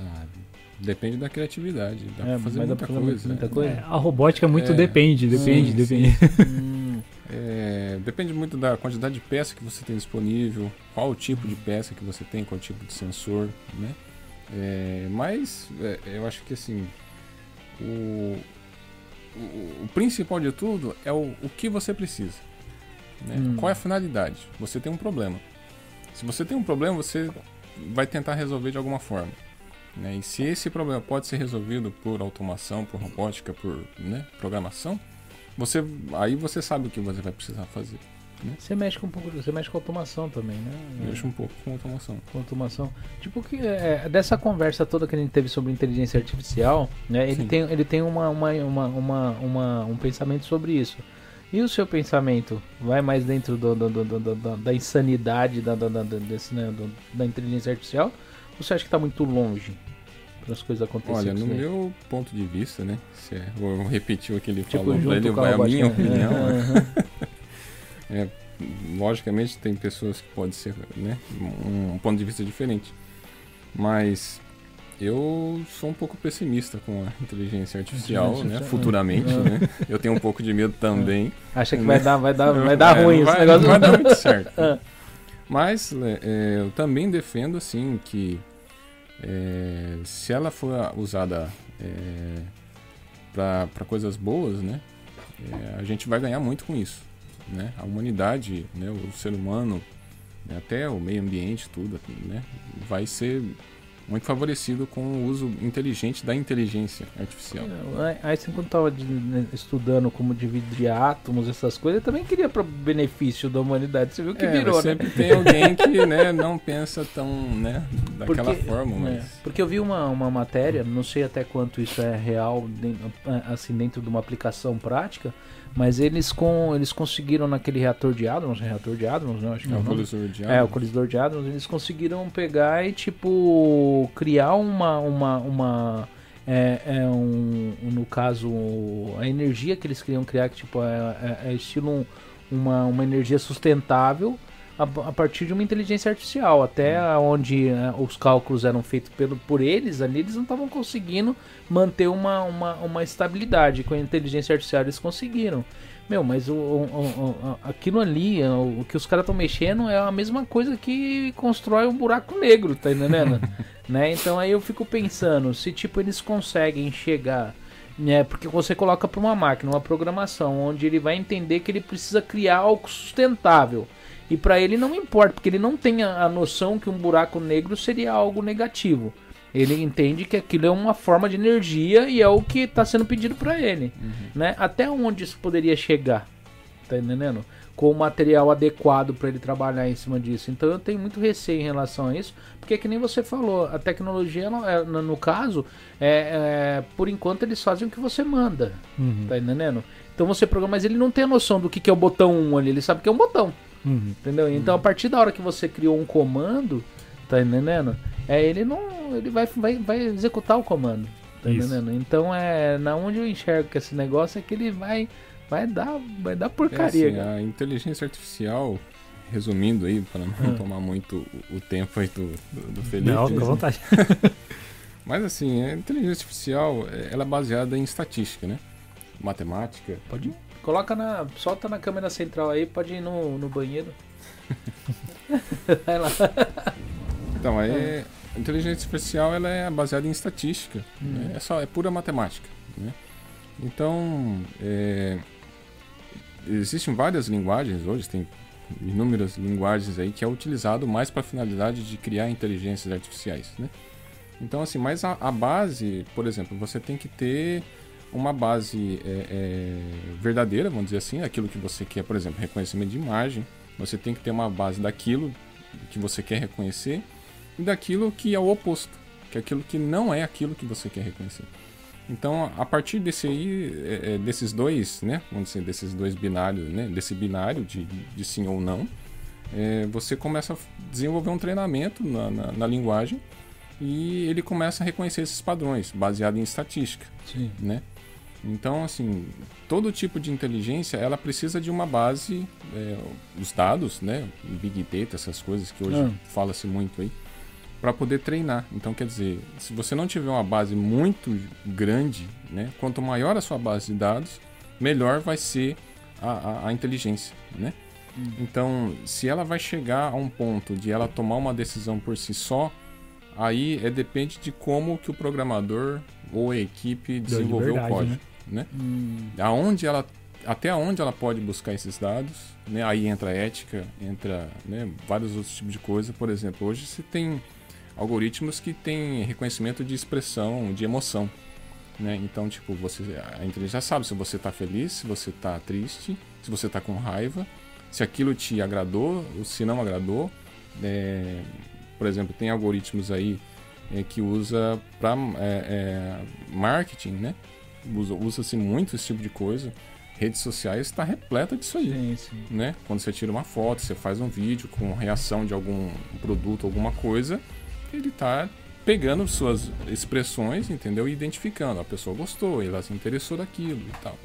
B: Ah, Depende da criatividade. Dá é, pra fazer muita, coisa,
C: muita coisa. É, a robótica muito é, depende, depende, sim, depende.
B: Sim. é, depende muito da quantidade de peça que você tem disponível, qual o tipo de peça que você tem, qual tipo de sensor, né? É, mas é, eu acho que assim o, o, o, principal de tudo é o, o que você precisa. Né? Hum. Qual é a finalidade? Você tem um problema. Se você tem um problema, você vai tentar resolver de alguma forma. Né? E se esse problema pode ser resolvido por automação, por robótica, por né, programação, você aí você sabe o que você vai precisar fazer. Né?
A: Você mexe com um pouco, você mexe com automação também, né?
B: Mexe um pouco com automação.
A: Com automação. Tipo que é, dessa conversa toda que a gente teve sobre inteligência artificial, né? Ele Sim. tem, ele tem uma, uma, uma, uma, um pensamento sobre isso. E o seu pensamento vai mais dentro do, do, do, do da insanidade da, da, da, desse, né, da inteligência artificial? Ou você acha que está muito longe? As coisas acontecerem.
B: Olha, no meu ponto de vista, né? Se é, vou repetir o que ele tipo, falou, ele vai a minha opinião. Né? é, logicamente tem pessoas que pode ser, né? Um, um ponto de vista diferente. Mas eu sou um pouco pessimista com a inteligência artificial, né? Futuramente, né? Eu tenho um pouco de medo também.
A: Acha que né? vai dar, vai dar, vai dar é, ruim
B: vai,
A: esse negócio.
B: Não vai dar muito certo. Né? Mas é, eu também defendo assim que é, se ela for usada é, para coisas boas, né, é, a gente vai ganhar muito com isso. Né? A humanidade, né, o ser humano, né, até o meio ambiente, tudo, né, vai ser muito favorecido com o uso inteligente da inteligência artificial.
A: É, você quando estava né, estudando como dividir átomos, essas coisas, também queria para benefício da humanidade. Você viu que é, virou,
B: né? Sempre tem alguém que né, não pensa tão né, daquela porque, forma. É, mas... É,
A: porque eu vi uma, uma matéria, não sei até quanto isso é real, assim, dentro de uma aplicação prática, mas eles com eles conseguiram naquele reator de hadrons, reator de hadrons, né? Acho que é,
B: o colisor de hadrons.
A: É, o colisor de hadrons, eles conseguiram pegar e tipo criar uma uma uma é, é um, no caso, a energia que eles queriam criar, que tipo, é, é, é estilo um, uma, uma energia sustentável a, a, partir de uma inteligência artificial. Até onde né, os cálculos eram feitos pelo, por eles ali, eles não estavam conseguindo manter uma, uma, uma estabilidade. Com a inteligência artificial eles conseguiram. Meu, mas o, o, o aquilo ali, o, que os caras estão mexendo é a mesma coisa que constrói um buraco negro, tá entendendo? né? Então aí eu fico pensando, se tipo eles conseguem chegar, né? Porque você coloca para uma máquina uma programação onde ele vai entender que ele precisa criar algo sustentável. E para ele não importa, porque ele não tem a, noção que um buraco negro seria algo negativo. Ele entende que aquilo é uma forma de energia e é o que está sendo pedido para ele. Uhum. Né? Até onde isso poderia chegar? Tá entendendo? Com o material adequado para ele trabalhar em cima disso. Então eu tenho muito receio em relação a isso, porque é que nem você falou, a tecnologia, é, no caso, é, é, por enquanto eles fazem o que você manda. Uhum. Tá entendendo? Então você programa, mas ele não tem a noção do que, que é o botão 1 ali, ele sabe que é um botão. Uhum. Entendeu? Então a partir da hora que você criou um comando, tá entendendo? É, ele não. Ele vai, vai, vai executar o comando. Tá Isso. entendendo? Então é. Na onde eu enxergo que esse negócio é que ele vai. Vai dar, vai dar porcaria. É assim,
B: a inteligência artificial, resumindo aí, para não ah. tomar muito o tempo aí do, do, do Felipe.
C: Não, fica à vontade.
B: Mas assim, a inteligência artificial, é, ela é baseada em estatística, né? Matemática.
A: Pode ir. Coloca na. Solta na câmera central aí, pode ir no, no banheiro.
B: Vai lá. Então, aí, a inteligência artificial ela é baseada em estatística. Hum. Né? É, só, é pura matemática. Né? Então, é, existem várias linguagens hoje, tem inúmeras linguagens aí que é utilizado mais para a finalidade de criar inteligências artificiais, né? Então, assim, mas a, a, base, por exemplo, você tem que ter uma base é, é, verdadeira, vamos dizer assim, aquilo que você quer, por exemplo, reconhecimento de imagem. Você tem que ter uma base daquilo que você quer reconhecer e daquilo que é o oposto, que é aquilo que não é aquilo que você quer reconhecer. Então, a partir desse aí, é, é, desses dois, né, vamos dizer, desses dois binários, né, desse binário de, de sim ou não, é, você começa a desenvolver um treinamento na, na, na, linguagem e ele começa a reconhecer esses padrões, baseado em estatística,
A: sim.
B: né? Então, assim, todo tipo de inteligência, ela precisa de uma base, é, os dados, né, Big Data, essas coisas que hoje ah. fala-se muito aí, para poder treinar. Então, quer dizer, se você não tiver uma base muito grande, né, quanto maior a sua base de dados, melhor vai ser a, a, a inteligência, né? Hum. Então, se ela vai chegar a um ponto de ela tomar uma decisão por si só, aí é depende de como que o programador ou a equipe desenvolveu o código, né? Né? Hum. Aonde ela até onde ela pode buscar esses dados, né? Aí entra ética, entra né, vários outros tipos de coisa. Por exemplo, hoje você tem algoritmos que têm reconhecimento de expressão, de emoção. Né? Então, tipo, você, a inteligência sabe se você está feliz, se você está triste, se você está com raiva, se aquilo te agradou ou se não agradou. É, por exemplo, tem algoritmos aí é, que usa para é, é, marketing, né? Usa-se usa muito esse tipo de coisa. Redes sociais está repleta disso aí, sim, sim. né? Quando você tira uma foto, você faz um vídeo com reação de algum produto, alguma coisa, ele está pegando suas expressões, entendeu? E identificando. A pessoa gostou, ela se interessou daquilo e tal.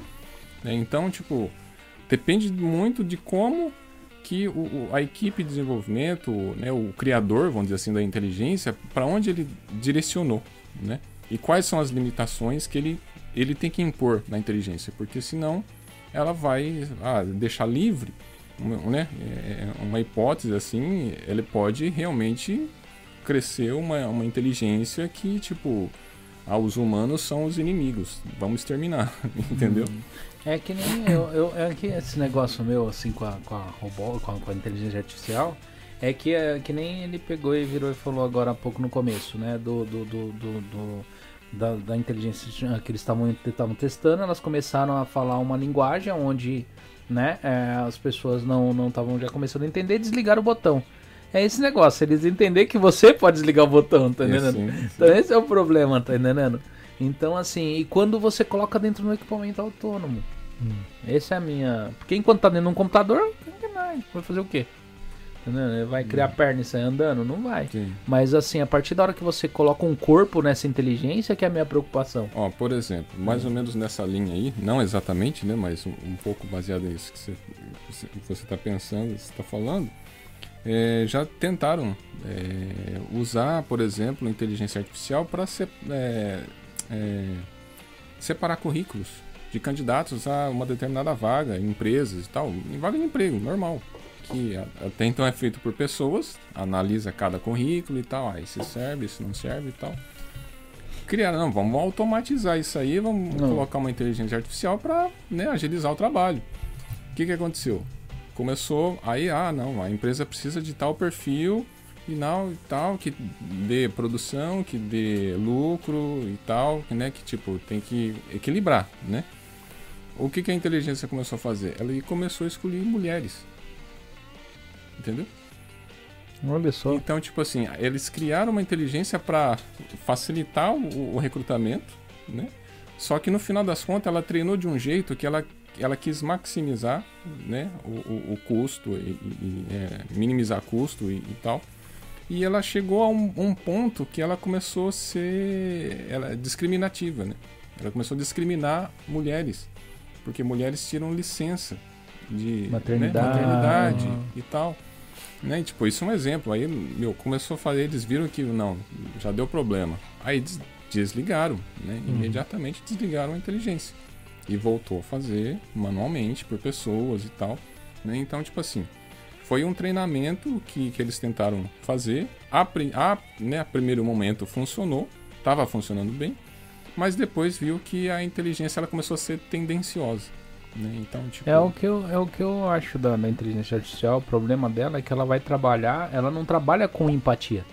B: Né? Então, tipo, depende muito de como que o, a equipe de desenvolvimento, né, o criador, vamos dizer assim, da inteligência, para onde ele direcionou, né? E quais são as limitações que ele, ele tem que impor na inteligência, porque senão ela vai ah, deixar livre, né? É, é uma hipótese assim, ele pode realmente crescer uma, uma inteligência que, tipo, ah, os humanos são os inimigos, vamos exterminar, entendeu? Hum.
A: É que nem eu, eu, é que esse negócio meu, assim, com a, com a robô, com a, com a inteligência artificial, é que, é que nem ele pegou e virou e falou agora há pouco no começo, né? Do, do, do, do, do da, da, inteligência que eles estavam testando, elas começaram a falar uma linguagem onde né, é, as pessoas não estavam já começando a entender e desligaram o botão. É esse negócio, eles entender que você pode desligar o botão, tá entendendo? Sim, sim. Então esse é o problema, tá entendendo? Então assim, e quando você coloca dentro do equipamento autônomo? Hum. Essa é a minha. Porque enquanto tá dentro de um computador, não tem mais. Vai fazer o quê? Né? Vai criar hum. perna e sair andando? Não vai. Sim. Mas assim, a partir da hora que você coloca um corpo nessa inteligência, que é a minha preocupação.
B: Ó, por exemplo, mais ou menos nessa linha aí, não exatamente, né? Mas um, um pouco baseado nisso que você está pensando, você está falando. É, já tentaram é, usar, por exemplo, inteligência artificial para se, é, é, separar currículos de candidatos a uma determinada vaga, em empresas e tal, em vaga de emprego, normal que até então é feito por pessoas, analisa cada currículo e tal, aí se serve, se não serve e tal. Criaram, não, vamos automatizar isso aí, vamos não. colocar uma inteligência artificial para né, agilizar o trabalho. O que, que aconteceu? Começou, aí, ah, não, a empresa precisa de tal perfil e não e tal, que dê produção, que dê lucro e tal, né, que tipo, tem que equilibrar, né? O que, que a inteligência começou a fazer? Ela começou a escolher mulheres Entendeu?
A: Olha só.
B: Então, tipo assim, eles criaram uma inteligência para facilitar o, o, recrutamento, né? Só que no final das contas ela treinou de um jeito que ela, ela quis maximizar né, o, o, o custo e, e é, minimizar custo e, e, tal. E ela chegou a um, um, ponto que ela começou a ser ela, é discriminativa, né? Ela começou a discriminar mulheres, porque mulheres tiram licença de
A: maternidade,
B: né, maternidade e tal. Né? E, tipo, isso é um exemplo. Aí, meu, começou a fazer, eles viram que não, já deu problema. Aí des desligaram, né? Uhum. Imediatamente desligaram a inteligência. E voltou a fazer manualmente por pessoas e tal. Né? Então, tipo assim, foi um treinamento que, que eles tentaram fazer. A, a, né, a primeiro momento funcionou, estava funcionando bem, mas depois viu que a inteligência ela começou a ser tendenciosa. Né? Então, tipo...
A: é, o que eu, é o que eu acho da, da inteligência artificial. O problema dela é que ela vai trabalhar, ela não trabalha com empatia.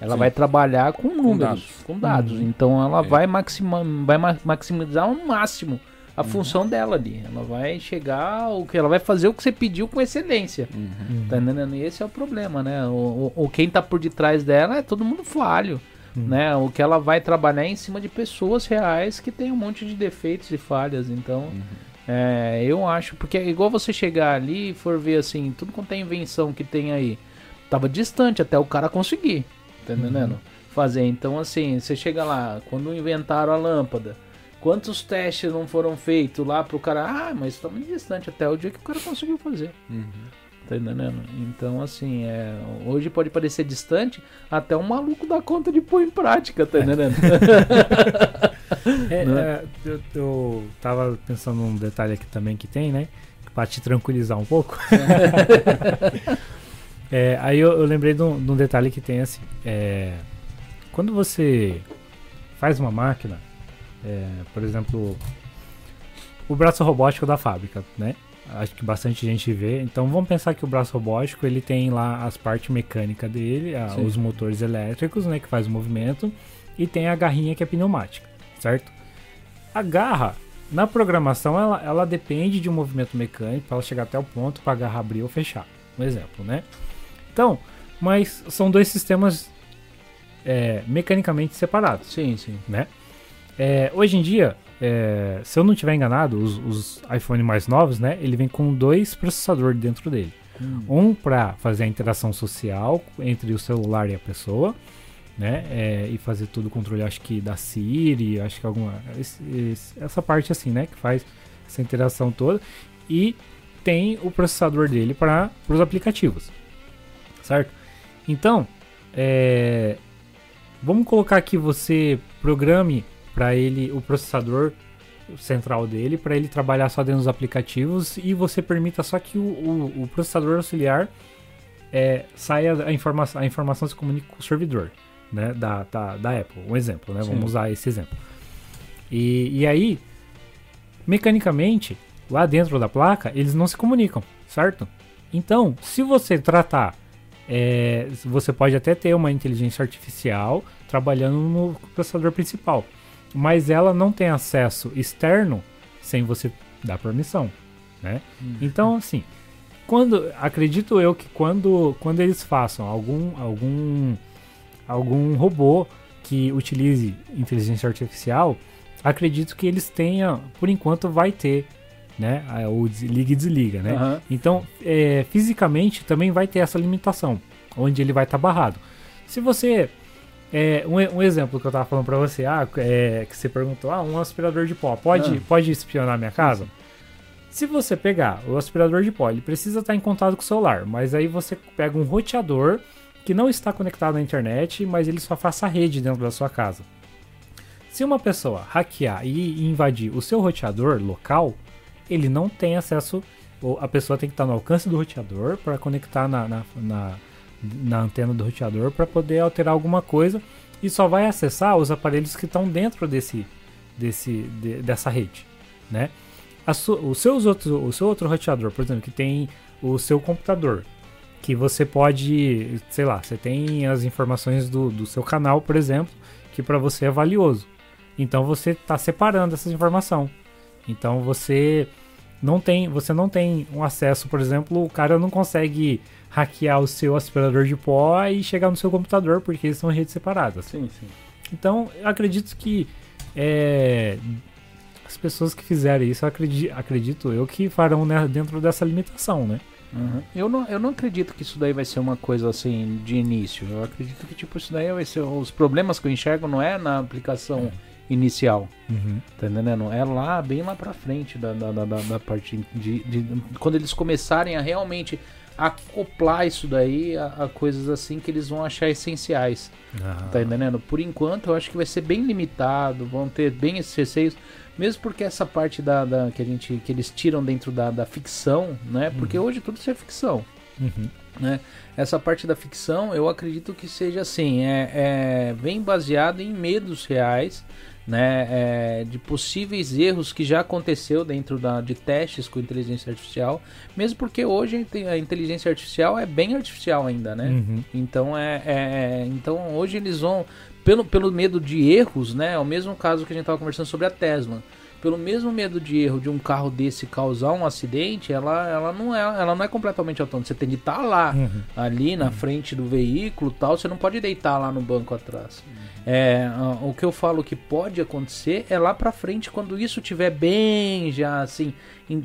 A: Ela Sim. vai trabalhar com números, com dados. Com dados. Uhum. Então ela é. vai, maxima, vai maximizar ao máximo a uhum. função dela ali. Ela vai chegar, o que ela vai fazer o que você pediu com excelência. Uhum. Tá entendendo? E esse é o problema, né? O, o, o, quem tá por detrás dela é todo mundo falho. Uhum. Né? O que ela vai trabalhar é em cima de pessoas reais que tem um monte de defeitos e falhas. Então, uhum. É, eu acho, porque é igual você chegar ali e for ver assim, tudo quanto é invenção que tem aí, tava distante até o cara conseguir, tá entendendo? Uhum. Fazer. Então, assim, você chega lá, quando inventaram a lâmpada, quantos testes não foram feitos lá pro cara, ah, mas muito distante até o dia que o cara conseguiu fazer. Uhum. Tá entendendo? Então, assim, é, hoje pode parecer distante, até um maluco dá conta de pôr em prática, tá entendendo?
C: é, é, eu, eu tava pensando num detalhe aqui também que tem, né? Pra te tranquilizar um pouco. é, aí eu, eu, lembrei de um, de um, detalhe que tem assim. É, quando você faz uma máquina, é, por exemplo, o braço robótico da fábrica, né? Acho que bastante gente vê. Então vamos pensar que o braço robótico ele tem lá as partes mecânicas dele, a, os motores elétricos, né, que faz o movimento, e tem a garrinha que é pneumática, certo? A garra na programação ela, ela depende de um movimento mecânico para ela chegar até o ponto para a garra abrir ou fechar, um exemplo, né? Então, mas são dois sistemas é, mecanicamente separados.
A: Sim, sim.
C: Né? É, hoje em dia, é, se eu não estiver enganado, os, os iPhone mais novos, né? Ele vem com dois processadores dentro dele. Hum. Um para fazer a interação social entre o celular e a pessoa, né? É, e fazer todo o controle, acho que da Siri, acho que alguma. Esse, esse, essa parte assim, né? Que faz essa interação toda. E tem o processador dele para os aplicativos, certo? Então, é, vamos colocar que você programe para ele o processador central dele para ele trabalhar só dentro dos aplicativos e você permita só que o, o, o processador auxiliar é, saia a informação, a informação se comunique com o servidor né, da, da, da Apple. Um exemplo, né? Vamos usar esse exemplo. E, e aí, mecanicamente, lá dentro da placa, eles não se comunicam, certo? Então, se você tratar, é, você pode até ter uma inteligência artificial trabalhando no processador principal mas ela não tem acesso externo sem você dar permissão, né? Uhum. Então, assim, quando acredito eu que quando, quando eles façam algum algum algum robô que utilize inteligência artificial, acredito que eles tenham, por enquanto vai ter né? O liga e desliga, né? Uhum. Então, é, fisicamente também vai ter essa limitação, onde ele vai estar tá barrado. Se você é, um, um, exemplo que eu tava falando pra você, ah, é, que você perguntou, ah, um aspirador de pó, pode, ah. pode espionar minha casa? Se você pegar o aspirador de pó, ele precisa estar em contato com o celular, mas aí você pega um roteador que não está conectado à internet, mas ele só faça rede dentro da sua casa. Se uma pessoa hackear e invadir o seu roteador local, ele não tem acesso, a pessoa tem que estar no alcance do roteador para conectar na, na, na na antena do roteador para poder alterar alguma coisa e só vai acessar os aparelhos que estão dentro desse, desse, de, dessa rede, né? o, seus outros, o seu outro roteador, por exemplo, que tem o seu computador, que você pode, sei lá, você tem as informações do, do seu canal, por exemplo, que para você é valioso. Então você está separando essa informação. Então você não tem, você não tem um acesso, por exemplo, o cara não consegue hackear o seu aspirador de pó e chegar no seu computador, porque eles são redes separadas.
A: Sim, sim.
C: Então, eu acredito que é, as pessoas que fizerem isso, acredito, acredito eu, que farão né, dentro dessa limitação, né?
A: Uhum. Eu, não, eu não acredito que isso daí vai ser uma coisa assim de início. Eu acredito que tipo isso daí vai ser os problemas que eu enxergo não é na aplicação inicial,
C: uhum.
A: tá entendendo? É lá bem lá para frente da, da, da, da parte de, de, quando eles começarem a realmente acoplar isso daí a, a, coisas assim que eles vão achar essenciais. Ah. Tá entendendo? Por enquanto eu acho que vai ser bem limitado, vão ter bem esses receios, mesmo porque essa parte da, da que a gente que eles tiram dentro da, da ficção, né? Porque uhum. hoje tudo isso é ficção.
C: Uhum.
A: Né? Essa parte da ficção eu acredito que seja assim, é, é bem baseado em medos reais né, é, de possíveis erros que já aconteceu dentro da, de testes com inteligência artificial, mesmo porque hoje a inteligência artificial é bem artificial ainda, né?
C: Uhum.
A: Então é, é, então hoje eles vão pelo, pelo medo de erros, né? É o mesmo caso que a gente estava conversando sobre a Tesla pelo mesmo medo de erro de um carro desse causar um acidente, ela, ela, não, é, ela não é completamente autônoma. Você tem de estar tá lá, uhum. ali na uhum. frente do veículo tal. Você não pode deitar lá no banco atrás. É, o que eu falo que pode acontecer é lá pra frente, quando isso tiver bem já assim,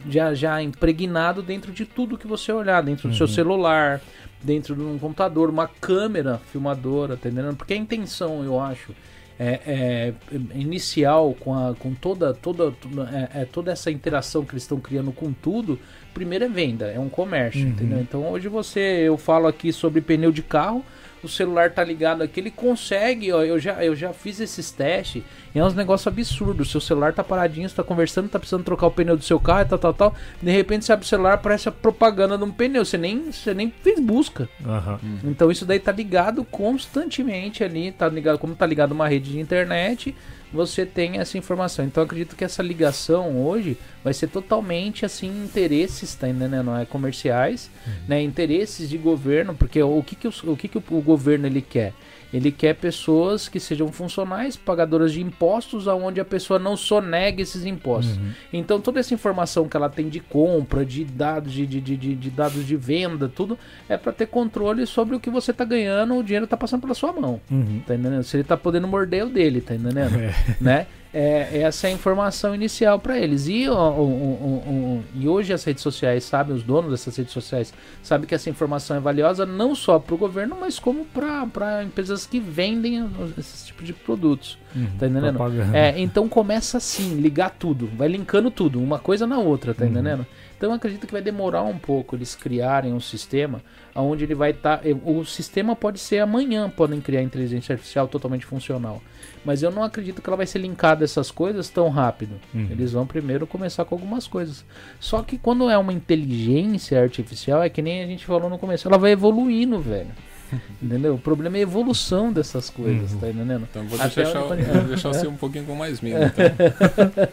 A: já, já impregnado dentro de tudo que você olhar, dentro do seu uhum. celular, dentro de um computador, uma câmera filmadora, tá entendendo? Porque a intenção, eu acho é, é, inicial com, a, com toda, toda, é, é, toda essa interação que eles estão criando com tudo, primeiro é venda, é um comércio, uhum. entendeu? Então hoje você, eu falo aqui sobre pneu de carro, o celular tá ligado aqui, ele consegue, ó, eu já, eu já fiz esses testes, e é uns negócio absurdo. O seu celular tá paradinho, você tá conversando, tá precisando trocar o pneu do seu carro e tal, tal, tal. De repente você abre o celular, aparece a propaganda de um pneu, você nem, você nem fez busca.
C: Uhum.
A: Então isso daí tá ligado constantemente ali, tá ligado, como tá ligado uma rede de internet, você tem essa informação. Então acredito que essa ligação hoje vai ser totalmente assim interesses, tá entendendo? Não é comerciais, uhum. né? Interesses de governo, porque o que que o, o que que o, o governo ele quer? Ele quer pessoas que sejam funcionais, pagadoras de impostos, aonde a pessoa não sonegue esses impostos. Uhum. Então toda essa informação que ela tem de compra, de dados de, de, de, de dados de venda, tudo é para ter controle sobre o que você tá ganhando, o dinheiro tá passando pela sua mão.
C: Uhum.
A: Tá entendendo? Se ele tá podendo morder o dele, tá entendendo? É. Né? É, essa é a informação inicial para eles. E, o, o, o, e hoje as redes sociais sabem, os donos dessas redes sociais sabem que essa informação é valiosa não só para o governo, mas como para empresas que vendem esse tipo de produtos. Uhum, tá entendendo? É, então começa assim, ligar tudo, vai linkando tudo, uma coisa na outra, tá uhum. entendendo? Então eu acredito que vai demorar um pouco eles criarem um sistema onde ele vai estar. Tá, o sistema pode ser amanhã, podem criar inteligência artificial totalmente funcional. Mas eu não acredito que ela vai ser linkada a essas coisas tão rápido. Uhum. Eles vão primeiro começar com algumas coisas. Só que quando é uma inteligência artificial, é que nem a gente falou no começo, ela vai evoluindo, velho. Entendeu? O problema é a evolução dessas coisas, uhum. tá entendendo?
B: Então vou deixar, vou deixar você um pouquinho com mais medo. Então.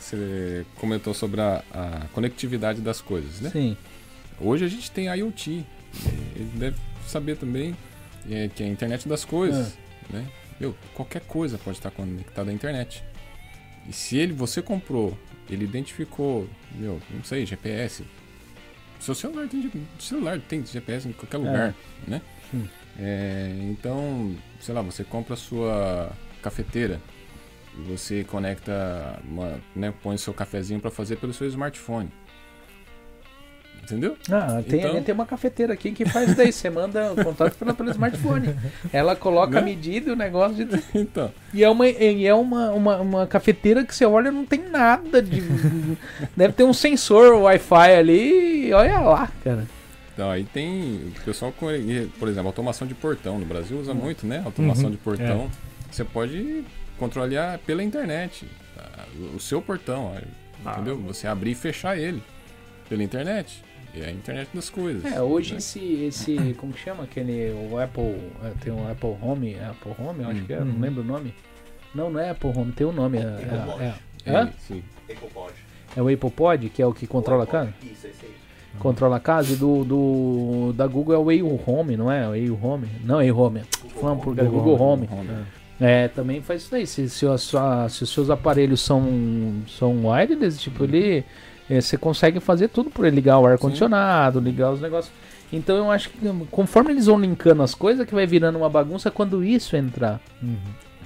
B: Você comentou sobre a, a, conectividade das coisas, né?
A: Sim.
B: Hoje a gente tem IoT. Ele deve saber também é, que é a internet das coisas, é. né? Meu, qualquer coisa pode estar conectada à internet. E se ele, você comprou, ele identificou, meu, não sei, GPS. Seu celular tem, celular tem GPS em qualquer lugar, é. né? É, então, sei lá, você compra a sua cafeteira. Você conecta, uma, né, põe seu cafezinho para fazer pelo seu smartphone. Entendeu?
A: Ah, tem, então... tem uma cafeteira aqui que faz daí. Você manda o contato pelo, pelo smartphone. Ela coloca a né? medida e o negócio de.
B: Então.
A: E é, uma, e é uma, uma, uma cafeteira que você olha não tem nada de. Deve ter um sensor Wi-Fi ali e olha lá, cara.
B: Então, aí tem o pessoal, por exemplo, automação de portão. No Brasil usa muito, né? Automação uhum, de portão. É. Você pode controlar pela internet tá? o seu portão, ah. entendeu? Você abrir e fechar ele pela internet. É a internet das coisas.
A: É, hoje né? esse, esse. Como que chama? Aquele. O Apple. É, tem o Apple Home. Apple Home, eu acho que é, não uhum. lembro o nome. Não, não é Apple Home, tem o um nome. É, é,
B: é, é, sim.
A: É o Apple Pod, que é o que controla a casa? Isso, esse aí. Controla a casa e do, do da Google é o Way Home, não é? O Way Home? Não, é Home. Falando por Google, Google Home. Home. É. é, também faz isso aí. Se, se, a sua, se os seus aparelhos são, são wireless, tipo, ele é, você consegue fazer tudo por ele, ligar o ar-condicionado, ligar os negócios. Então eu acho que conforme eles vão linkando as coisas, que vai virando uma bagunça quando isso entrar. Uhum.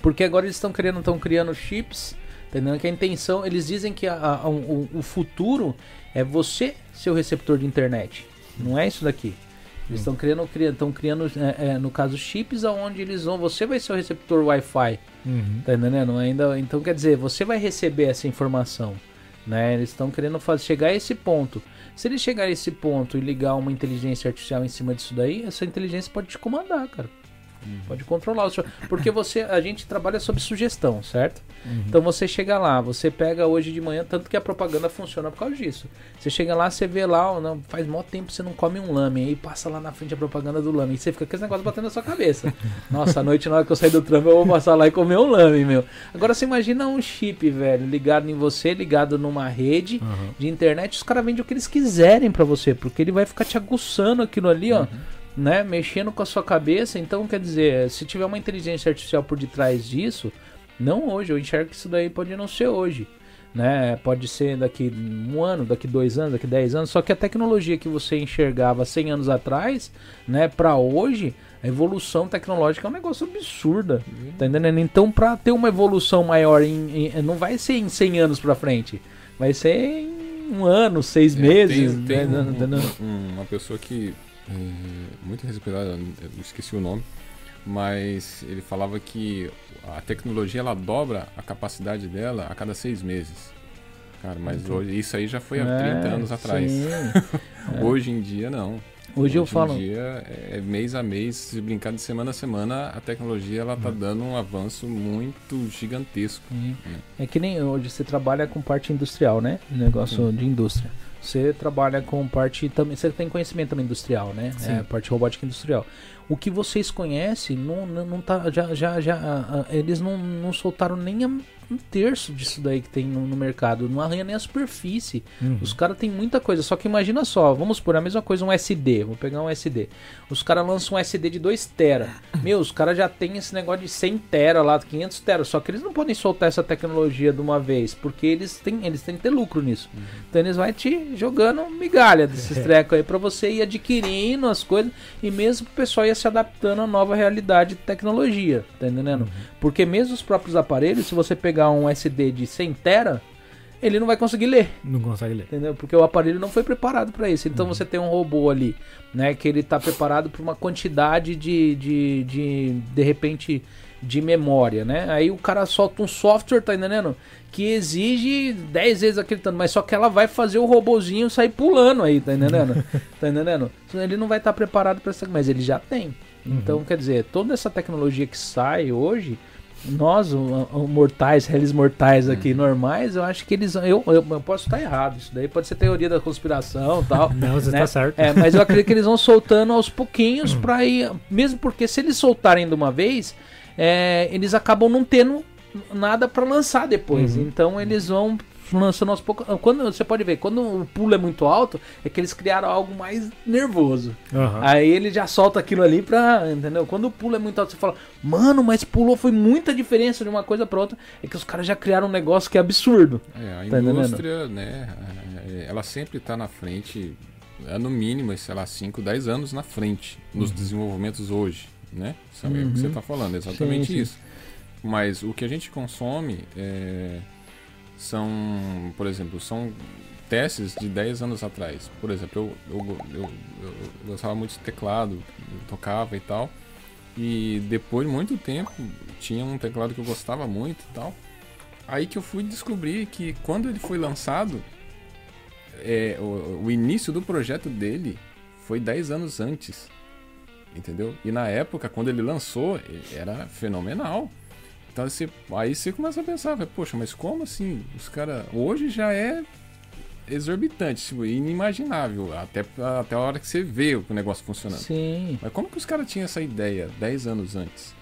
A: Porque agora eles estão criando, estão criando chips, entendendo que a intenção, eles dizem que a, a, o, o, futuro é você ser o receptor de internet. Não é isso daqui. Eles estão criando, estão criando, é, é, no caso, chips aonde eles vão, você vai ser o receptor Wi-Fi. Uhum. Tá entendendo? Ainda, então quer dizer, você vai receber essa informação. Né? Eles estão querendo fazer, chegar a esse ponto. Se eles chegar a esse ponto e ligar uma inteligência artificial em cima disso daí, essa inteligência pode te comandar, cara. Uhum. Pode controlar o seu. Porque você, a gente trabalha sob sugestão, certo? Uhum. Então você chega lá, você pega hoje de manhã, tanto que a propaganda funciona por causa disso. Você chega lá, você vê lá, não, faz mó tempo que você não come um lame, aí passa lá na frente a propaganda do lame, e você fica com esse negócio batendo na sua cabeça. Nossa, à noite na hora que eu sair do trampo eu vou passar lá e comer um lame, meu. Agora você imagina um chip, velho, ligado em você, ligado numa rede uhum. de internet, os caras vendem o que eles quiserem para você, porque ele vai ficar te aguçando aquilo ali, ó né, mexendo com a sua cabeça. Então, quer dizer, se tiver uma inteligência artificial por detrás disso, não hoje, eu enxergo que isso daí pode não ser hoje. Né? Pode ser daqui um ano, daqui dois anos, daqui dez anos. Só que a tecnologia que você enxergava 100 anos atrás, né, para hoje, a evolução tecnológica é um negócio absurda. Uhum. Tá entendendo? Então, para ter uma evolução maior, em, em, não vai ser em 100 anos para frente, vai ser em um ano, seis é, meses.
B: Tem, né? um, um, uma pessoa que é, muito respeitada, eu esqueci o nome, mas ele falava que a tecnologia ela dobra a capacidade dela a cada seis meses. Cara, mas hoje, isso aí já foi há é, 30 anos atrás. hoje em dia não.
A: Hoje, hoje eu falo.
B: Hoje em dia é mês a mês, se brincar de semana a semana, a tecnologia ela tá uhum. dando um avanço muito gigantesco.
A: Né? É que nem hoje você trabalha com parte industrial, né? Negócio de indústria. Você trabalha com parte também. Você tem conhecimento também industrial, né? Sim. É, parte robótica industrial. O que vocês conhecem não, não, não tá. Já, já, já, eles não, não soltaram nem a um terço disso daí que tem no, no mercado. Não arranha nem a superfície. Uhum. Os caras têm muita coisa. Só que imagina só, vamos por a mesma coisa, um SD. Vou pegar um SD. Os caras lançam um SD de 2 tera. Meu, os caras já tem esse negócio de 100 tera lá, 500 tera. Só que eles não podem soltar essa tecnologia de uma vez, porque eles têm, eles têm que ter lucro nisso. Uhum. Então eles vão te jogando migalha desses trecos aí para você ir adquirindo as coisas e mesmo o pessoal ia se adaptando à nova realidade de tecnologia, tá entendendo? Uhum. Porque mesmo os próprios aparelhos, se você pegar um SD de 100 tera, ele não vai conseguir ler.
C: Não consegue ler.
A: Entendeu? Porque o aparelho não foi preparado para isso. Então uhum. você tem um robô ali, né, que ele está preparado para uma quantidade de, de, de, de repente, de memória, né? Aí o cara solta um software, tá entendendo? Que exige 10 vezes aquele tanto, mas só que ela vai fazer o robozinho sair pulando aí, tá entendendo? tá entendendo? Ele não vai estar tá preparado para essa, mas ele já tem. Então, uhum. quer dizer, toda essa tecnologia que sai hoje, nós, o, o mortais, réis mortais aqui uhum. normais, eu acho que eles. Eu, eu, eu, posso estar errado. Isso daí pode ser teoria da conspiração e tal.
C: Não, você
A: né?
C: tá certo.
A: É, mas eu acredito que eles vão soltando aos pouquinhos uhum. pra ir. Mesmo porque se eles soltarem de uma vez, é, eles acabam não tendo nada para lançar depois. Uhum. Então eles vão lançando aos poucos. Quando você pode ver, quando o pulo é muito alto, é que eles criaram algo mais nervoso. Uhum. Aí ele já solta aquilo ali pra. Entendeu? Quando o pulo é muito alto, você fala, mano, mas pulou, foi muita diferença de uma coisa pra outra. É que os caras já criaram um negócio que é absurdo.
B: É, a tá indústria, entendendo? né? É, ela sempre tá na frente, é no mínimo, sei lá, 5, 10 anos na frente nos uhum. desenvolvimentos hoje, né? Sabe uhum. o que você uhum. tá falando? Exatamente sim, sim. isso. Mas o que a gente consome é, são, por exemplo, são testes de 10 anos atrás. Por exemplo, eu, eu, eu, eu, gostava muito de teclado, tocava e tal. E depois de muito tempo, tinha um teclado que eu gostava muito e tal. Aí que eu fui descobrir que quando ele foi lançado, é, o, o início do projeto dele foi 10 anos antes. Entendeu? E na época, quando ele lançou, era fenomenal. Então você, aí você começa a pensar, poxa, mas como assim? Os caras. Hoje já é exorbitante, tipo, inimaginável. Até, até a hora que você vê o negócio funcionando.
A: Sim.
B: Mas como que os caras tinham essa ideia 10 anos antes?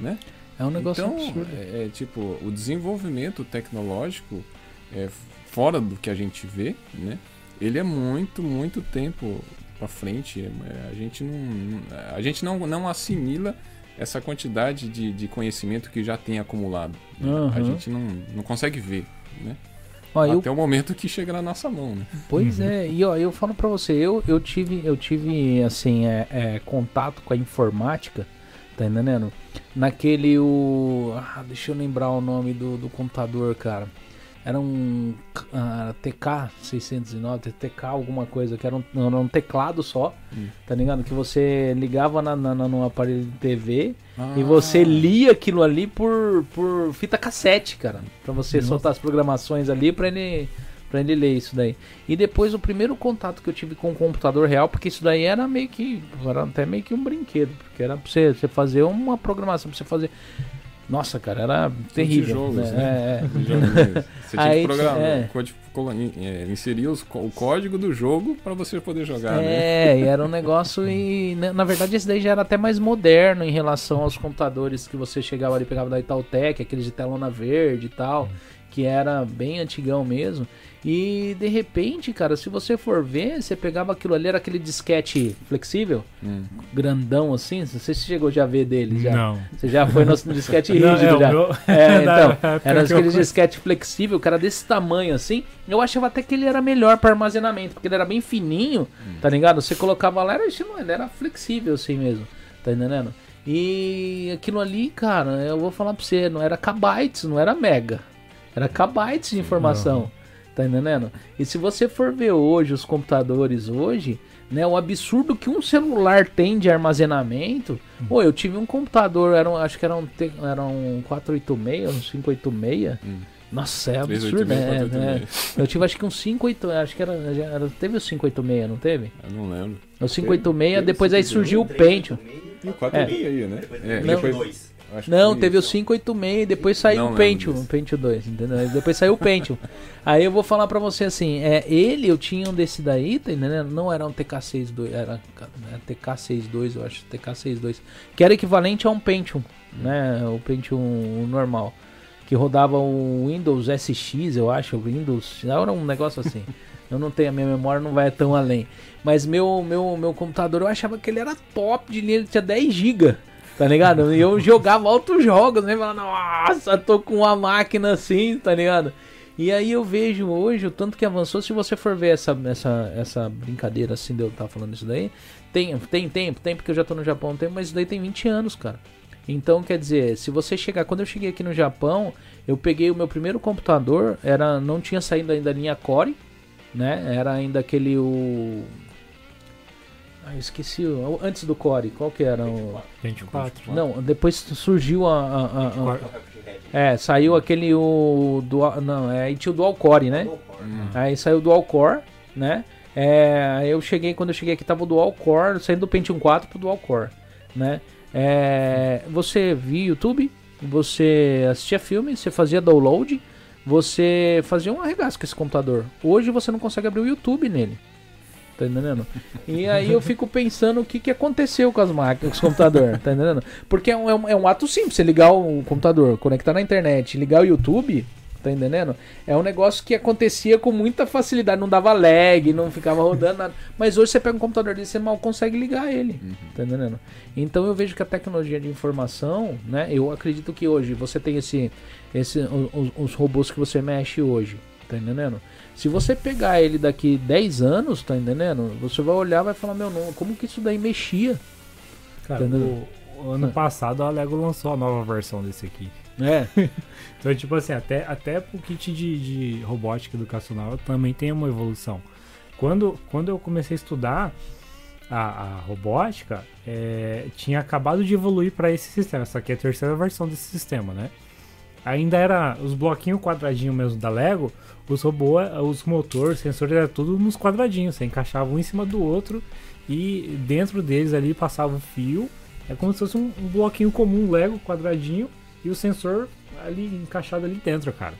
B: Né?
A: É um negócio
B: então,
A: absurdo.
B: É, é, tipo, o desenvolvimento tecnológico, é, fora do que a gente vê, né? Ele é muito, muito tempo para frente. É, a gente não, a gente não, não assimila essa quantidade de, de conhecimento que já tem acumulado. Uhum. A gente não, não consegue ver, né? Ó, Até eu... o momento que chega na nossa mão, né?
A: Pois uhum. é, e ó, eu falo para você, eu, eu tive, eu tive assim, é, é, contato com a informática, tá entendendo? Naquele o. Ah, deixa eu lembrar o nome do, do computador, cara era um uh, TK 609, TK alguma coisa, que era um, era um teclado só, hum. tá ligado? Que você ligava na, na, no aparelho de TV ah. e você lia aquilo ali por, por fita cassete, cara. Pra você Nossa. soltar as programações ali pra ele, pra ele ler isso daí. E depois o primeiro contato que eu tive com o computador real, porque isso daí era meio que, era até meio que um brinquedo, porque era pra você, você fazer uma programação, pra você fazer nossa, cara, era terrível.
B: Jogos,
A: né?
B: né? É, é. Você tinha que programar, é. é, inserir os, o código do jogo para você poder jogar,
A: né? É, né? e era um negócio e né, na verdade esse daí já era até mais moderno em relação aos computadores que você chegava ali pegava da Itautec, aqueles de telona verde e tal, que era bem antigão mesmo. E de repente, cara, se você for ver, você pegava aquilo ali, era aquele disquete flexível, hum. grandão assim. Você chegou já a ver dele já?
C: Não.
A: Você já foi no, no disquete rígido Não, é, já? Meu... É, então, era aquele disquete flexível, cara, desse tamanho assim. Eu achava até que ele era melhor para armazenamento, porque ele era bem fininho, hum. tá ligado? Você colocava lá, era, ele era flexível assim mesmo, tá entendendo? E aquilo ali, cara, eu vou falar pra você, não era kbytes, não era mega. Era kbytes de informação. Não. Tá entendendo? E se você for ver hoje os computadores hoje, né, o absurdo que um celular tem de armazenamento. Hum. Pô, eu tive um computador, era um, acho que era um, era um 486, um 586. Hum. Nossa, é absurdo, né? né? Eu tive acho que um 586, acho que era, era teve o 586, não teve?
B: Eu não lembro.
A: O 586, teve, depois aí surgiu o Pentium.
B: E o 486 é. aí, né?
A: É, depois, não, teve o 586, depois saiu não o Pentium, o Pentium 2, entendeu? Depois saiu o Pentium. Aí eu vou falar pra você assim, é, ele, eu tinha um desse daí, tá entendendo? Não era um TK62, era, era TK62, eu acho, TK62, que era equivalente a um Pentium, né? O Pentium normal, que rodava o Windows SX, eu acho, o Windows, era um negócio assim. Eu não tenho, a minha memória não vai tão além. Mas meu, meu, meu computador, eu achava que ele era top de linha, ele tinha 10 GB tá ligado? E eu jogava altos jogos, né? Falando, nossa, tô com uma máquina assim, tá ligado? E aí eu vejo hoje o tanto que avançou. Se você for ver essa, essa, essa brincadeira assim de eu estar falando isso daí, tem, tem tempo, tem porque eu já tô no Japão, tem, mas isso daí tem 20 anos, cara. Então, quer dizer, se você chegar, quando eu cheguei aqui no Japão, eu peguei o meu primeiro computador, era não tinha saído ainda a linha Core, né? Era ainda aquele o ah, esqueci. Antes do Core, qual que era? O...
C: 24.
A: Não, depois surgiu a. a, a, a... É, saiu aquele o. Dual, não, é, aí tinha o Dual Core, né? Hum. Aí saiu o Dual Core, né? É, eu cheguei, quando eu cheguei aqui, tava o Dual Core, saindo do Pentium 4 pro Dual Core, né? É, você via YouTube, você assistia filme, você fazia download, você fazia um arregaço com esse computador. Hoje você não consegue abrir o YouTube nele. Tá entendendo? E aí eu fico pensando o que, que aconteceu com as máquinas, com os computadores, tá entendendo? Porque é um, é um, é um ato simples, você ligar o computador, conectar na internet, ligar o YouTube, tá entendendo? É um negócio que acontecia com muita facilidade, não dava lag, não ficava rodando nada. Mas hoje você pega um computador desse, você mal consegue ligar ele, uhum. tá entendendo? Então eu vejo que a tecnologia de informação, né? Eu acredito que hoje você tem esse, esse os, os robôs que você mexe hoje, tá entendendo? Se você pegar ele daqui 10 anos, tá entendendo? Você vai olhar e vai falar, meu, não, como que isso daí mexia?
C: Cara, o, o, ano é. passado a Lego lançou a nova versão desse aqui. É. então, tipo assim, até, até pro kit de, de robótica educacional também tem uma evolução. Quando, quando eu comecei a estudar a, a robótica, é, tinha acabado de evoluir para esse sistema. Essa aqui é a terceira versão desse sistema, né? Ainda era os bloquinhos quadradinhos mesmo da Lego, os robôs, os motores, sensores, era tudo nos quadradinhos. Você encaixava um em cima do outro e dentro deles ali passava o fio. É como se fosse um, um bloquinho comum Lego quadradinho e o sensor ali encaixado ali dentro, cara.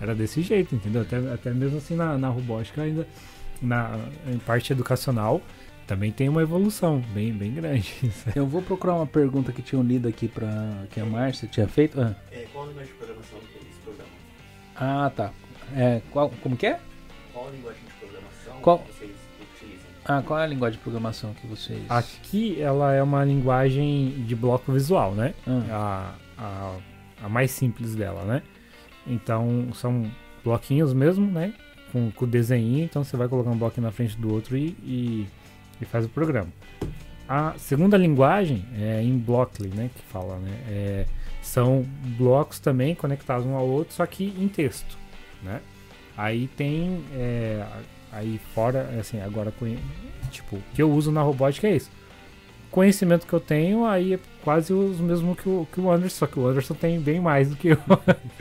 C: Era desse jeito, entendeu? Até, até mesmo assim na, na robótica ainda, na, em parte educacional, também tem uma evolução bem, bem grande.
A: Eu vou procurar uma pergunta que tinham lido aqui para que a Márcia tinha feito.
D: Ah. É, qual a linguagem de programação desse programa?
A: Ah, tá. É, qual, como que é?
D: Qual a linguagem de programação
A: qual?
D: que vocês utilizam?
A: Ah, qual é a linguagem de programação que vocês...
C: Aqui ela é uma linguagem de bloco visual, né?
A: Ah.
C: A, a, a mais simples dela, né? Então são bloquinhos mesmo, né? Com, com o desenho, então você vai colocar um bloquinho na frente do outro e, e, e faz o programa. A segunda linguagem é em Blockly, né? Que fala, né? É, são blocos também conectados um ao outro, só que em texto, né? Aí tem é, aí fora, assim, agora tipo, o que eu uso na robótica é isso. Conhecimento que eu tenho aí é quase os mesmos que o, que o Anderson, só que o Anderson tem bem mais do que eu.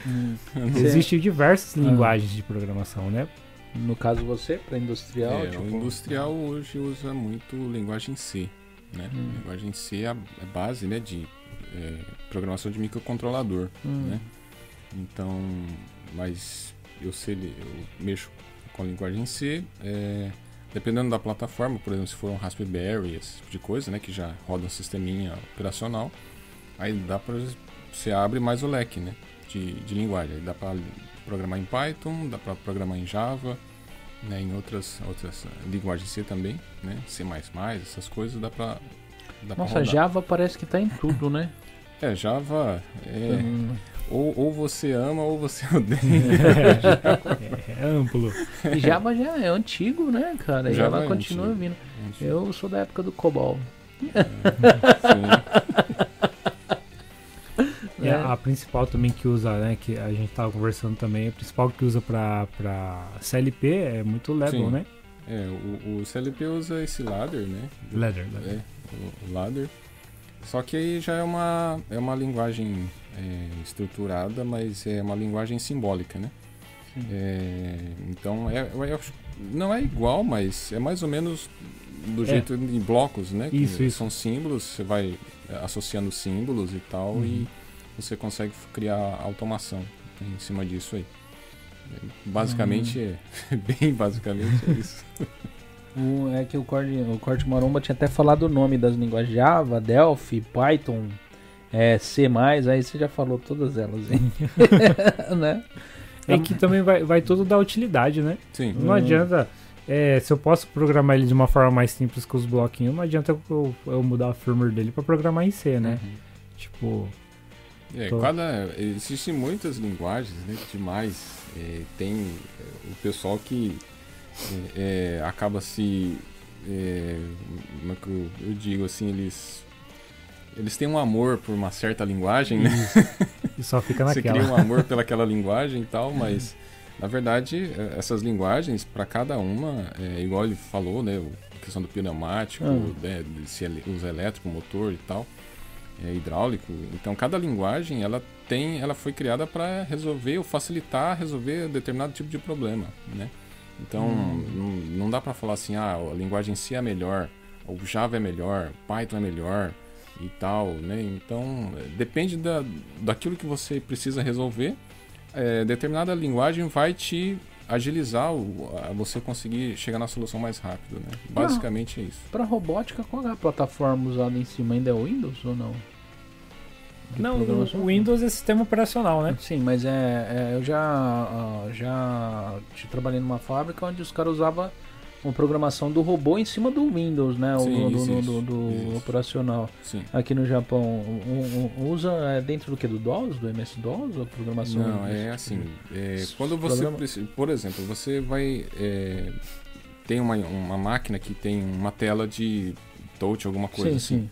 A: Hum.
C: Existem diversas linguagens de programação, né?
A: No caso você, para industrial,
B: É,
A: tipo...
B: o industrial hoje usa muito linguagem C, né?
A: Hum.
B: Linguagem C é a é base, né, de é, programação de microcontrolador,
A: Hum.
B: né? Então, mas eu sei, eu mexo com a linguagem C, é, dependendo da plataforma, por exemplo, se for um Raspberry, esse tipo de coisa, né, que já roda um sisteminha operacional, aí dá para você abre mais o leque, né, de, de linguagem. Aí dá para programar em Python, dá para programar em Java, né, em outras outras linguagens C também, né, C++, essas coisas dá para
A: Nossa. Java parece que tá em tudo, né?
B: É, Java é,
A: Hum.
B: Ou, ou você ama ou você odeia.
C: É amplo.
A: E Java já é antigo, né, cara? E
B: Java
A: Java
B: é
A: continua
B: antigo.
A: vindo. Eu sou da época do COBOL.
B: Sim.
C: E
A: É.
C: a, a principal também que usa, né? Que a gente tava conversando também, a principal que usa pra, pra CLP é muito Level,
B: Sim.
C: né?
B: É, o, o CLP usa esse ladder, né?
C: Ladder, ladder.
B: É, o ladder. Só que aí já é uma, é uma linguagem é, estruturada, mas é uma linguagem simbólica, né? É, então, é, acho- não é igual, mas é mais ou menos do
C: É.
B: jeito em blocos, né? Que
C: Isso, isso.
B: São símbolos, você vai é, associando símbolos e tal,
C: Uhum.
B: e você consegue criar automação em cima disso aí. Basicamente,
C: Uhum.
B: é, bem basicamente é isso.
A: O, é que o Corte, o Corte Maromba tinha até falado o nome das linguagens Java, Delphi, Python, é, C+, aí você já falou todas elas, hein? né?
C: É que também vai, vai tudo da utilidade, né?
B: Sim.
C: Não
A: Hum.
C: adianta. é, se eu posso programar ele de uma forma mais simples com os bloquinhos, não adianta eu, eu mudar a firmware dele pra programar em C, né?
B: Uhum.
C: Tipo,
B: É,
C: Tô-
B: cada, existem muitas linguagens, né? Demais. É, tem o pessoal que é, é, acaba se. é, como é que eu, eu digo assim, eles. Eles têm um amor por uma certa linguagem, né?
C: e só fica
B: Você
C: naquela.
B: cria um amor pelaquela linguagem e tal, mas na verdade é, essas linguagens, para cada uma, é, igual ele falou, né? A questão do pneumático,
A: Ah.
B: né, se ele usa elétrico, motor e tal, é, hidráulico. Então cada linguagem ela tem, ela foi criada para resolver ou facilitar resolver determinado tipo de problema, né? Então não, não dá para falar assim, ah, a linguagem em si é melhor, o Java é melhor, Python é melhor e tal, né? Então é, depende da, daquilo que você precisa resolver. É, determinada linguagem vai te agilizar o, a você conseguir chegar na solução mais rápido, né? Basicamente é isso.
A: Pra robótica, qual é a plataforma usada em cima? Ainda é o Windows ou não? De
C: Não, o Windows é sistema operacional, né?
A: Sim, mas é, é, eu já, ah, já trabalhei numa fábrica onde os caras usavam uma programação do robô em cima do Windows, né? O
B: Sim,
A: do, do-
B: existe,
A: do- do operacional.
B: Sim.
A: Aqui no Japão, um- um- usa é, dentro do que? Do DOS? Do MS-DOS? Ou programação?
B: Não, é assim. é,
A: Esse
B: quando você
A: programa-
B: precisa, por exemplo, você vai é, tem uma, uma máquina que tem uma tela de touch, alguma coisa
A: Sim,
B: assim.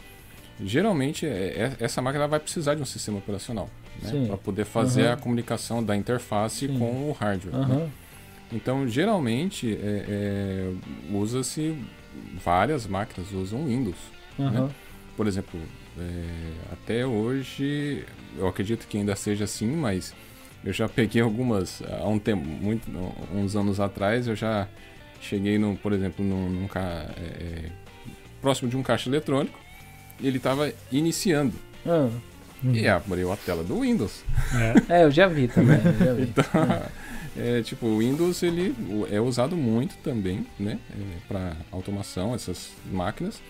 A: sim.
B: geralmente é, é, essa máquina vai precisar de um sistema operacional né? para poder fazer uhum. a comunicação da interface com o hardware. Uhum. Né? Então, geralmente, é, é, usa-se várias máquinas usam Windows. Uhum. Né? Por exemplo, é, até hoje, eu acredito que ainda seja assim, mas eu já peguei algumas há um tempo, muito, uns anos atrás, eu já cheguei no, por exemplo, num, num é, próximo de um caixa eletrônico, e ele estava iniciando. Uhum. E abriu a tela do Windows.
A: É, é eu já vi também. Já vi.
B: então, é. é, tipo, o Windows ele é usado muito também, né, é, para automação essas máquinas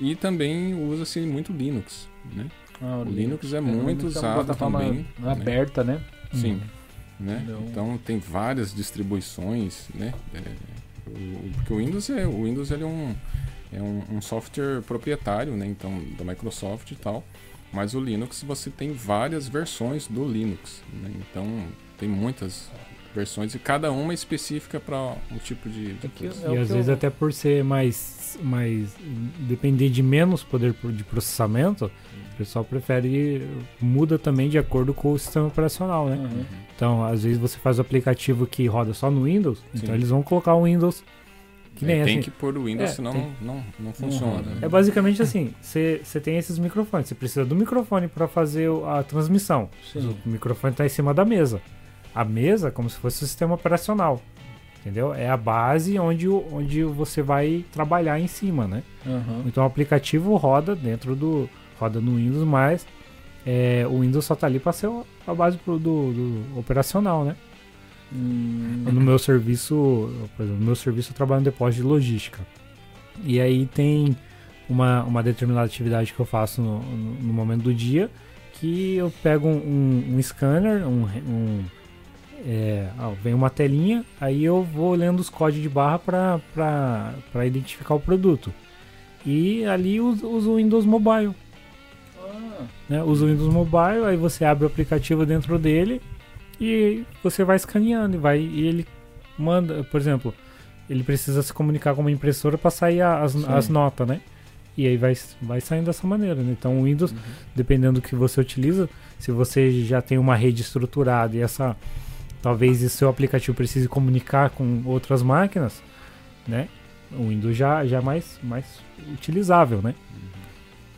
B: e também usa-se muito Linux, né? Ah, o, o Linux, Linux é, é muito Linux usado é também.
A: Né? Aberta, né? né?
B: Sim. Hum. Né? Então tem várias distribuições, né? É, o, porque o Windows é o Windows ele é um é um, um software proprietário, né? Então da Microsoft e tal. Mas o Linux você tem várias versões do Linux, né? então tem muitas versões e cada uma é específica para um tipo de, de
C: coisa. E às vezes até por ser mais, mais depender de menos poder de processamento, o pessoal prefere muda também de acordo com o sistema operacional, né? Uhum. Então às vezes você faz o aplicativo que roda só no Windows, então Sim. então eles vão colocar o Windows
B: que nem é, tem assim. que pôr o Windows, é, senão não, não, não funciona. Uhum.
C: É basicamente assim: você tem esses microfones, você precisa do microfone para fazer a transmissão. Sim. O microfone está em cima da mesa. A mesa, como se fosse o sistema operacional. Entendeu? É a base onde, onde você vai trabalhar em cima, né? Uhum. Então o aplicativo roda dentro do. roda no Windows, mas é, o Windows só está ali para ser a base do, do operacional, né? Hum. No meu serviço, por exemplo, no meu serviço eu trabalho no depósito de logística. E aí tem uma, uma determinada atividade que eu faço no, no, no momento do dia que eu pego um, um scanner, um, um é, ó, vem uma telinha, aí eu vou lendo os códigos de barra para identificar o produto. E ali uso, o Windows Mobile. Ah. Né? Uso o Windows Mobile, aí você abre o aplicativo dentro dele e você vai escaneando e vai e ele manda, por exemplo, ele precisa se comunicar com uma impressora para sair as, as notas, né? E aí vai, vai saindo dessa maneira. Né? Então o Windows, uhum. dependendo do que você utiliza, se você já tem uma rede estruturada e essa talvez o seu aplicativo precise comunicar com outras máquinas, né? O Windows já, já é mais, mais utilizável, né?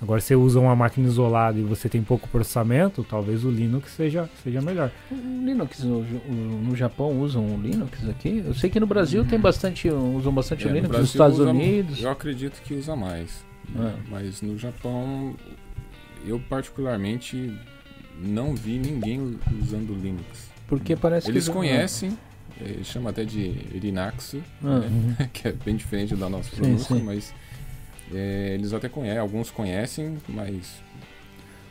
C: Agora, se você usa uma máquina isolada e você tem pouco processamento, talvez o Linux seja, seja melhor.
A: O Linux, no, no Japão usam o Linux aqui? Eu sei que no Brasil tem bastante, usam bastante é, o Linux, nos Estados
B: usa,
A: Unidos.
B: Eu acredito que usa mais. Né? É. Mas no Japão, eu particularmente não vi ninguém usando o Linux.
A: Porque parece
B: Eles que... conhecem, é, chama até de Linux, ah, né? uhum. que é bem diferente da nossa pronúncia, sim, sim. mas é, eles até conhecem, alguns conhecem, mas.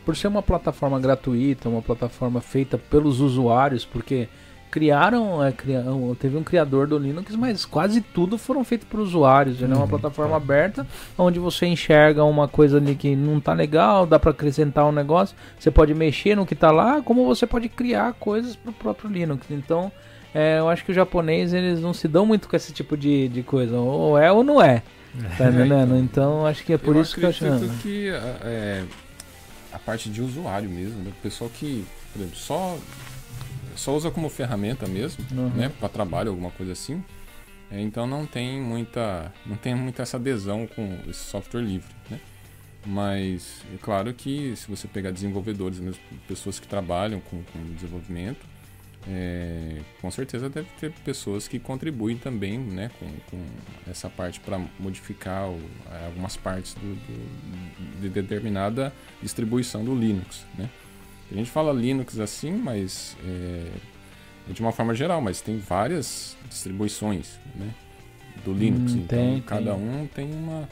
A: Por ser uma plataforma gratuita, uma plataforma feita pelos usuários, porque criaram, é, criaram, teve um criador do Linux, mas quase tudo foram feitos por usuários. Né? Uma uhum. plataforma é. aberta, onde você enxerga uma coisa ali que não está legal, dá para acrescentar um negócio, você pode mexer no que está lá, como você pode criar coisas para o próprio Linux. Então, é, eu acho que os japoneses eles não se dão muito com esse tipo de, de coisa, ou é ou não é. Tá entendendo? Então acho que é por isso que eu acho.
B: que é, a parte de usuário mesmo, né? o pessoal que, por exemplo, só, só usa como ferramenta mesmo, uhum. né? Para trabalho, alguma coisa assim. É, então não tem muita não tem muita essa adesão com esse software livre, né? Mas é claro que se você pegar desenvolvedores, mesmo, pessoas que trabalham com, com desenvolvimento, é, com certeza deve ter pessoas que contribuem também né, com, com essa parte para modificar o, algumas partes do, do, de determinada distribuição do Linux. Né? A gente fala Linux assim, mas é, é, de uma forma geral, mas tem várias distribuições né, do Linux. Hum, então tem, cada tem. um tem uma.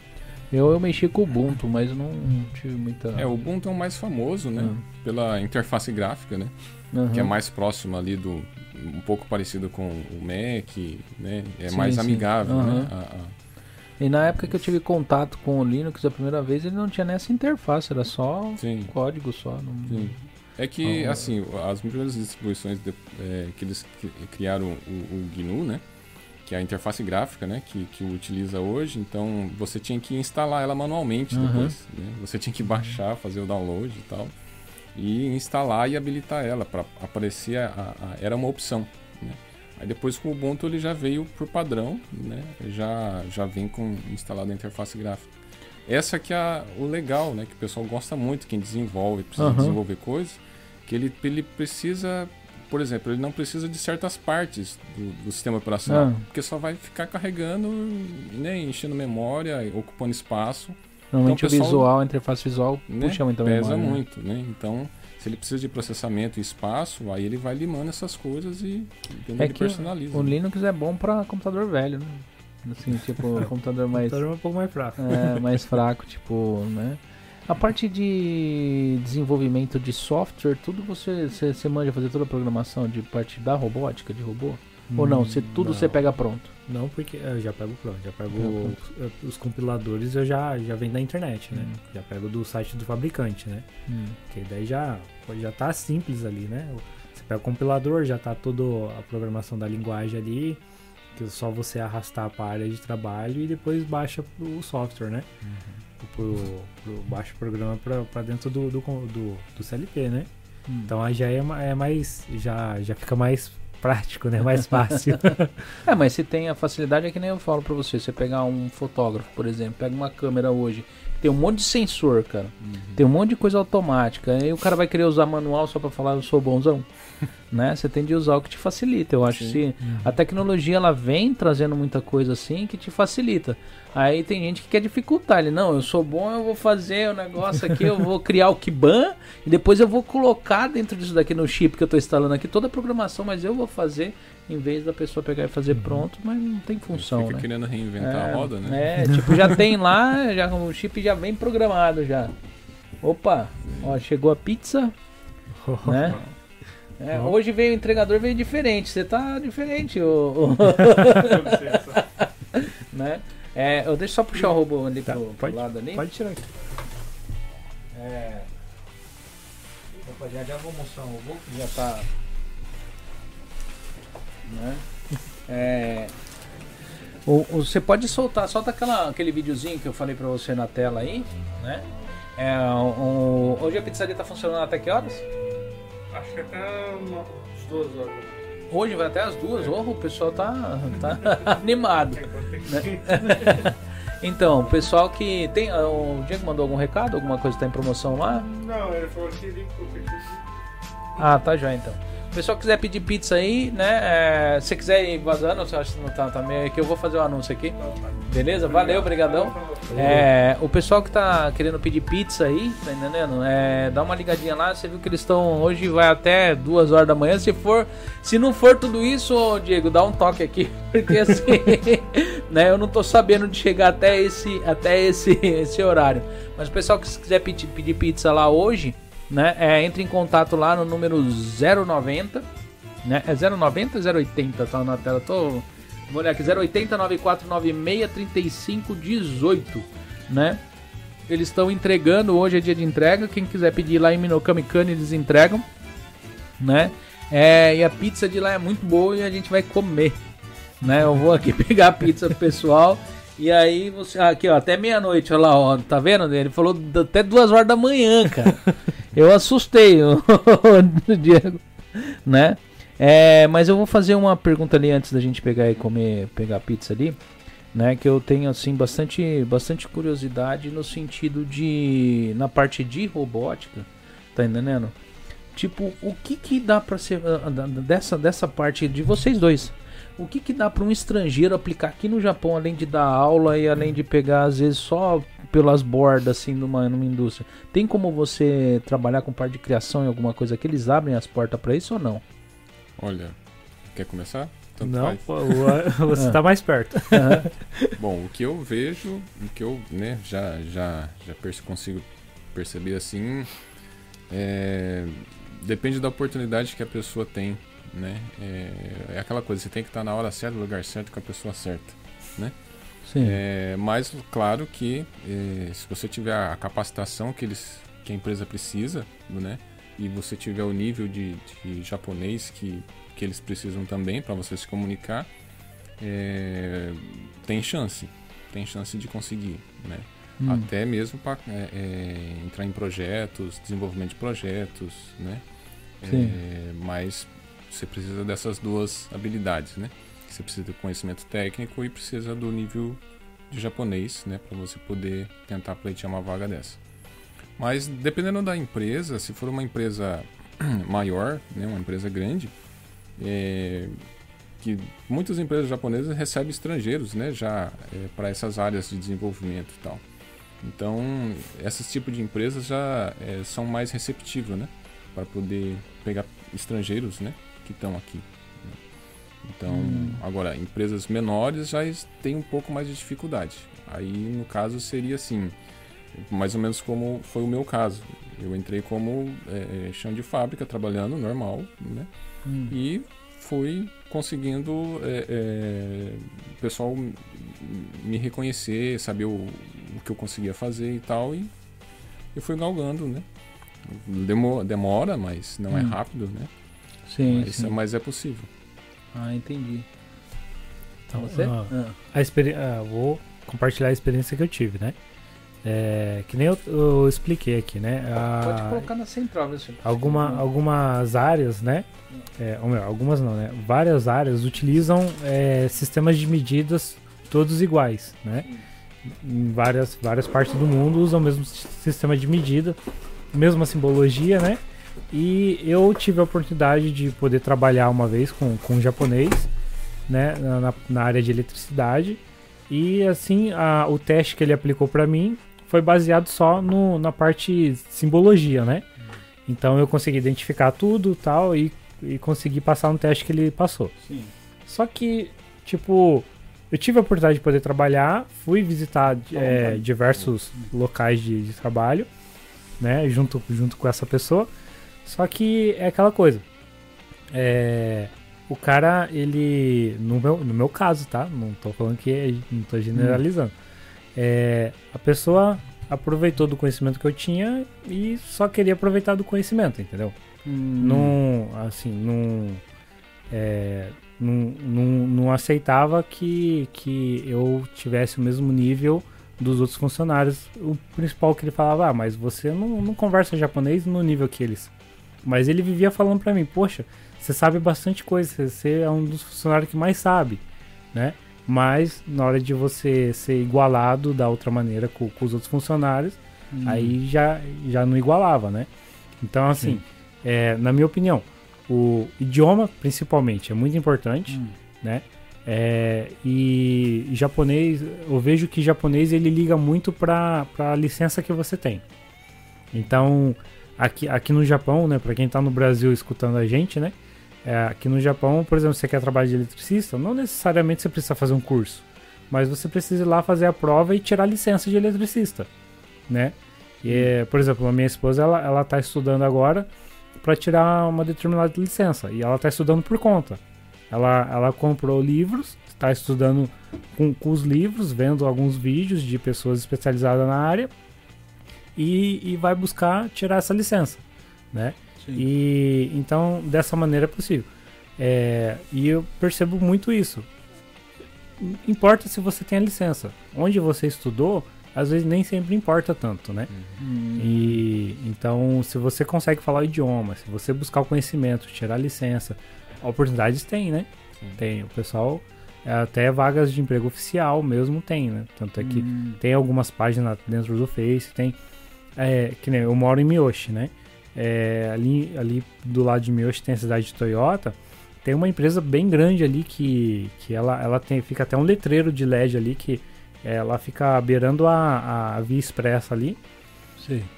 A: Eu, eu mexi com o Ubuntu, mas não tive muita.
B: É, o Ubuntu é o mais famoso, né? Hum. Pela interface gráfica, né? uhum. que é mais próximo ali do um pouco parecido com o Mac, né? É sim, mais sim. amigável, uhum. né? A, a...
A: E na época que eu tive contato com o Linux a primeira vez, ele não tinha nessa interface, era só sim. código só. Não... Sim.
B: É que, assim, as primeiras distribuições de, é, que eles criaram o, o, GNU, né? que é a interface gráfica, né, que, que utiliza hoje. Então você tinha que instalar ela manualmente uhum. depois. Né? Você tinha que baixar, fazer o download e tal, e instalar e habilitar ela para aparecer. A, a, era uma opção. Né? Aí depois com o Ubuntu ele já veio por padrão, né? Já já vem com instalado a interface gráfica. Essa que é o legal, né? Que o pessoal gosta muito, quem desenvolve, precisa uhum. desenvolver coisas, que ele, ele precisa por exemplo, ele não precisa de certas partes do, do sistema operacional, ah. porque só vai ficar carregando, né, enchendo memória, ocupando espaço.
A: Normalmente então, o, pessoal, visual, a interface visual
B: né,
A: puxa
B: muito Pesa memória, né? muito, né? Então, se ele precisa de processamento e espaço, aí ele vai limando essas coisas e
A: é ele personaliza. O, o Linux é bom para computador velho, né? Assim, tipo, computador mais.
C: computador é um pouco mais fraco.
A: É, mais fraco, tipo, né? A parte de desenvolvimento de software, tudo você, você, você manja fazer toda a programação de parte da robótica, de robô? Hum, Ou não? Você, tudo não. você pega pronto?
C: Não, porque eu já pego pronto. Já pego os, os, compiladores, eu já, já vem da internet, né? Hum. Já pego do site do fabricante, né? Hum. Que daí já, já tá simples ali, né? Você pega o compilador, já tá toda a programação da linguagem ali, que é só você arrastar para a área de trabalho e depois baixa o software, né? Uhum pro, pro baixo programa para dentro do, do, do, do, CLP, né? Hum. Então aí já é, é mais. Já, já fica mais prático, né? Mais fácil.
A: é, mas se tem a facilidade é que nem eu falo para você. Você pegar um fotógrafo, por exemplo, pega uma câmera hoje, tem um monte de sensor, cara. Uhum. Tem um monte de coisa automática. Aí o cara vai querer usar manual só para falar eu sou bonzão. né? Você tem de usar o que te facilita. Eu acho Sim. que uhum. a tecnologia ela vem trazendo muita coisa assim que te facilita. Aí tem gente que quer dificultar. Ele, não, eu sou bom, eu vou fazer o negócio aqui, eu vou criar o Kiban e depois eu vou colocar dentro disso daqui no chip que eu estou instalando aqui toda a programação, mas eu vou fazer em vez da pessoa pegar e fazer uhum. pronto, mas não tem função. Fica
B: né? querendo reinventar
A: é,
B: a roda, né?
A: É, tipo, já tem lá, já, o chip já vem programado já. Opa, ó, chegou a pizza, né? É, hoje veio o entregador veio diferente. Você tá diferente, o. o... né? É, eu deixo só puxar o robô ali tá, pro, pode, pro lado ali.
C: Pode tirar aqui.
A: É. Opa, já, já vou mostrar o robô que já tá. Né? É. O, o, você pode soltar, solta aquela, aquele videozinho que eu falei pra você na tela aí, né? É, o, hoje a pizzaria tá funcionando até que horas?
E: Acho que até umas duas horas.
A: Hoje vai até as duas, oh, o pessoal tá, tá animado. Né? então, o pessoal que tem. Ah, o Diego mandou algum recado? Alguma coisa que tá em promoção lá?
E: Não, ele falou que ele
A: Ah, tá já então pessoal quiser pedir pizza aí, né? É, se quiser ir vazando, você acha que não tá, tá meio que eu vou fazer o um anúncio aqui. Beleza? Valeu, brigadão. É, o pessoal que tá querendo pedir pizza aí, tá entendendo? É, dá uma ligadinha lá, você viu que eles estão hoje vai até duas horas da manhã. Se for, se não for tudo isso, Diego, dá um toque aqui, porque assim, né? Eu não tô sabendo de chegar até esse, até esse, esse horário. Mas o pessoal que quiser pedir, pedir pizza lá hoje né? É, entre em contato lá no número 090, né? É 090 ou 080? Tá na tela, tô. Vou olhar aqui, 080 9496 3518, né? Eles estão entregando, hoje é dia de entrega. Quem quiser pedir lá em Minokamikane, eles entregam, né? É, e a pizza de lá é muito boa e a gente vai comer, né? Eu vou aqui pegar a pizza pro pessoal. E aí você. Aqui, ó, até meia-noite, olha lá, ó, tá vendo? Ele falou até duas horas da manhã, cara. Eu assustei o Diego, né? É, mas eu vou fazer uma pergunta ali antes da gente pegar e comer, pegar pizza ali, né? Que eu tenho assim bastante, bastante curiosidade no sentido de na parte de robótica, tá entendendo? Tipo, o que que dá para ser ah, dessa dessa parte de vocês dois? O que que dá para um estrangeiro aplicar aqui no Japão além de dar aula e além de pegar às vezes só pelas bordas, assim, numa, numa indústria. Tem como você trabalhar com parte de criação em alguma coisa que eles abrem as portas para isso ou não?
B: Olha, quer começar?
C: Tanto não, você está mais perto.
B: Bom, o que eu vejo, o que eu né, já, já, já consigo perceber assim, é, depende da oportunidade que a pessoa tem, né? É, é aquela coisa, você tem que estar na hora certa, no lugar certo, com a pessoa certa, né? É, mas claro que é, se você tiver a capacitação que, eles, que a empresa precisa, né? E você tiver o nível de, de japonês que, que eles precisam também para você se comunicar, é, tem chance, tem chance de conseguir, né? Hum. Até mesmo para é, é, entrar em projetos, desenvolvimento de projetos, né? É, mas você precisa dessas duas habilidades, né? Você precisa do conhecimento técnico e precisa do nível de japonês, né? Para você poder tentar pleitear uma vaga dessa. Mas dependendo da empresa, se for uma empresa maior, né? Uma empresa grande, é, que muitas empresas japonesas recebem estrangeiros, né? Já é, para essas áreas de desenvolvimento e tal. Então, esses tipos de empresas já é, são mais receptivas, né? Para poder pegar estrangeiros, né? Que estão aqui. Então, hum. agora, empresas menores já têm um pouco mais de dificuldade. Aí, no caso, seria assim, mais ou menos como foi o meu caso. Eu entrei como é, chão de fábrica, trabalhando normal, né? Hum. E fui conseguindo é, é, o pessoal me reconhecer, saber o, o, que eu conseguia fazer e tal, e eu fui galgando, né? Demora, demora mas não é hum. é rápido, né?
A: Sim
B: mas,
A: sim,
B: mas, é possível.
A: Ah, entendi.
C: Então, você? Ah, ah. A experi ah, vou compartilhar a experiência que eu tive, né? É, que nem eu, eu, expliquei aqui, né?
A: Pode colocar na central, viu,
C: alguma, Algumas áreas, né? É, ou melhor, algumas não, né? Várias áreas utilizam é, sistemas de medidas todos iguais, né? Em várias, várias partes do mundo usam o mesmo sistema de medida, mesma simbologia, né? E eu tive a oportunidade de poder trabalhar uma vez com, com um japonês, né? Na, na área de eletricidade. E assim, a, o teste que ele aplicou para mim foi baseado só no, na parte simbologia, né? Então eu consegui identificar tudo tal e, e consegui passar no teste que ele passou.
A: Sim.
C: Só que, tipo, eu tive a oportunidade de poder trabalhar, fui visitar é, diversos locais de, de, trabalho, né? Junto, junto com essa pessoa. Só que é aquela coisa. É, o cara, ele. No meu, no meu caso, tá? Não tô falando que. É, não tô generalizando. Hum. É, a pessoa aproveitou do conhecimento que eu tinha e só queria aproveitar do conhecimento, entendeu? Hum. Não, assim, não, é, não, não, não, aceitava que, que eu tivesse o mesmo nível dos outros funcionários. O principal que ele falava, ah, mas você não, não conversa japonês no nível que eles. Mas ele vivia falando para mim, poxa, você sabe bastante coisa, você é um dos funcionários que mais sabe, né? Mas na hora de você ser igualado da outra maneira com, com os outros funcionários, hum. aí já, já não igualava, né? Então, assim, é, na minha opinião, o idioma, principalmente, é muito importante, hum. né? É, e japonês, eu vejo que japonês ele liga muito para a licença que você tem. Então, aqui, aqui no Japão, né, para quem está no Brasil escutando a gente, né, é, aqui no Japão, por exemplo, você quer trabalhar de eletricista, não necessariamente você precisa fazer um curso, mas você precisa ir lá fazer a prova e tirar a licença de eletricista, né? E, é, por exemplo, a minha esposa, ela, ela tá estudando agora para tirar uma determinada licença, e ela está estudando por conta. Ela, ela comprou livros, está estudando com, com os livros, vendo alguns vídeos de pessoas especializadas na área, e, e vai buscar tirar essa licença, né? E então dessa maneira é possível. É, e eu percebo muito isso. Importa se você tem a licença. Onde você estudou, às vezes nem sempre importa tanto, né? Uhum. E então, se você consegue falar o idioma, se você buscar o conhecimento, tirar a licença, oportunidades tem, né? Sim. Tem. O pessoal até vagas de emprego oficial mesmo tem, né? Tanto é que uhum. tem algumas páginas dentro do Face, tem é, que nem eu moro em Miyoshi, né? É, ali, ali do lado de Miyoshi tem a cidade de Toyota. Tem uma empresa bem grande ali que, que ela, ela tem, fica até um letreiro de LED ali que ela fica beirando a, a via expressa ali.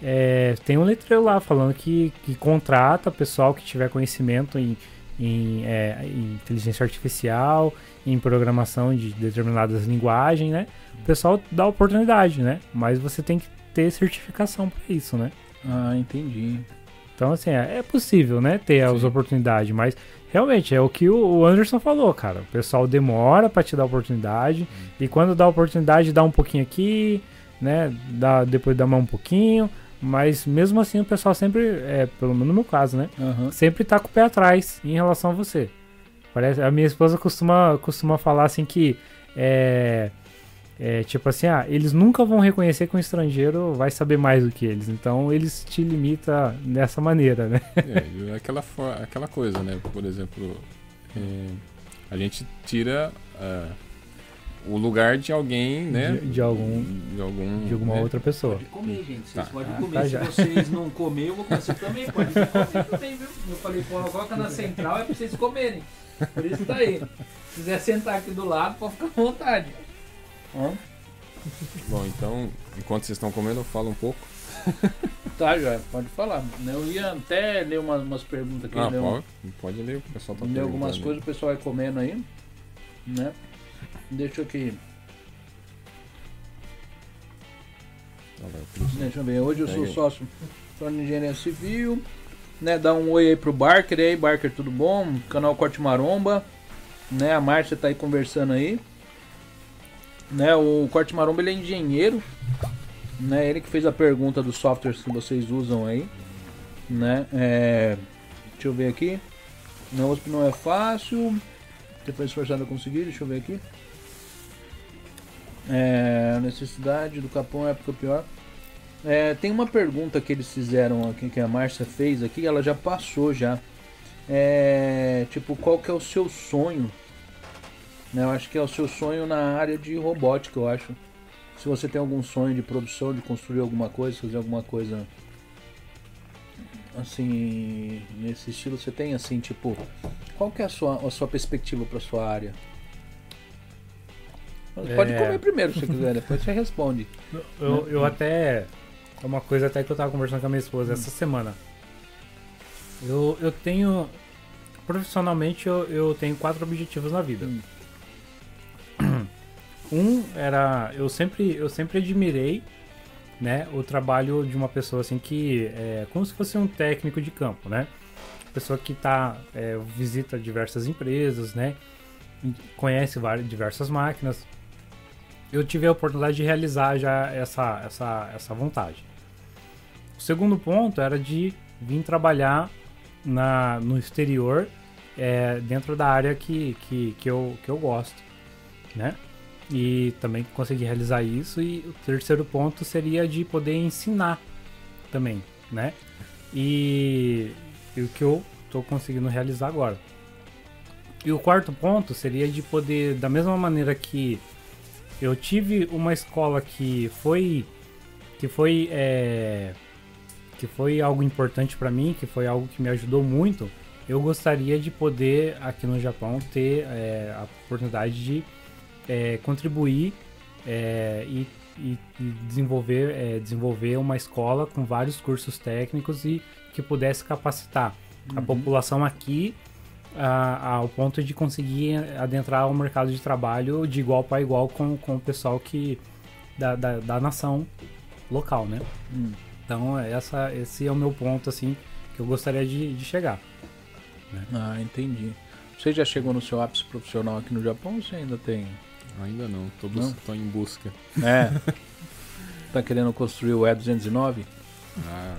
C: É, tem um letreiro lá falando que, que contrata pessoal que tiver conhecimento em, em, é, em, inteligência artificial, em programação de determinadas linguagens, né? O pessoal dá oportunidade, né? Mas você tem que ter certificação para isso, né?
A: Ah, entendi.
C: Então, assim, é, é possível, né, ter Sim. as oportunidades, mas realmente é o que o Anderson falou, cara. O pessoal demora para te dar oportunidade hum. e quando dá oportunidade, dá um pouquinho aqui, né, dá, depois dá mais um pouquinho, mas mesmo assim o pessoal sempre, é, pelo menos no meu caso, né, uhum. sempre tá com o pé atrás em relação a você. Parece, a minha esposa costuma, costuma falar assim que é, é, tipo assim, ah, eles nunca vão reconhecer que um estrangeiro vai saber mais do que eles. Então eles te limitam dessa maneira, né?
B: É, aquela, aquela coisa, né? Por exemplo, é, a gente tira uh, o lugar de alguém, né?
C: De, de algum.
B: De, algum,
C: de alguma
B: né?
C: outra pessoa.
A: Pode comer, gente. Vocês
B: Tá.
A: podem
C: Ah,
A: comer.
C: tá
A: Se
C: já.
A: vocês não comer, eu vou comer. Você também pode comer também, viu? Eu falei, pô, coloca na central é pra vocês comerem. Por isso tá aí. Se quiser sentar aqui do lado, pode ficar à vontade. Hã?
B: Bom, então, enquanto vocês estão comendo, eu falo um pouco.
A: Tá, já, pode falar. Eu ia até ler umas, umas perguntas aqui.
B: Ah,
A: ler,
B: pode, pode ler, o pessoal tá
A: ler algumas coisas, o pessoal vai comendo aí. Né? Deixa eu aqui.
B: Isso.
A: Deixa eu ver. Hoje eu sou sócio de engenharia civil. Né, dá um oi aí pro Barker. Aí, Barker, tudo bom? Canal Corte Maromba. Né, a Márcia tá aí conversando aí. Né, o Corte Maromba ele é engenheiro. Né, ele que fez a pergunta dos softwares que vocês usam aí. Né, é, deixa eu ver aqui. Não, USP não é fácil. Depois esforçado a conseguir, deixa eu ver aqui. É, a necessidade do Capão é época pior. É, tem uma pergunta que eles fizeram aqui, que a Márcia fez aqui, ela já passou já. É, tipo, qual que é o seu sonho? Né, eu acho que é o seu sonho na área de robótica, eu acho. Se você tem algum sonho de produção, de construir alguma coisa, fazer alguma coisa assim, nesse estilo, você tem assim, tipo, qual que é a sua, a sua perspectiva para sua área? Pode
C: É.
A: comer primeiro se quiser, depois você responde.
C: Eu, eu até. É uma coisa até que eu tava conversando com a minha esposa essa semana. Eu, eu tenho. Profissionalmente eu, eu tenho quatro objetivos na vida.
A: Hum.
C: Um era. Eu sempre, eu sempre admirei né, o trabalho de uma pessoa assim que é como se fosse um técnico de campo, né? Pessoa que tá, é, visita diversas empresas, né? Conhece várias, diversas máquinas. Eu tive a oportunidade de realizar já essa, essa, essa vontade. O segundo ponto era de vir trabalhar na, no exterior, é, dentro da área que, que, que, eu, que eu gosto, né? E também consegui realizar isso. E o terceiro ponto seria de poder ensinar também, né? E, e o que eu estou conseguindo realizar agora. E o quarto ponto seria de poder, da mesma maneira que eu tive uma escola que foi que foi é, que foi algo importante para mim, que foi algo que me ajudou muito. Eu gostaria de poder aqui no Japão ter é, a oportunidade de é, contribuir é, e, e- e desenvolver é, desenvolver uma escola com vários cursos técnicos e que pudesse capacitar a população aqui a- ao ponto de conseguir adentrar o mercado de trabalho de igual para igual com, com o pessoal que da, da, da nação local, né?
A: Hum.
C: Então essa, esse é o meu ponto assim que eu gostaria de, de chegar.
A: Ah, entendi. Você já chegou no seu ápice profissional aqui no Japão ou você ainda tem?
B: Ainda não, tô, bus-
A: Não?
B: tô em busca.
A: É. tá querendo construir o E209?
B: Ah,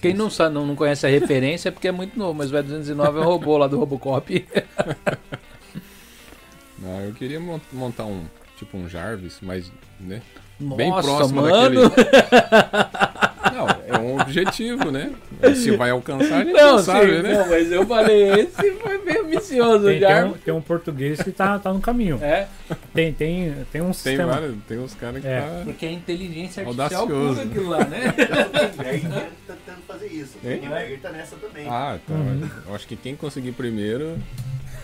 A: Quem não sabe, não, não conhece a referência é porque é muito novo, mas o E209 é um robô lá do Robocop.
B: não, eu queria mon- montar um, tipo um Jarvis, mas, né?
A: Nossa,
B: Bem próximo
A: mano.
B: daquele. É um objetivo, né? Se vai alcançar, a gente
A: Não,
B: não,
A: sim,
B: sabe, né?
A: não, mas eu falei, esse foi bem ambicioso
C: Tem,
A: já.
C: tem, um, tem um português que tá, tá no caminho.
A: É,
C: Tem, tem, tem um
B: Tem
C: sistema.
B: vários, tem uns caras que
C: É.
B: tá.
A: porque a inteligência artificial pura aquilo lá, né?
D: O Zuckerberg tá tentando fazer isso. O tá nessa também.
B: Ah, tá.
C: Uhum.
B: Eu acho que quem conseguir primeiro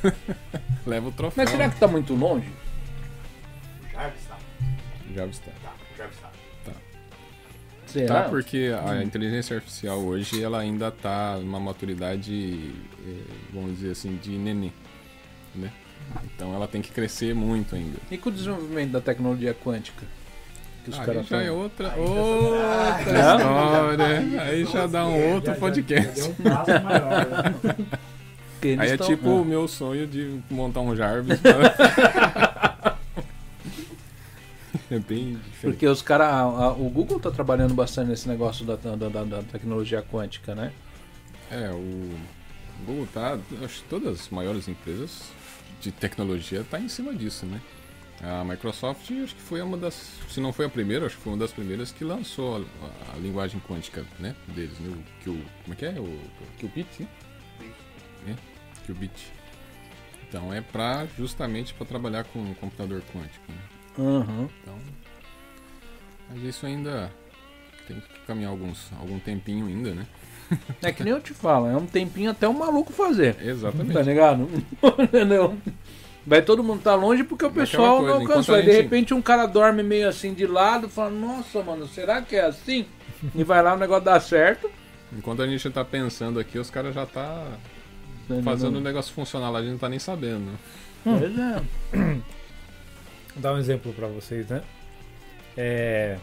B: leva o troféu.
A: Mas será que tá muito longe?
D: O Jarvis tá.
B: Jarvis tá.
D: O Jarvis tá.
A: Será?
B: Tá, porque a inteligência artificial hoje ela ainda tá numa maturidade, eh, vamos dizer assim, de neném, né? Então ela tem que crescer muito ainda.
A: E com o desenvolvimento da tecnologia quântica? Que os
B: Aí
A: caras
B: já é outra,
D: Aí já-
B: outra
A: Não?
B: história. Aí já dá um outro podcast.
C: deu um maior. né?
B: Aí é tipo o
A: Ah.
B: meu sonho de montar um Jarvis. pra- é bem diferente.
A: Porque os caras. O Google tá trabalhando bastante nesse negócio da, da, da- da tecnologia quântica, né?
B: É, o, Google tá, acho que todas as maiores empresas de tecnologia tá em cima disso, né? A Microsoft acho que foi uma das, se não foi a primeira, acho que foi uma das primeiras que lançou a, a linguagem quântica, né, deles, né? O, que o, como é que é? O Qubit, né? É, Qubit. Então é para justamente para trabalhar com um computador quântico. Né?
A: Uhum.
B: Então, mas isso ainda tem que caminhar alguns, algum tempinho ainda, né?
A: É que nem eu te falo, é um tempinho até o maluco fazer.
B: Exatamente.
A: Tá ligado? Entendeu? Vai todo mundo tá longe porque o pessoal coisa, não alcançou. Aí, de repente um cara dorme meio assim de lado, fala, nossa, mano, será que é assim? e vai lá o negócio dá certo.
B: Enquanto a gente tá pensando aqui, os caras já tá fazendo o negócio funcionar lá, a gente não tá nem sabendo.
A: Hum. Pois é.
C: Vou dar um exemplo para vocês, né? É...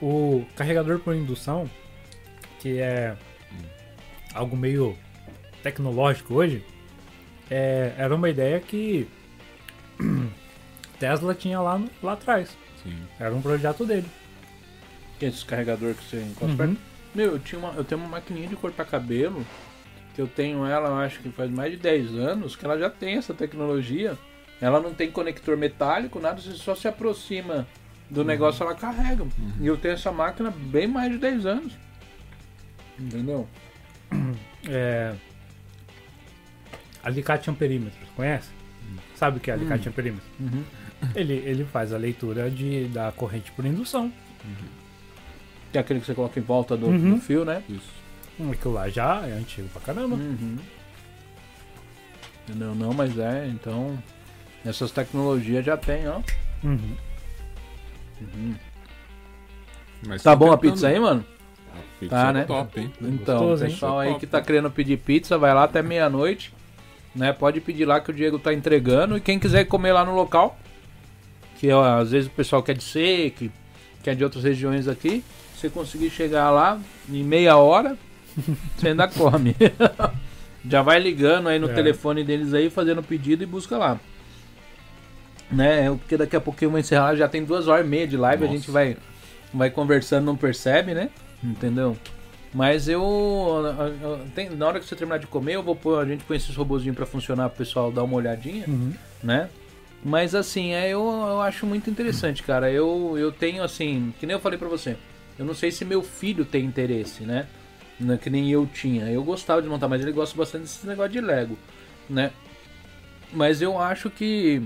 C: O carregador por indução, que é algo meio tecnológico hoje, é... era uma ideia que Tesla tinha lá, no... lá atrás.
B: Sim.
C: Era um projeto dele.
A: Que é esse carregador que você encontra uhum. Meu, eu, tinha uma, eu tenho uma maquininha de cortar cabelo que eu tenho ela, eu acho que faz mais de 10 anos, que ela já tem essa tecnologia. Ela não tem conector metálico, nada, você só se aproxima do uhum. negócio, ela carrega. Uhum. E eu tenho essa máquina bem mais de 10 anos. Entendeu?
C: É... Alicate amperímetro, conhece? Uhum. Sabe o que é alicate uhum. amperímetro?
A: Uhum.
C: Ele, ele faz a leitura de, da corrente por indução.
A: Uhum. Que é aquele que você coloca em volta do, do fio, né?
B: Isso.
C: Aquilo lá já é antigo pra caramba.
A: Uhum. Entendeu? Não, mas é, então. Essas tecnologias já tem, ó.
C: Uhum.
A: Uhum. tá bom a pizza aí, mano?
B: A pizza
A: tá,
B: é
A: né?
B: top, hein?
A: Então,
C: Gostoso,
A: pessoal aí que tá querendo pedir pizza, vai lá até meia-noite. Né? Pode pedir lá que o Diego tá entregando. E quem quiser comer lá no local, que ó, às vezes o pessoal quer de ser, que quer de outras regiões aqui, você conseguir chegar lá em meia hora, você ainda come. Já vai ligando aí no é. telefone deles aí, fazendo pedido e busca lá. Né? Porque daqui a pouquinho eu vou encerrar, já tem duas horas e meia de live, Nossa. a gente vai, vai conversando, não percebe, né? Entendeu? Mas eu, tem, na hora que você terminar de comer, eu vou pôr, a gente põe esses robozinhos para funcionar pro pessoal dar uma olhadinha,
C: uhum.
A: né? Mas assim, é, eu, eu acho muito interessante, cara. Eu, eu tenho assim, que nem eu falei para você, eu não sei se meu filho tem interesse, né? né, que nem eu tinha. Eu gostava de montar, mas ele gosta bastante desse negócio de Lego, né? Mas eu acho que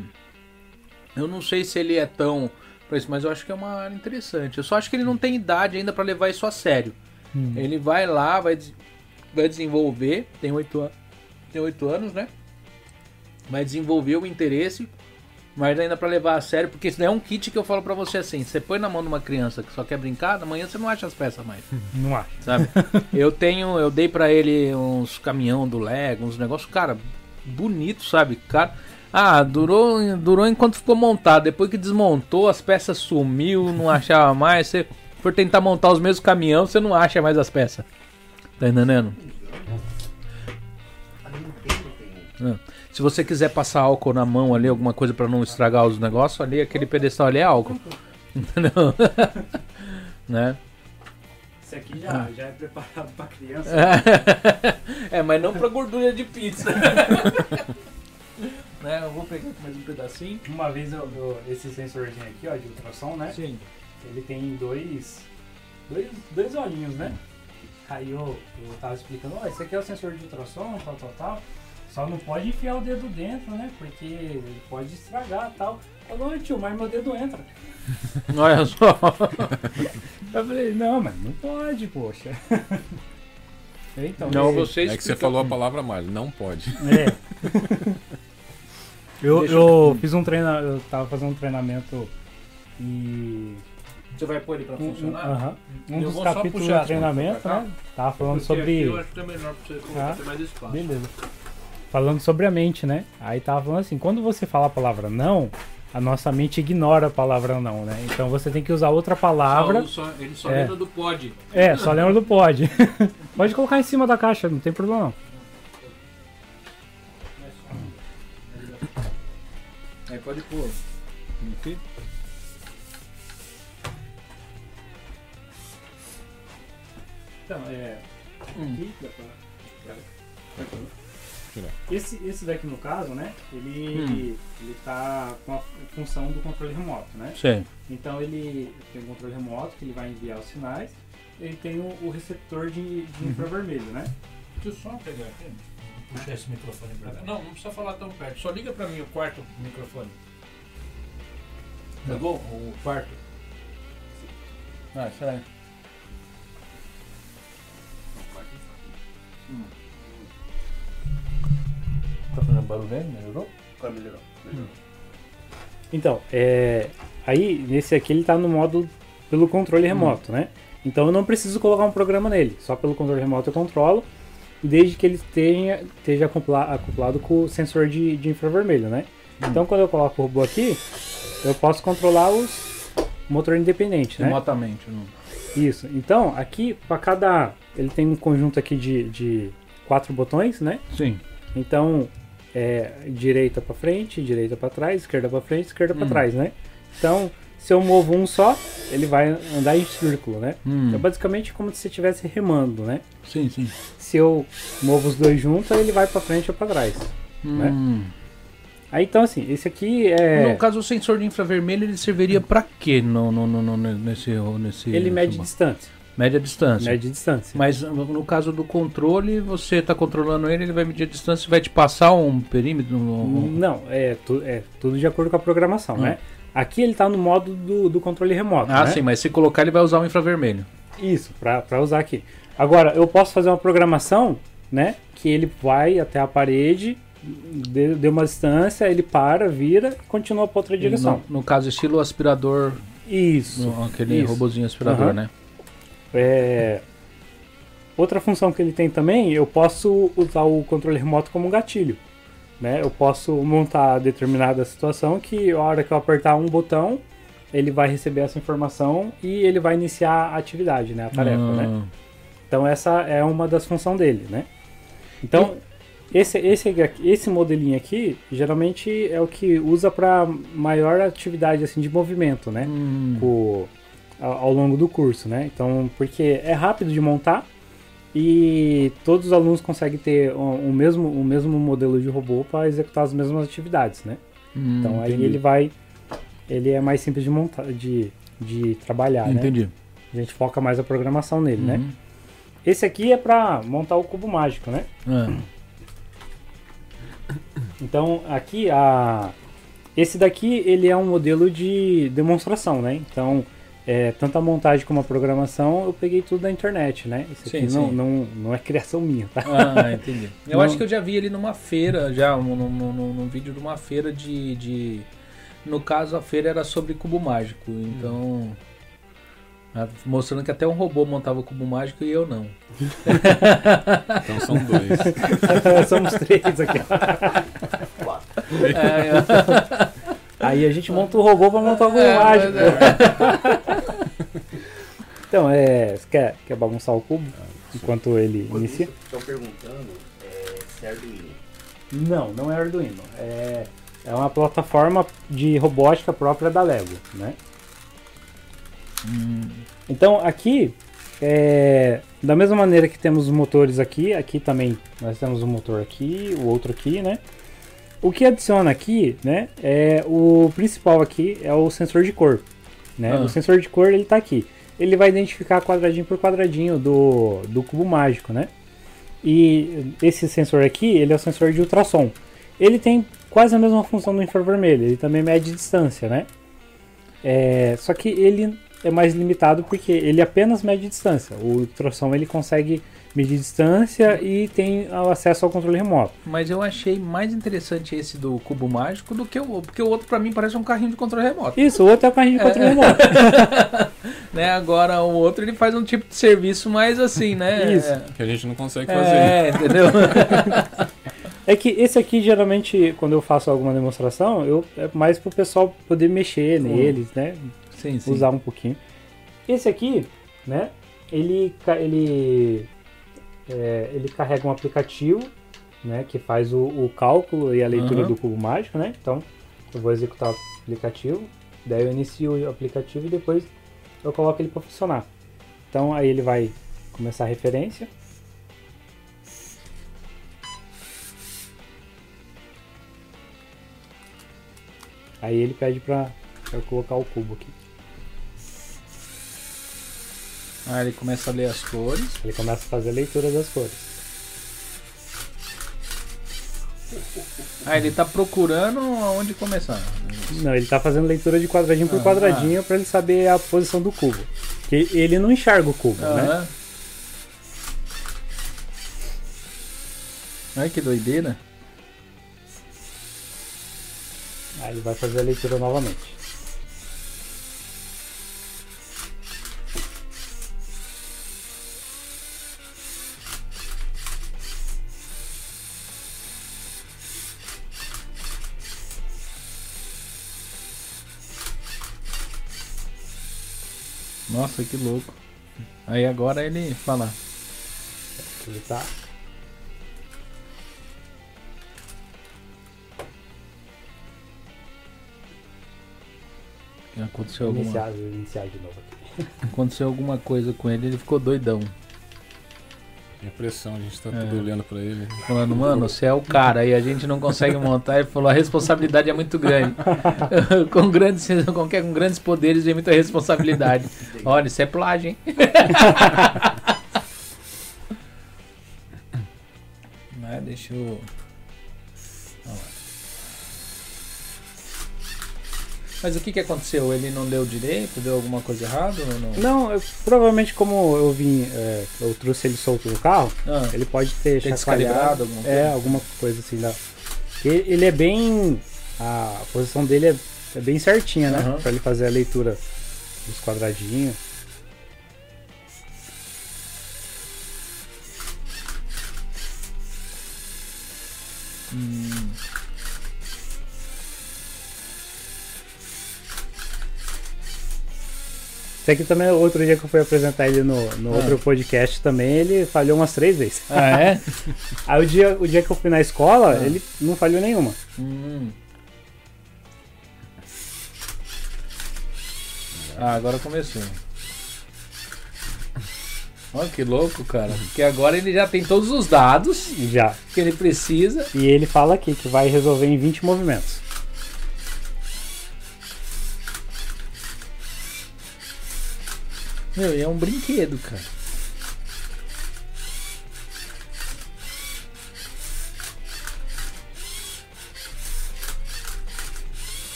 A: eu não sei se ele é tão para isso, mas eu acho que é uma área interessante. Eu só acho que ele não tem idade ainda para levar isso a sério. Hum. Ele vai lá, vai, vai desenvolver, tem oito tem oito anos, né? Vai desenvolver o interesse mas ainda para levar a sério, porque isso não é um kit que eu falo para você assim, você põe na mão de uma criança que só quer brincar, amanhã você não acha as peças mais.
C: Não acha.
A: Sabe? eu tenho, eu dei para ele uns caminhão do Lego, uns negócios, cara, bonito, sabe? Cara, ah, durou, durou enquanto ficou montado, depois que desmontou, as peças sumiu, não achava mais, você for tentar montar os mesmos caminhões, você não acha mais as peças. Tá entendendo? Ah. Se você quiser passar álcool na mão ali, alguma coisa para não estragar os negócios, ali, aquele pedestal ali é álcool. Entendeu? né?
E: Esse aqui já, já é preparado para criança.
A: é, mas não para gordura de pizza. Né? Eu vou pegar mais um pedacinho.
C: Uma vez eu, eu, esse sensorzinho aqui, ó, de ultrassom, né?
A: Sim.
C: Ele tem dois, dois, dois olhinhos, né? Aí eu, eu tava explicando, ó, esse aqui é o sensor de ultrassom, tal, tal, tal. Só não pode enfiar o dedo dentro, né? Porque ele pode estragar e tal. Falou, tio, mas meu dedo entra.
A: Olha só.
C: Eu falei, não, mas não pode, poxa.
A: Então, não, vocês
B: é que você falou a palavra mais, não pode.
C: É. eu, eu fiz um treinamento, eu tava fazendo um treinamento e.
A: Você vai pôr ele pra funcionar?
C: Uh -huh. Um eu dos capítulos do treinamento, né? Tava falando Porque sobre.
A: eu acho que é melhor pra você colocar ah, mais espaço.
C: Beleza falando sobre a mente, né? Aí tava falando assim, quando você fala a palavra não, a nossa mente ignora a palavra não, né? Então você tem que usar outra palavra.
A: Só, ele só é, lembra do pode.
C: É, só lembra do pode. Pode colocar em cima da caixa, não tem problema não.
A: Aí pode pôr. Aqui.
C: Então, é. Hum. Aqui, dá pra Esse, esse daqui no caso, né? Ele, hum. ele tá com a função do controle remoto, né?
A: Sim.
C: Então ele tem um controle remoto que ele vai enviar os sinais. Ele tem o, o receptor de, de uhum. infravermelho, né?
A: Deixa eu só pegar aqui. Puxar esse microfone pra cá. Não, não precisa falar tão perto. Só liga pra mim o quarto microfone. Pegou o quarto? Ah, será? Hum. Tá fazendo barulho aí? Melhorou?
D: Agora melhorou. melhorou.
C: Então, é, aí nesse aqui ele tá no modo pelo controle remoto, hum. né? Então eu não preciso colocar um programa nele, só pelo controle remoto eu controlo, desde que ele tenha, esteja acoplado com o sensor de, de infravermelho, né? Hum. Então quando eu coloco o robô aqui, eu posso controlar os motor independente,
A: né? Remotamente, não.
C: Isso. Então aqui para cada, ele tem um conjunto aqui de, de quatro botões, né?
A: Sim.
C: Então é, direita para frente, direita para trás, esquerda para frente, esquerda para hum. trás, né? Então, se eu movo um só, ele vai andar em círculo, né? Hum. É basicamente como se você estivesse remando, né?
A: Sim, sim.
C: Se eu movo os dois juntos, ele vai para frente ou para trás, hum. né? Aí então assim, esse aqui é.
A: No caso, o sensor de infravermelho ele serviria para quê no, no, no, no, nesse, nesse.
C: Ele mede distância.
A: Média distância.
C: Média distância.
A: Mas no caso do controle, você está controlando ele, ele vai medir a distância e vai te passar um perímetro? Um...
C: Não, é, tu, é tudo de acordo com a programação, hum. né? Aqui ele está no modo do, do controle remoto.
A: Ah,
C: né?
A: sim, mas se colocar ele vai usar o infravermelho.
C: Isso, para usar aqui. Agora, eu posso fazer uma programação, né? Que ele vai até a parede, deu uma distância, ele para, vira e continua para outra direção.
A: No, no, caso, estilo aspirador.
C: Isso.
A: No, aquele isso. robozinho aspirador, uhum. né?
C: É... Outra função que ele tem também, eu posso usar o controle remoto como um gatilho. Né? Eu posso montar determinada situação que a hora que eu apertar um botão, ele vai receber essa informação e ele vai iniciar a atividade, né? a tarefa. Né? Ah. Então essa é uma das funções dele. Né? Então, e... esse, esse, esse modelinho aqui, geralmente é o que usa para maior atividade assim, de movimento, né? Hum. O, ao longo do curso, né? Então, porque é rápido de montar e todos os alunos conseguem ter o, o mesmo, o mesmo modelo de robô para executar as mesmas atividades, né? Hum, então aí ele vai, ele é mais simples de montar, de, de trabalhar,
A: né? entendi.
C: né? A gente foca mais a programação nele, né? uhum. né? Esse aqui é para montar o cubo mágico, né? É. Então aqui a esse daqui ele é um modelo de demonstração, né? Então é, tanto a montagem como a programação, eu peguei tudo da internet, né? Isso aqui sim, não, sim. Não, não é criação minha, tá?
A: Ah, entendi. Eu não. acho que eu já vi ele numa feira, já, num, num, num vídeo de uma feira de, de. No caso, a feira era sobre cubo mágico, então. Hum. Mostrando que até um robô montava o cubo mágico e eu não.
B: então são dois.
C: Somos três aqui. Quatro. É, é. Aí a gente monta o robô pra montar o robô é, mágico. É. então, é. Você quer, quer bagunçar o cubo? Enquanto ele Quando inicia?
D: Estão perguntando é, se é Arduino.
C: Não, não é Arduino. É, é uma plataforma de robótica própria da Lego, né? Hum. Então aqui, é, da mesma maneira que temos os motores aqui, aqui também nós temos um motor aqui, o outro aqui, né? O que adiciona aqui, né, é o principal aqui é o sensor de cor, né? Ah. O sensor de cor ele está aqui. Ele vai identificar quadradinho por quadradinho do, do cubo mágico, né? E esse sensor aqui, ele é o sensor de ultrassom. Ele tem quase a mesma função do infravermelho, ele também mede distância, né? É, só que ele é mais limitado porque ele apenas mede distância. O ultrassom ele consegue medir distância e tem acesso ao controle remoto.
A: Mas eu achei mais interessante esse do cubo mágico do que o porque o outro para mim parece um carrinho de controle remoto.
C: Isso, o outro é um carrinho de controle é. remoto.
A: né, agora o outro ele faz um tipo de serviço mais assim, né?
B: Isso.
A: É.
B: Que a gente não consegue fazer.
A: É, entendeu?
C: É que esse aqui, geralmente, quando eu faço alguma demonstração, eu é mais pro pessoal poder mexer neles, né?
A: Sim, sim.
C: Usar um pouquinho. Esse aqui, né? Ele, ele é, ele carrega um aplicativo, né, que faz o, o cálculo e a leitura uhum. do cubo mágico, né? Então, eu vou executar o aplicativo, daí eu inicio o aplicativo e depois eu coloco ele para funcionar. Então, aí ele vai começar a referência. Aí ele pede para eu colocar o cubo aqui.
A: Ah, ele começa a ler as cores.
C: Ele começa a fazer a leitura das cores.
A: Ah, ele tá procurando onde começar.
C: Não, ele tá fazendo leitura de quadradinho por ah, quadradinho ah. para ele saber a posição do cubo. Que ele não enxerga o cubo, ah, né?
A: Ai, que doideira.
C: Aí ele vai fazer a leitura novamente.
A: Nossa, que louco. Aí agora ele fala.
C: Ele tá.
A: Aconteceu alguma...
C: Iniciar, iniciar de novo aqui.
A: Aconteceu alguma coisa com ele, ele ficou doidão.
B: Impressão, a gente tá é. tudo olhando pra ele.
A: Falando, mano, você é o cara e a gente não consegue montar. Ele falou, a responsabilidade é muito grande. com, grandes, com, com grandes poderes vem muita responsabilidade. Olha, isso é plágio, hein? Mas deixa eu. Mas o que, que aconteceu? Ele não deu direito? Deu alguma coisa errada ou não?
C: Não, eu, provavelmente como eu vim, é, eu trouxe ele solto no carro, ah, ele pode ter, ter. Alguma coisa? É, alguma coisa assim. Da... Ele é bem. A posição dele é, é bem certinha, né? Uhum. Pra ele fazer a leitura dos quadradinhos. Hum. Esse aqui também, outro dia que eu fui apresentar ele no, no ah. outro podcast também, ele falhou umas três vezes.
A: Ah, é?
C: Aí o dia, o dia que eu fui na escola, ah. ele não falhou nenhuma. Hum.
A: Ah, agora começou. Olha que louco, cara. Porque agora ele já tem todos os dados
C: já
A: que ele precisa.
C: E ele fala aqui que vai resolver em 20 movimentos.
A: Meu, é um brinquedo, cara.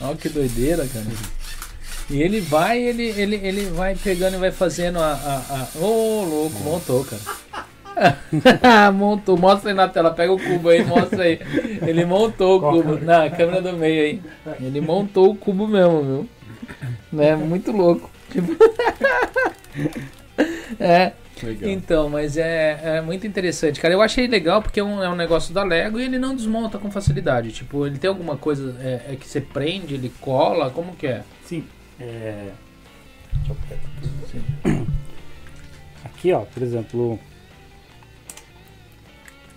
A: Olha que doideira, cara. E ele vai, ele, ele, ele vai pegando e vai fazendo a. a, Ô, oh, louco, montou, cara. montou, mostra aí na tela, pega o cubo aí, mostra aí. Ele montou o cubo. Na câmera do meio aí. Ele montou o cubo mesmo, viu? Né? Muito louco. Tipo... é. Legal. Então, mas é, é muito interessante, cara. Eu achei legal porque é um, é um negócio da Lego e ele não desmonta com facilidade. Tipo, ele tem alguma coisa é, é que você prende, ele cola, como que é?
C: Sim, é... Deixa eu pegar aqui. aqui, ó, por exemplo,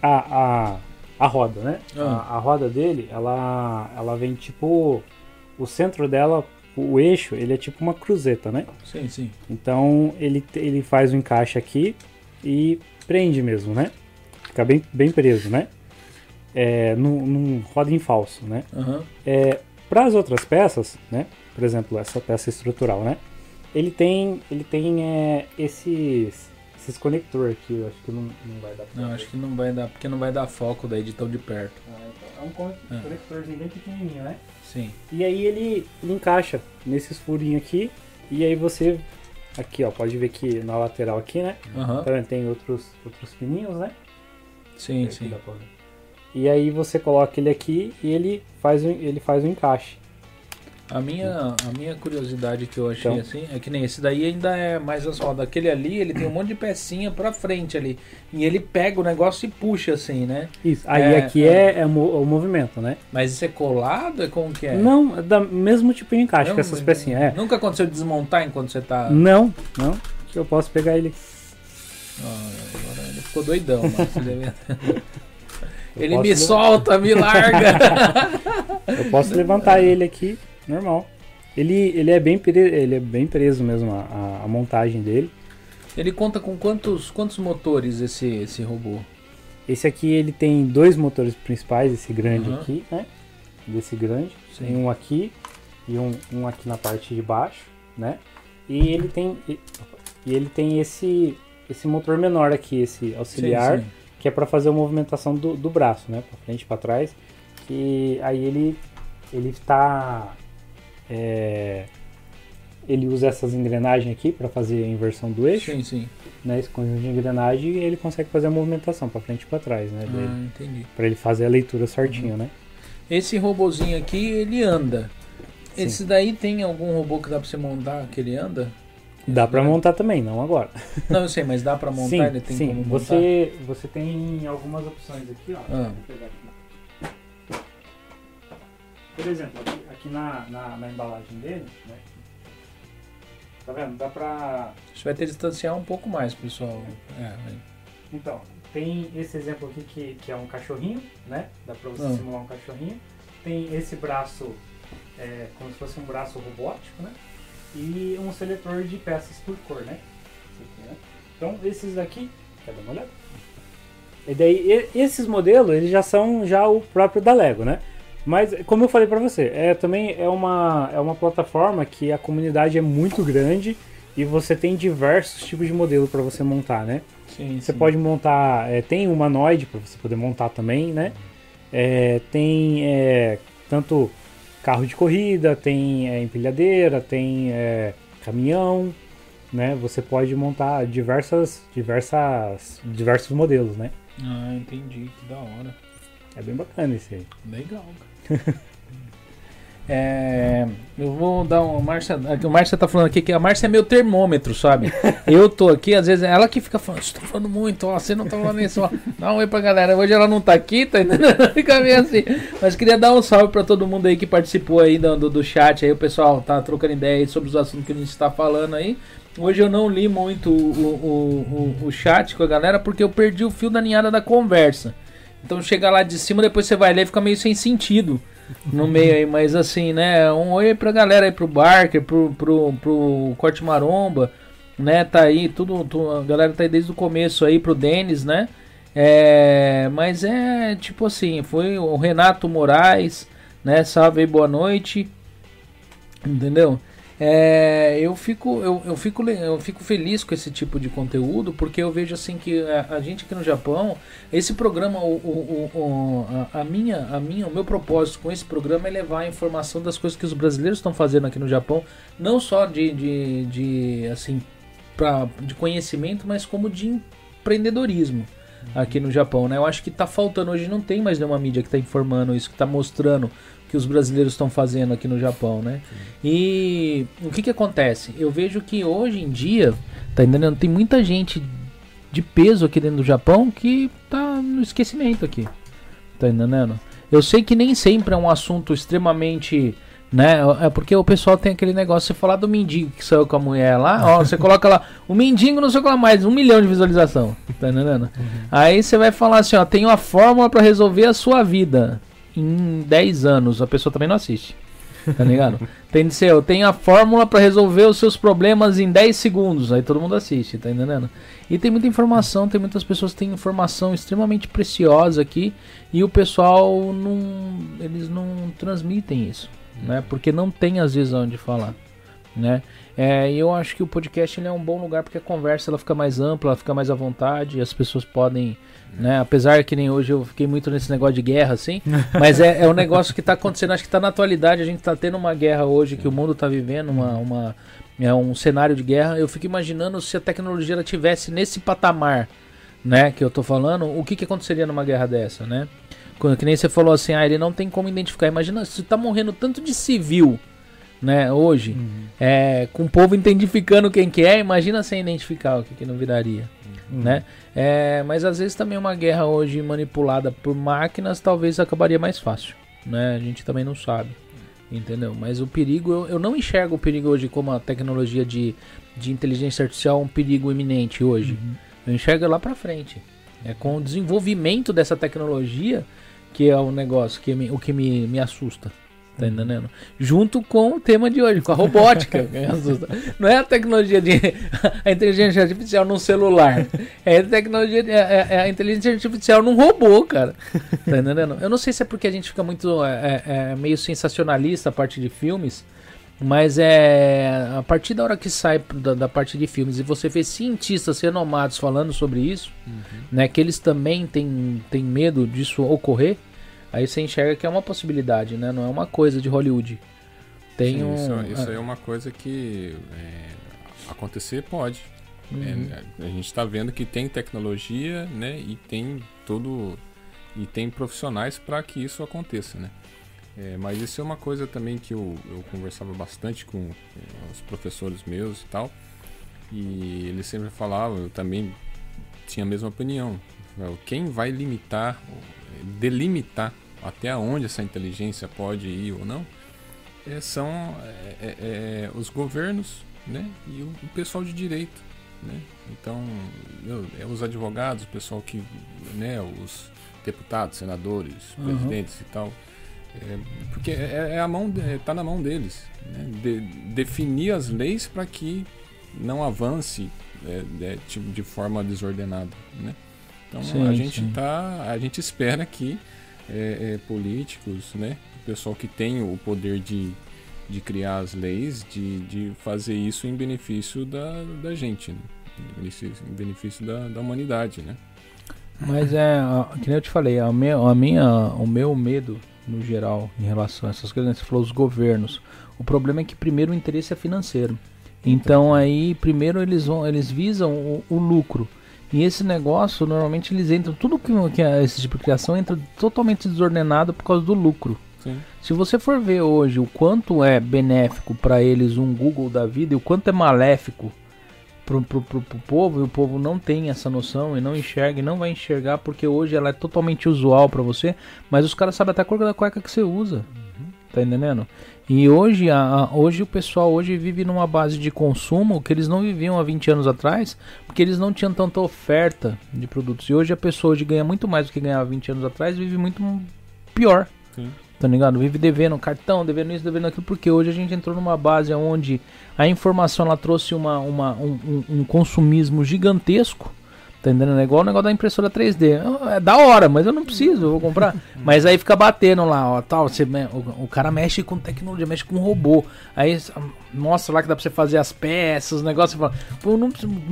C: a, a, a roda, né? Ah. A, a, roda dele, ela, ela vem tipo. O centro dela, o eixo, ele é tipo uma cruzeta, né?
A: Sim, sim.
C: Então ele, ele faz o encaixe aqui e prende mesmo, né? Fica bem, bem preso, né? É, num, num roda em falso, né? Uhum. É, Para as outras peças, né? Por exemplo, essa peça estrutural, né? Ele tem, ele tem é, esses, esses conectores aqui, eu acho que não, não vai dar.
A: Não, acho que não vai dar, porque não vai dar foco daí de tão de perto.
C: Ah, então. É um conectorzinho bem pequenininho, né?
A: Sim.
C: E aí ele, ele encaixa nesses furinhos aqui, e aí você, aqui ó, pode ver que na lateral aqui, né? Uhum. Também tem outros, outros pininhos, né?
A: Sim, sim.
C: E aí você coloca ele aqui e ele faz, ele faz o encaixe.
A: A minha, a minha curiosidade que eu achei então. assim é que nem esse daí ainda é mais as rodas. Aquele ali, ele tem um monte de pecinha pra frente ali. E ele pega o negócio e puxa assim, né?
C: Isso. Aí é, aqui é, é, é, o movimento, né?
A: Mas isso é colado? É como que é?
C: Não, é da mesmo tipo de encaixe não, com essas pecinhas. É.
A: Nunca aconteceu de desmontar enquanto você tá.
C: Não, não. Eu posso pegar ele.
A: Ah, agora ele ficou doidão, mas deve... Ele me levar... solta, me larga.
C: eu posso levantar ele aqui normal. Ele, ele, é, bem ele é bem preso mesmo, a, a, montagem dele.
A: Ele conta com quantos, quantos motores esse, esse robô?
C: Esse aqui ele tem dois motores principais, esse grande uhum. aqui, né? Desse grande. Sim. Tem um aqui e um, um aqui na parte de baixo, né? E ele tem, e, ele tem esse, esse motor menor aqui, esse auxiliar, sim, sim. que é para fazer a movimentação do, do braço, né? Para frente e para trás. Que aí ele ele está é, ele usa essas engrenagens aqui para fazer a inversão do eixo.
A: Sim, sim.
C: Né, esse conjunto de engrenagem ele consegue fazer a movimentação para frente e para trás, né?
A: Ah, entendi.
C: Para ele fazer a leitura certinho, uhum. né?
A: Esse robozinho aqui, ele anda. Sim. Esse daí tem algum robô que dá para você montar que ele anda?
C: Dá para montar também, não agora.
A: Não, eu sei, mas dá para montar,
C: sim,
A: ele tem
C: sim.
A: como
C: montar? Você, você tem algumas opções aqui, ó. Ah. Vou pegar aqui. Por exemplo, aqui, aqui na, na, na, embalagem dele, né? Tá vendo? Dá pra.
A: A gente vai ter que distanciar um pouco mais, pessoal. É,
C: Então, tem esse exemplo aqui que, que é um cachorrinho, né? Dá pra você ah. simular um cachorrinho. Tem esse braço, é, como se fosse um braço robótico, né? E um seletor de peças por cor, né? Né? Então, esses aqui, quer dar uma olhada? E daí, esses modelos, eles já são já o próprio da Lego, né? Mas, como eu falei para você, é, também é uma, é uma plataforma que a comunidade é muito grande e você tem diversos tipos de modelo para você montar, né? Sim, você sim. pode montar, é, tem humanoide para você poder montar também, né? É, tem é, tanto carro de corrida, tem é, empilhadeira, tem é, caminhão, né? Você pode montar diversas, diversas, diversos modelos, né?
A: Ah, entendi, que da hora.
C: É bem bacana esse aí.
A: Legal, cara. É, eu vou dar uma. Márcia, o Márcia tá falando aqui que a Márcia é meu termômetro, sabe? Eu tô aqui, às vezes ela que fica falando, você tá falando muito, ó, você não tá falando isso, ó. Dá um oi pra galera. Hoje ela não tá aqui, tá? Fica meio assim. Mas queria dar um salve pra todo mundo aí que participou aí do, do chat aí. O pessoal tá trocando ideia aí sobre os assuntos que a gente tá falando aí. Hoje eu não li muito o, o, o, o chat com a galera porque eu perdi o fio da ninhada da conversa. Então chega lá de cima, depois você vai ler e fica meio sem sentido no meio aí, mas assim, né? Um oi pra galera aí, pro Barker, pro, pro, pro Corte Maromba, né? Tá aí, tudo, tudo, a galera tá aí desde o começo aí, pro Denis, né? É, mas é tipo assim, foi o Renato Moraes, né? Salve aí, boa noite. Entendeu? É, eu, fico, eu, eu, fico, eu fico feliz com esse tipo de conteúdo porque eu vejo assim que a, a gente aqui no Japão, esse programa, o, o, o, a, a, minha, a minha, o meu propósito com esse programa é levar a informação das coisas que os brasileiros estão fazendo aqui no Japão, não só de, de, de assim, pra, de conhecimento, mas como de empreendedorismo aqui no Japão, né? Eu acho que está faltando hoje, não tem mais nenhuma mídia que está informando isso, que está mostrando que os brasileiros estão fazendo aqui no Japão, né? E o que que acontece? Eu vejo que hoje em dia, tá entendendo? Tem muita gente de peso aqui dentro do Japão que tá no esquecimento aqui. Tá entendendo? Eu sei que nem sempre é um assunto extremamente né? É porque o pessoal tem aquele negócio, você falar do mendigo que saiu com a mulher lá, ó, você coloca lá, o mendigo não sei o que lá mais, um milhão de visualização, tá entendendo? Uhum. Aí você vai falar assim, ó, tem uma fórmula para resolver a sua vida em 10 anos, a pessoa também não assiste. Tá ligado? tem de ser, eu tenho a fórmula para resolver os seus problemas em 10 segundos. Aí todo mundo assiste, tá entendendo? E tem muita informação, tem muitas pessoas que têm informação extremamente preciosa aqui e o pessoal não. Eles não transmitem isso, né? Porque não tem às vezes onde falar, né? É, eu acho que o podcast ele é um bom lugar porque a conversa ela fica mais ampla, ela fica mais à vontade, as pessoas podem né? Apesar que nem hoje eu fiquei muito nesse negócio de guerra, assim. mas é, é um negócio que está acontecendo, acho que está na atualidade. A gente está tendo uma guerra hoje que o mundo está vivendo, uma, uma, é um cenário de guerra. Eu fico imaginando se a tecnologia tivesse nesse patamar, né? Que eu tô falando, o que, que aconteceria numa guerra dessa, né? Quando, que nem você falou assim, ah, ele não tem como identificar. Imagina se tá morrendo tanto de civil, né, hoje, uhum. é, com o povo identificando quem que é, imagina sem identificar o que, que não viraria, uhum. né? É, mas às vezes também uma guerra hoje manipulada por máquinas talvez acabaria mais fácil, né? A gente também não sabe, entendeu? Mas o perigo, eu, eu não enxergo o perigo hoje como a tecnologia de, de inteligência artificial um perigo iminente hoje. Uhum. Eu enxergo lá para frente. É com o desenvolvimento dessa tecnologia que é o negócio que me, o que me, me assusta, Tá entendendo? Junto com o tema de hoje, com a robótica. não é a tecnologia de. a inteligência artificial num celular. É a tecnologia. De, é, é, a inteligência artificial num robô, cara. Tá entendendo? Eu não sei se é porque a gente fica muito. É, é, é meio sensacionalista a parte de filmes. Mas é. A partir da hora que sai da, da, parte de filmes e você vê cientistas renomados falando sobre isso, uhum. né? Que eles também têm, têm medo disso ocorrer. Aí você enxerga que é uma possibilidade, né? Não é uma coisa de Hollywood. Tem Sim, um...
B: Isso, isso é uma coisa que é, acontecer pode. Uhum. É, a gente está vendo que tem tecnologia, né? E tem todo e tem profissionais para que isso aconteça, né? É, mas isso é uma coisa também que eu, eu conversava bastante com, com os professores meus e tal. E eles sempre falavam, eu também tinha a mesma opinião. Quem vai limitar, delimitar até onde essa inteligência pode ir ou não, é, são é, é, é, os governos né, e o, o, pessoal de direito. Né? Então, eu, é os advogados, o pessoal que. Né, os deputados, senadores, uhum. presidentes e tal. É, porque é, é, a mão, está na mão deles. Né? De, definir as leis para que não avance é, tipo, de forma desordenada. Né? Então sim, a gente sim. tá, a gente espera que é, é, políticos, né? O pessoal que tem o poder de, de criar as leis, de, de fazer isso em benefício da, da gente, né? em benefício, em benefício da, da humanidade, né?
A: Mas é, que nem eu te falei, a minha, a minha, o meu medo no geral em relação a essas coisas, né? você falou os governos. O problema é que primeiro o interesse é financeiro. Então aí primeiro eles vão, eles visam o, o lucro. E esse negócio, normalmente eles entram, tudo que, que é esse tipo de criação entra totalmente desordenado por causa do lucro. Sim. Se você for ver hoje o quanto é benéfico para eles um Google da vida e o quanto é maléfico pro, pro, pro, pro, povo, e o povo não tem essa noção e não enxerga e não vai enxergar porque hoje ela é totalmente usual para você, mas os caras sabem até a cor da cueca que você usa. Uhum. Tá entendendo? E hoje, a, hoje o pessoal hoje vive numa base de consumo que eles não viviam há 20 anos atrás, porque eles não tinham tanta oferta de produtos. E hoje a pessoa hoje ganha muito mais do que ganhava 20 anos atrás, vive muito pior. Sim. Tá ligado? Vive devendo cartão, devendo isso, devendo aquilo, porque hoje a gente entrou numa base onde a informação ela trouxe uma, uma um, um, um consumismo gigantesco Tá entendendo? É igual o negócio da impressora 3D. É da hora, mas eu não preciso, eu vou comprar. mas aí fica batendo lá, ó, tal. Você, o, o, cara mexe com tecnologia, mexe com robô. Aí mostra lá que dá pra você fazer as peças, os negócios. Você fala, pô, não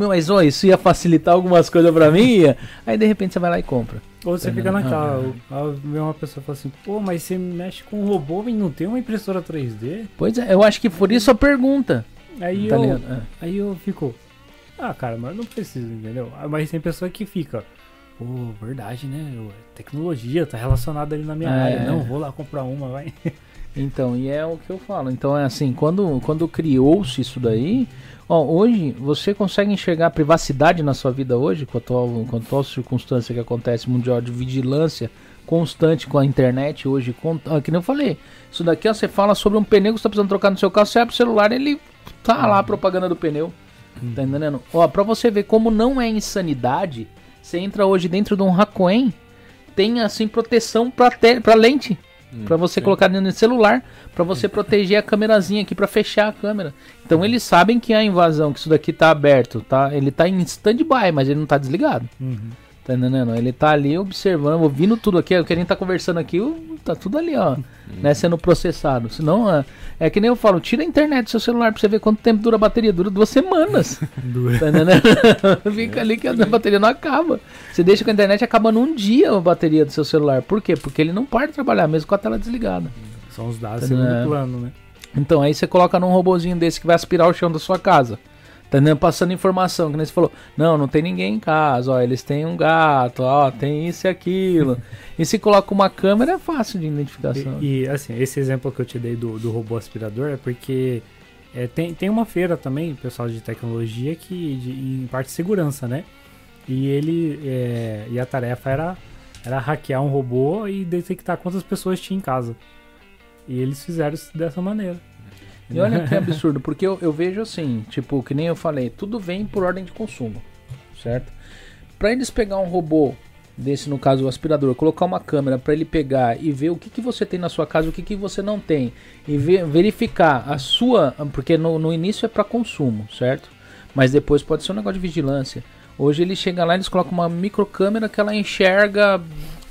A: mas ó, isso ia facilitar algumas coisas pra mim. Aí de repente você vai lá e compra.
C: Ou você tá fica naquela, ah, uma pessoa fala assim, pô, mas você mexe com robô robô e não tem uma impressora 3D?
A: Pois é, eu acho que por isso a pergunta.
C: Aí, tá eu, é. aí eu fico, ah, cara, mas não precisa, entendeu? Ah, mas tem pessoa que fica, pô, verdade, né? Tecnologia tá relacionada ali na minha é. área. Não, vou lá comprar uma, vai.
A: Então, e é o que eu falo. Então é assim, quando, quando criou-se isso daí, ó, hoje você consegue enxergar a privacidade na sua vida hoje, com a atual, com a atual circunstância que acontece mundial de vigilância constante com a internet hoje, com, ó, que nem eu falei. Isso daqui ó, você fala sobre um pneu que você tá precisando trocar no seu carro, você abre o celular ele tá lá a propaganda do pneu. Tá entendendo? Ó, pra você ver como não é insanidade, você entra hoje dentro de um Hakuen, tem assim proteção pra, te pra lente. Hum, para você sim. colocar no celular, para você proteger a câmerazinha aqui para fechar a câmera. Então eles sabem que a invasão, que isso daqui tá aberto, tá? Ele tá em stand-by, mas ele não tá desligado. Uhum. Tá entendendo? Ele tá ali observando, ouvindo tudo aqui. O que a gente tá conversando aqui, tá tudo ali, ó. Uhum. Né, sendo processado. Senão, é, é, que nem eu falo, tira a internet do seu celular pra você ver quanto tempo dura a bateria. Dura duas semanas. tá entendendo? Fica ali que a bateria não acaba. Você deixa com a internet acaba num dia a bateria do seu celular. Por quê? Porque ele não para de trabalhar, mesmo com a tela desligada.
C: São os dados tá segundo plano, né?
A: Então, aí você coloca num robozinho desse que vai aspirar o chão da sua casa. Tá entendendo? Passando informação, que nem você falou. Não, não tem ninguém em casa, ó, eles têm um gato, ó, tem isso e aquilo. e se coloca uma câmera é fácil de identificação.
C: E, e assim, esse exemplo que eu te dei do, do robô aspirador é porque é, tem, tem uma feira também, pessoal de tecnologia, que de, em parte de segurança, né? E ele é, e a tarefa era, era hackear um robô e detectar quantas pessoas tinha em casa. E eles fizeram isso dessa maneira.
A: E olha que absurdo, porque eu, eu vejo assim, tipo, que nem eu falei, tudo vem por ordem de consumo, certo? Para eles pegar um robô desse no caso o aspirador, colocar uma câmera para ele pegar e ver o que, que você tem na sua casa, o que, que você não tem e ver, verificar a sua, porque no, no início é para consumo, certo? Mas depois pode ser um negócio de vigilância. Hoje ele chega lá, eles colocam uma microcâmera que ela enxerga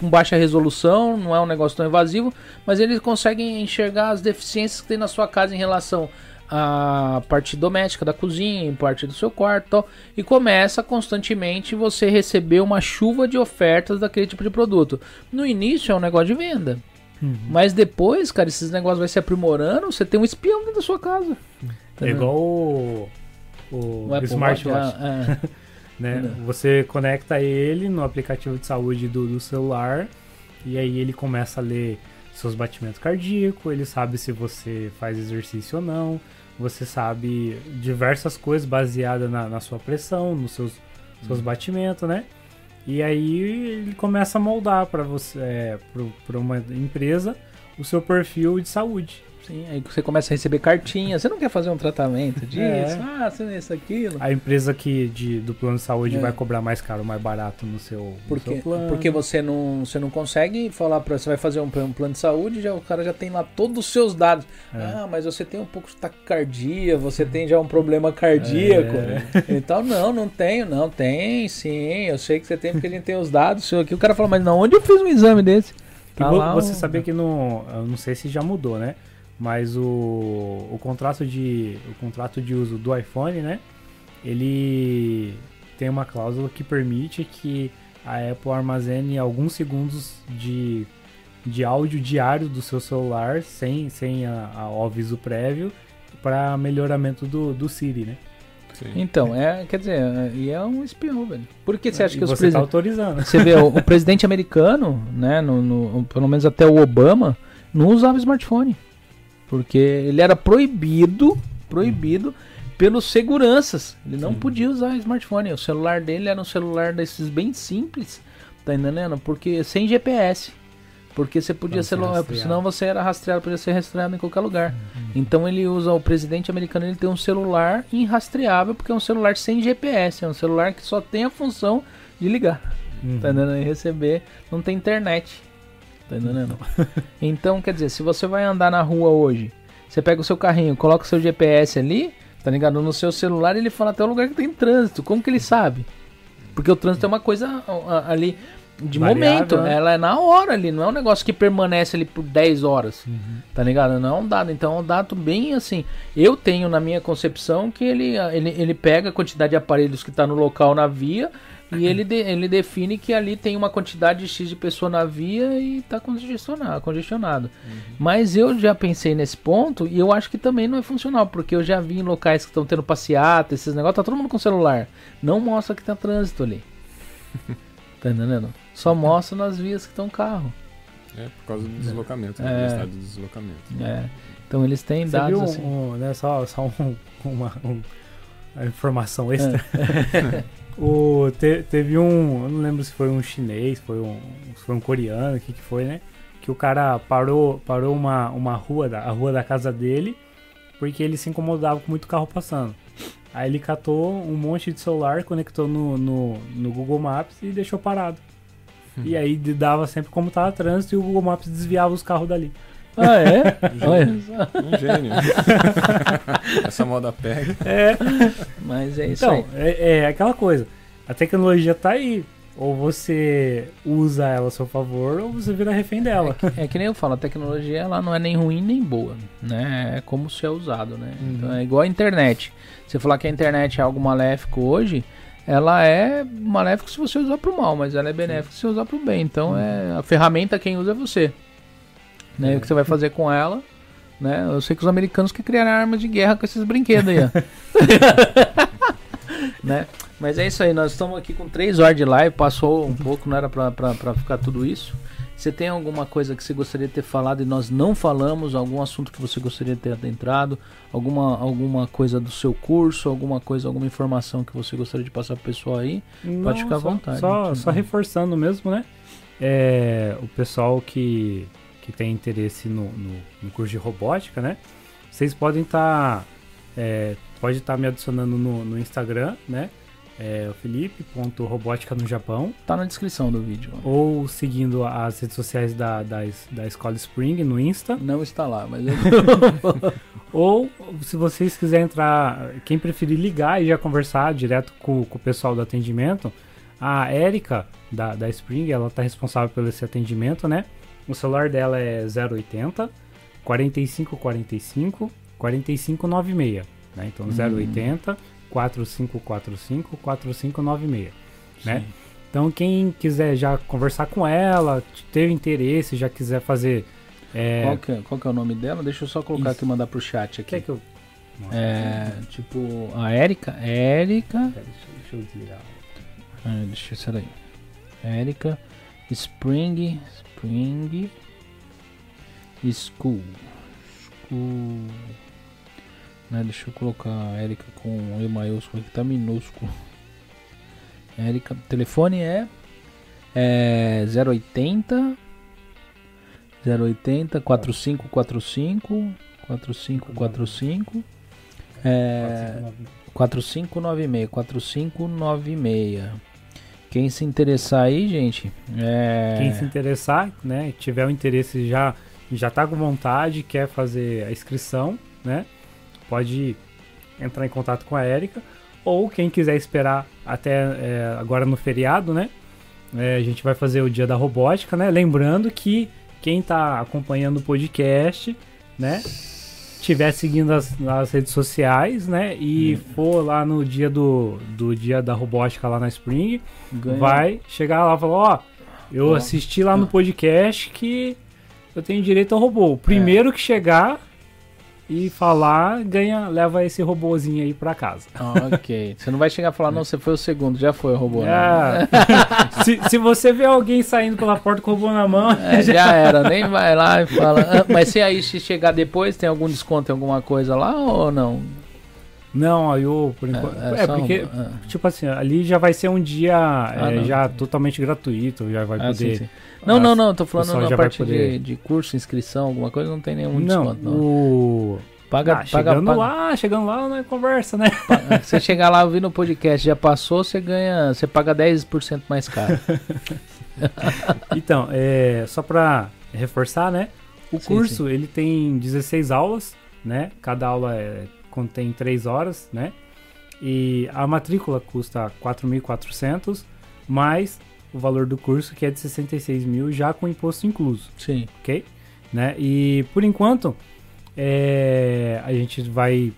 A: com baixa resolução, não é um negócio tão invasivo, mas eles conseguem enxergar as deficiências que tem na sua casa em relação à parte doméstica da cozinha, parte do seu quarto, e começa constantemente você receber uma chuva de ofertas daquele tipo de produto. No início é um negócio de venda. Uhum. Mas depois, cara, esses negócios vai se aprimorando, você tem um espião dentro da sua casa.
C: É igual o, o, o smartwatch. É. né? Você conecta ele no aplicativo de saúde do, do celular e aí ele começa a ler seus batimentos cardíacos, ele sabe se você faz exercício ou não, você sabe diversas coisas baseadas na, na sua pressão, nos seus, seus uhum. batimentos, né? E aí ele começa a moldar para você, é, para uma empresa, o seu perfil de saúde.
A: Sim, aí você começa a receber cartinhas. Você não quer fazer um tratamento disso? É. Ah, você é isso, aquilo.
C: A empresa que de, do plano de saúde é. vai cobrar mais caro, mais barato no seu,
A: porque,
C: no seu plano.
A: Porque você não, você não consegue falar para você vai fazer um, um, plano de saúde, já o cara já tem lá todos os seus dados. É. Ah, mas você tem um pouco de taquicardia, você tem já um problema cardíaco. É. Então, não, não tenho, não, tem, sim. Eu sei que você tem porque a gente tem os dados. Seu aqui, o cara fala, mas não, onde eu fiz um exame desse?
C: Tá lá, você um... sabia que no. Eu não sei se já mudou, né? Mas o, o contrato de o contrato de uso do iPhone, né? Ele tem uma cláusula que permite que a Apple armazene alguns segundos de, de áudio diário do seu celular sem, sem a, a, o aviso prévio para melhoramento do, do Siri, né?
A: Sim. Então, é, quer dizer, e é um espião, velho. Por que você acha
C: e
A: que
C: os você está autorizando?
A: Você vê, o, o, presidente americano, né, no, no, pelo menos até o Obama, não usava smartphone. Porque ele era proibido, proibido pelos seguranças. Ele não Sim. podia usar smartphone. O celular dele era um celular desses bem simples, tá entendendo? Porque sem GPS. Porque você podia ser, ser senão você era rastreado, podia ser rastreado em qualquer lugar. Uhum. Então ele usa o presidente americano, ele tem um celular irrastreável porque é um celular sem GPS, é um celular que só tem a função de ligar. Uhum. Tá entendendo? E receber, não tem internet. Tá entendendo? então, quer dizer, se você vai andar na rua hoje, você pega o seu carrinho, coloca o seu GPS ali, tá ligado? No seu celular ele fala até o lugar que tem trânsito. Como que ele sabe? Porque o trânsito é uma coisa ali de Variável, momento, né? ela é na hora ali, não é um negócio que permanece ali por 10 horas, uhum. tá ligado? Não é um dado, então é um dado bem assim. Eu tenho na minha concepção que ele, ele, ele pega a quantidade de aparelhos que está no local na via e ele, de, ele define que ali tem uma quantidade X de pessoa na via e está congestionado. congestionado. Uhum. Mas eu já pensei nesse ponto e eu acho que também não é funcional, porque eu já vi em locais que estão tendo passeata, esses negócios, tá todo mundo com celular. Não mostra que tem trânsito ali. tá entendendo? Só mostra nas vias que estão carro.
B: É, por causa do deslocamento, né? É, do deslocamento.
A: É. Então eles têm Você dados
C: viu
A: assim.
C: Um, né, só só um, uma, um, uma informação extra. É. O, te, teve um. Eu não lembro se foi um chinês, foi um, se foi um coreano, o que, que foi, né? Que o cara parou, parou uma, uma rua, da, a rua da casa dele, porque ele se incomodava com muito carro passando. Aí ele catou um monte de celular, conectou no, no, no Google Maps e deixou parado. Hum. E aí dava sempre como tava trânsito e o Google Maps desviava os carros dali.
A: Ah, é?
B: Um gênio. Essa moda pega.
C: É.
A: Mas é isso então, aí.
C: É, é aquela coisa. A tecnologia tá aí. Ou você usa ela a seu favor, ou você vira refém dela.
A: É que, é que nem eu falo, a tecnologia ela não é nem ruim nem boa, né? É como se é usado, né? Uhum. Então é igual a internet. Você falar que a internet é algo maléfico hoje, ela é maléfica se você usar para o mal, mas ela é benéfica se você usar para o bem. Então uhum. é a ferramenta quem usa é você. Né? É. O que você vai fazer com ela? Né? Eu sei que os americanos que criaram armas de guerra com esses brinquedos aí, né? Mas é isso aí, nós estamos aqui com 3 horas de live, passou um pouco, não era pra, pra, pra ficar tudo isso. Você tem alguma coisa que você gostaria de ter falado e nós não falamos? Algum assunto que você gostaria de ter adentrado? Alguma, alguma coisa do seu curso? Alguma coisa, alguma informação que você gostaria de passar pro pessoal aí? Não, Pode ficar à vontade.
C: Só, só reforçando mesmo, né? É, o pessoal que que tem interesse no, no, no curso de robótica, né? Vocês podem estar. Tá, é, pode estar tá me adicionando no, no Instagram, né? é o Felipe.robótica no Japão.
A: Tá na descrição do vídeo.
C: Ou seguindo as redes sociais da, da, da Escola Spring no Insta.
A: Não está lá, mas eu...
C: Ou se vocês quiserem entrar, quem preferir ligar e já conversar direto com, com o pessoal do atendimento, a Erika da, da Spring, ela tá responsável pelo esse atendimento, né? O celular dela é 080 4545 4596, né? Então hum. 080 4545 4596, né? Então quem quiser já conversar com ela, ter interesse, já quiser fazer
A: é... Qual, que, é, qual que é o nome dela? Deixa eu só colocar Isso. aqui e mandar pro chat aqui. Quer que eu é, tipo, a Érica. Érica. Deixa, eu desligar. Ah, deixa eu ser aí. Érica. Spring. Spring. School. School. Né, deixa eu colocar a Érica com E maiúsculo aqui, tá minúsculo. Érica. Telefone é, é 080 080 4545 4545 é 4596 4596 quem se interessar aí, gente, é...
C: quem se interessar, né, tiver o interesse já já tá com vontade, quer fazer a inscrição, né? Pode entrar em contato com a Érica ou quem quiser esperar até é, agora no feriado, né? É, a gente vai fazer o dia da robótica, né? Lembrando que quem está acompanhando o podcast, né? Tiver seguindo as, as redes sociais, né? E hum. for lá no dia do, do dia da robótica lá na Spring, Ganha. vai chegar lá e falar, ó, eu assisti lá no podcast que eu tenho direito ao robô. O primeiro é. que chegar e falar, ganha, leva esse robôzinho aí pra casa.
A: Ok. Você não vai chegar e falar, não, você foi o segundo, já foi o robô.
C: É. se, se você vê alguém saindo pela porta com o robô na mão.
A: É, já... já... era, nem vai lá e fala. Ah, mas se aí se chegar depois, tem algum desconto em alguma coisa lá ou não?
C: Não, aí eu, por enquanto. É, é, é porque, um, tipo assim, ali já vai ser um dia ah, é, já totalmente gratuito, já vai ah, poder. Sim, sim.
A: Não, não, não, tô falando na parte poder... de, de curso, inscrição, alguma coisa, não tem nenhum
C: não, desconto. Não, o... Paga, ah, paga, chegando paga. lá, chegando lá, não é conversa, né?
A: Você chegar lá ouvindo o podcast, já passou, você ganha, você paga 10% mais caro.
C: então, é, só para reforçar, né? O sim, curso, sim. ele tem 16 aulas, né? Cada aula é, contém 3 horas, né? E a matrícula custa 4.400, mais o valor do curso, que é de 66 mil, já com imposto incluso.
A: Sim.
C: Ok? Né? E por enquanto, é, a gente vai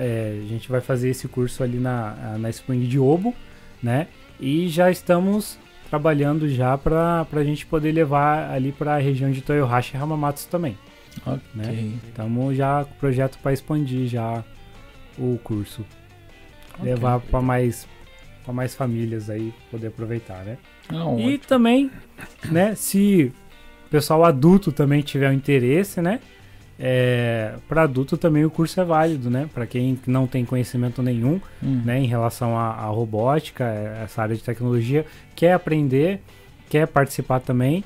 C: é, a gente vai fazer esse curso ali na, na Spring de Obo, né? E já estamos trabalhando já para a gente poder levar ali para a região de Toyohashi e Hamamatsu também. Ok. Né? Estamos já com o projeto para expandir já o curso. Okay. Levar para mais para mais famílias aí poder aproveitar, né? Não, e ótimo. também, né, se o pessoal adulto também tiver um interesse, né? É, para adulto também o curso é válido, né? Para quem não tem conhecimento nenhum, hum. né, em relação à, à, robótica, é, essa área de tecnologia, quer aprender, quer participar também,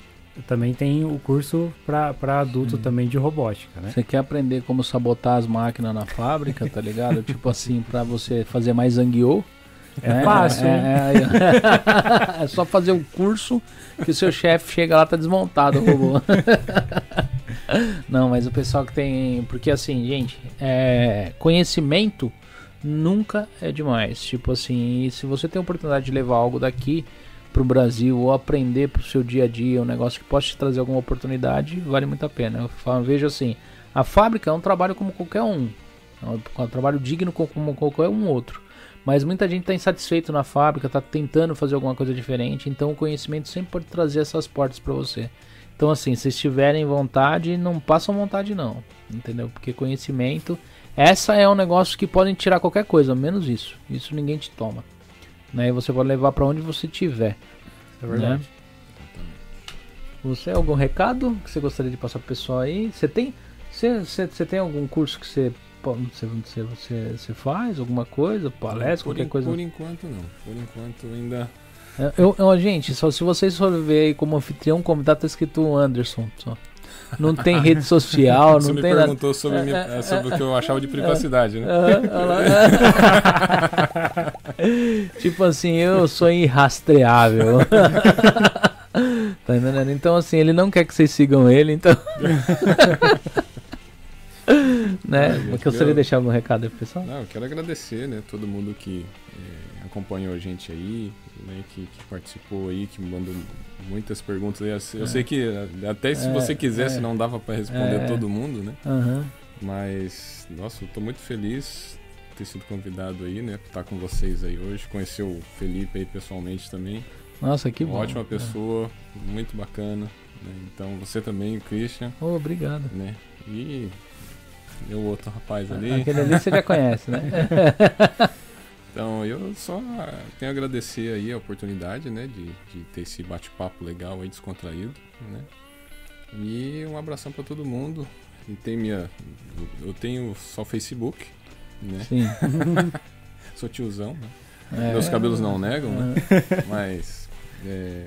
C: também tem o curso para adulto hum. também de robótica, né?
A: Você quer aprender como sabotar as máquinas na fábrica, tá ligado? tipo assim, para você fazer mais zangueou?
C: É, é fácil, é,
A: é, é, só fazer um curso que o seu chefe chega lá tá desmontado o robô. Não, mas o pessoal que tem. Porque assim, gente, é, conhecimento nunca é demais. Tipo assim, se você tem a oportunidade de levar algo daqui pro Brasil ou aprender pro seu dia a dia, um negócio que possa te trazer alguma oportunidade, vale muito a pena. Eu falo, vejo assim, a fábrica é um trabalho como qualquer um. É um trabalho digno como qualquer um outro. Mas muita gente está insatisfeito na fábrica, está tentando fazer alguma coisa diferente, então o conhecimento sempre pode trazer essas portas para você. Então, assim, se tiverem vontade, não passam vontade, não. Entendeu? Porque conhecimento, essa é um negócio que podem tirar qualquer coisa, menos isso. Isso ninguém te toma. Né? E você pode levar para onde você tiver. É verdade. Né? Você algum recado que você gostaria de passar pro pessoal aí? Você tem, você, você, você tem algum curso que você você, você, você, você faz alguma coisa, palestra, qualquer coisa?
B: Por enquanto não. Por enquanto ainda
A: é, eu, eu, gente, só se vocês forem ver aí como anfitrião convidado, tá escrito Anderson. Só. Não tem rede social, não
B: me
A: tem
B: perguntou nada. Sobre, é, é, é, sobre o que eu achava de privacidade, né?
A: tipo assim, eu sou irrastreável. tá entendendo? Então, assim, ele não quer que vocês sigam ele, então. Né? Que eu gostaria de deixar algum recado aí pro pessoal?
B: Não, eu quero agradecer, né, todo mundo que é, acompanhou a gente aí, né, que, que, participou aí, que mandou muitas perguntas. Eu, é. sei que até se é, você quisesse é. não dava para responder é. todo mundo, né?
A: Uhum.
B: Mas, nossa, eu tô muito feliz de ter sido convidado aí, né, por estar com vocês aí hoje, conhecer o Felipe aí pessoalmente também.
A: Nossa, que
B: Uma
A: bom.
B: Ótima pessoa, muito bacana. Né? Então, você também, Christian.
A: Oh, obrigado.
B: Né? E o outro rapaz ali.
A: Aquele ali você já conhece, né?
B: então, eu só tenho a agradecer aí a oportunidade, né, de, de ter esse bate-papo legal aí, descontraído, né? E um abração para todo mundo. E tem minha. Eu tenho só Facebook, né?
A: Sim.
B: Sou tiozão, né? É, Meus cabelos não negam, né? É. Mas é,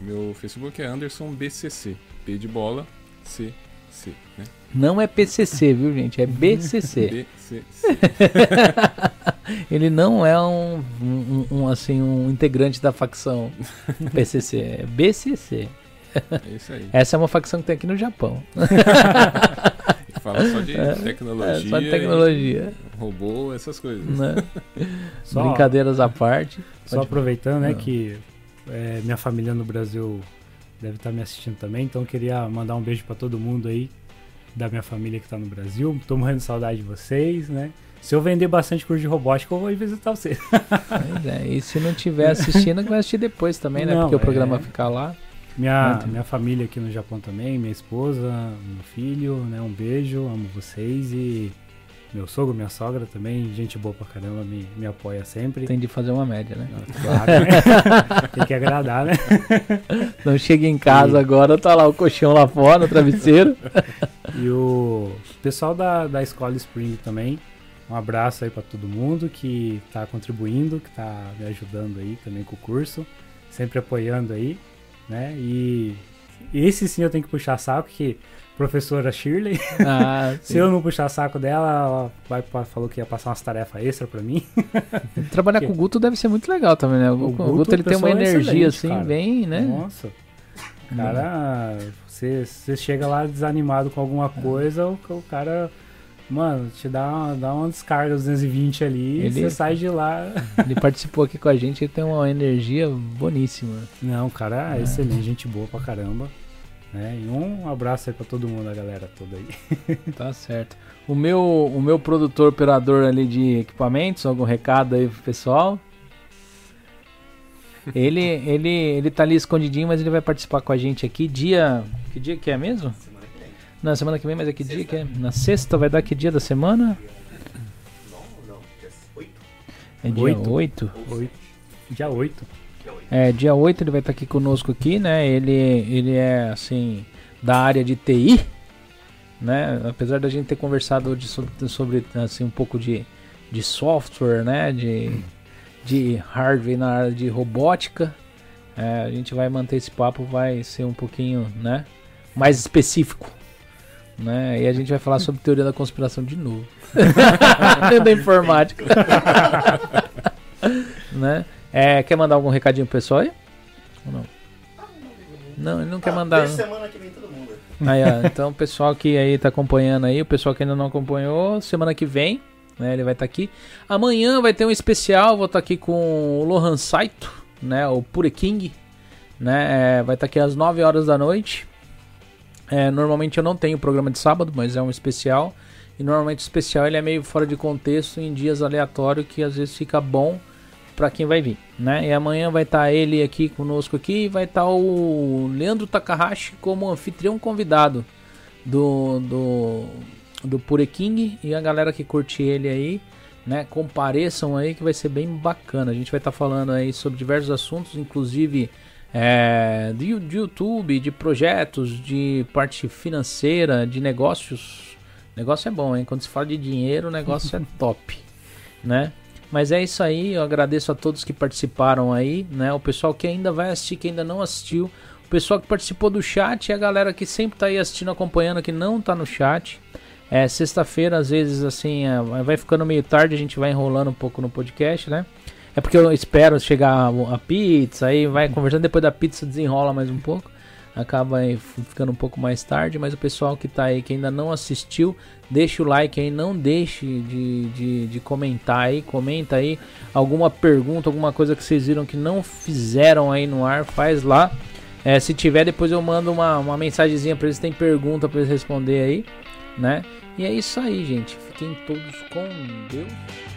B: meu Facebook é Anderson BCC. P de bola, C, C, né?
A: Não é PCC, viu, gente? É BCC. BCC. Ele não é um, um, um, assim, um integrante da facção PCC, é BCC.
B: É isso aí.
A: Essa é uma facção que tem aqui no Japão.
B: Fala só de é, tecnologia. É,
A: só de tecnologia.
B: Robô, essas coisas.
A: Né? Só, Brincadeiras à parte.
C: Só aproveitando, né, que é, minha família no Brasil deve estar me assistindo também, então queria mandar um beijo para todo mundo aí da minha família que está no Brasil. Tô morrendo de saudade de vocês, né? Se eu vender bastante curso de robótica, eu vou ir visitar você.
A: Pois é, e se não tiver assistindo, vai assistir depois também, né? Não, Porque o programa é... fica lá.
C: Minha, minha família aqui no Japão também, minha esposa, meu filho, né? Um beijo, amo vocês e meu sogro, minha sogra também, gente boa pra caramba, me, me apoia sempre.
A: Tem de fazer uma média, né?
C: Claro, né? Tem que agradar, né?
A: Não chega em casa e... agora, tá lá o colchão lá fora, o travesseiro.
C: E o pessoal da, da escola Spring também, um abraço aí para todo mundo que tá contribuindo, que tá me ajudando aí também com o curso, sempre apoiando aí, né? E esse sim eu tenho que puxar saco, que professora Shirley. Ah, Se eu não puxar saco dela, ela vai, falou que ia passar umas tarefas extra para mim.
A: Trabalhar com o Guto deve ser muito legal também, né? O, o Guto, Guto ele tem uma é energia assim, cara. bem, né?
C: Nossa. Cara, você, você chega lá desanimado com alguma coisa, o, o cara Mano, te dá uma, dá uma descarga 220 ali ele, e você sai de lá.
A: Ele participou aqui com a gente, ele tem uma energia boníssima.
C: Não, cara, é. excelente, gente boa pra caramba. Né? E um abraço aí pra todo mundo, a galera toda aí.
A: Tá certo. O meu, o meu produtor operador ali de equipamentos, algum recado aí pro pessoal? Ele, ele, ele tá ali escondidinho, mas ele vai participar com a gente aqui. Dia. Que dia que é mesmo? Semana que vem. Na semana que vem, mas é que sexta. dia que é? Na sexta vai dar que dia da semana?
D: Não, não, dia 8.
A: É dia 8? 8?
C: 8. Dia 8.
A: É, dia 8 ele vai estar aqui conosco aqui, né? Ele, ele é assim da área de TI, né? Apesar da gente ter conversado sobre, sobre assim um pouco de, de software, né? De, de hardware na área de robótica, é, a gente vai manter esse papo, vai ser um pouquinho, né? Mais específico, né? E a gente vai falar sobre teoria da conspiração de novo, da informática, né? É, quer mandar algum recadinho pro pessoal aí? Ou não? Não, ele não ah, quer mandar.
D: semana que vem todo mundo.
A: Aí, ó, então o pessoal que aí tá acompanhando aí, o pessoal que ainda não acompanhou, semana que vem, né, ele vai estar tá aqui. Amanhã vai ter um especial, vou estar tá aqui com o Lohan Saito, né, o Pure King, né, é, vai estar tá aqui às 9 horas da noite. É, normalmente eu não tenho programa de sábado, mas é um especial. E normalmente o especial ele é meio fora de contexto em dias aleatórios que às vezes fica bom para quem vai vir, né? E amanhã vai estar tá ele aqui conosco aqui, vai estar tá o Leandro Takahashi como anfitrião convidado do do do Pure King e a galera que curte ele aí, né? Compareçam aí que vai ser bem bacana. A gente vai estar tá falando aí sobre diversos assuntos, inclusive é, de, de YouTube, de projetos, de parte financeira, de negócios. Negócio é bom, hein? Quando se fala de dinheiro, o negócio é top, né? Mas é isso aí, eu agradeço a todos que participaram aí, né? O pessoal que ainda vai assistir, que ainda não assistiu, o pessoal que participou do chat e a galera que sempre tá aí assistindo, acompanhando, que não tá no chat. É, sexta-feira, às vezes, assim, é, vai ficando meio tarde, a gente vai enrolando um pouco no podcast, né? É porque eu espero chegar a pizza, aí vai conversando, depois da pizza desenrola mais um pouco. Acaba ficando um pouco mais tarde, mas o pessoal que tá aí, que ainda não assistiu, deixa o like aí, não deixe de, de, de comentar aí, comenta aí alguma pergunta, alguma coisa que vocês viram que não fizeram aí no ar, faz lá. É, se tiver, depois eu mando uma, uma mensagenzinha para eles, tem pergunta para eles responder aí, né? E é isso aí, gente. Fiquem todos com Deus.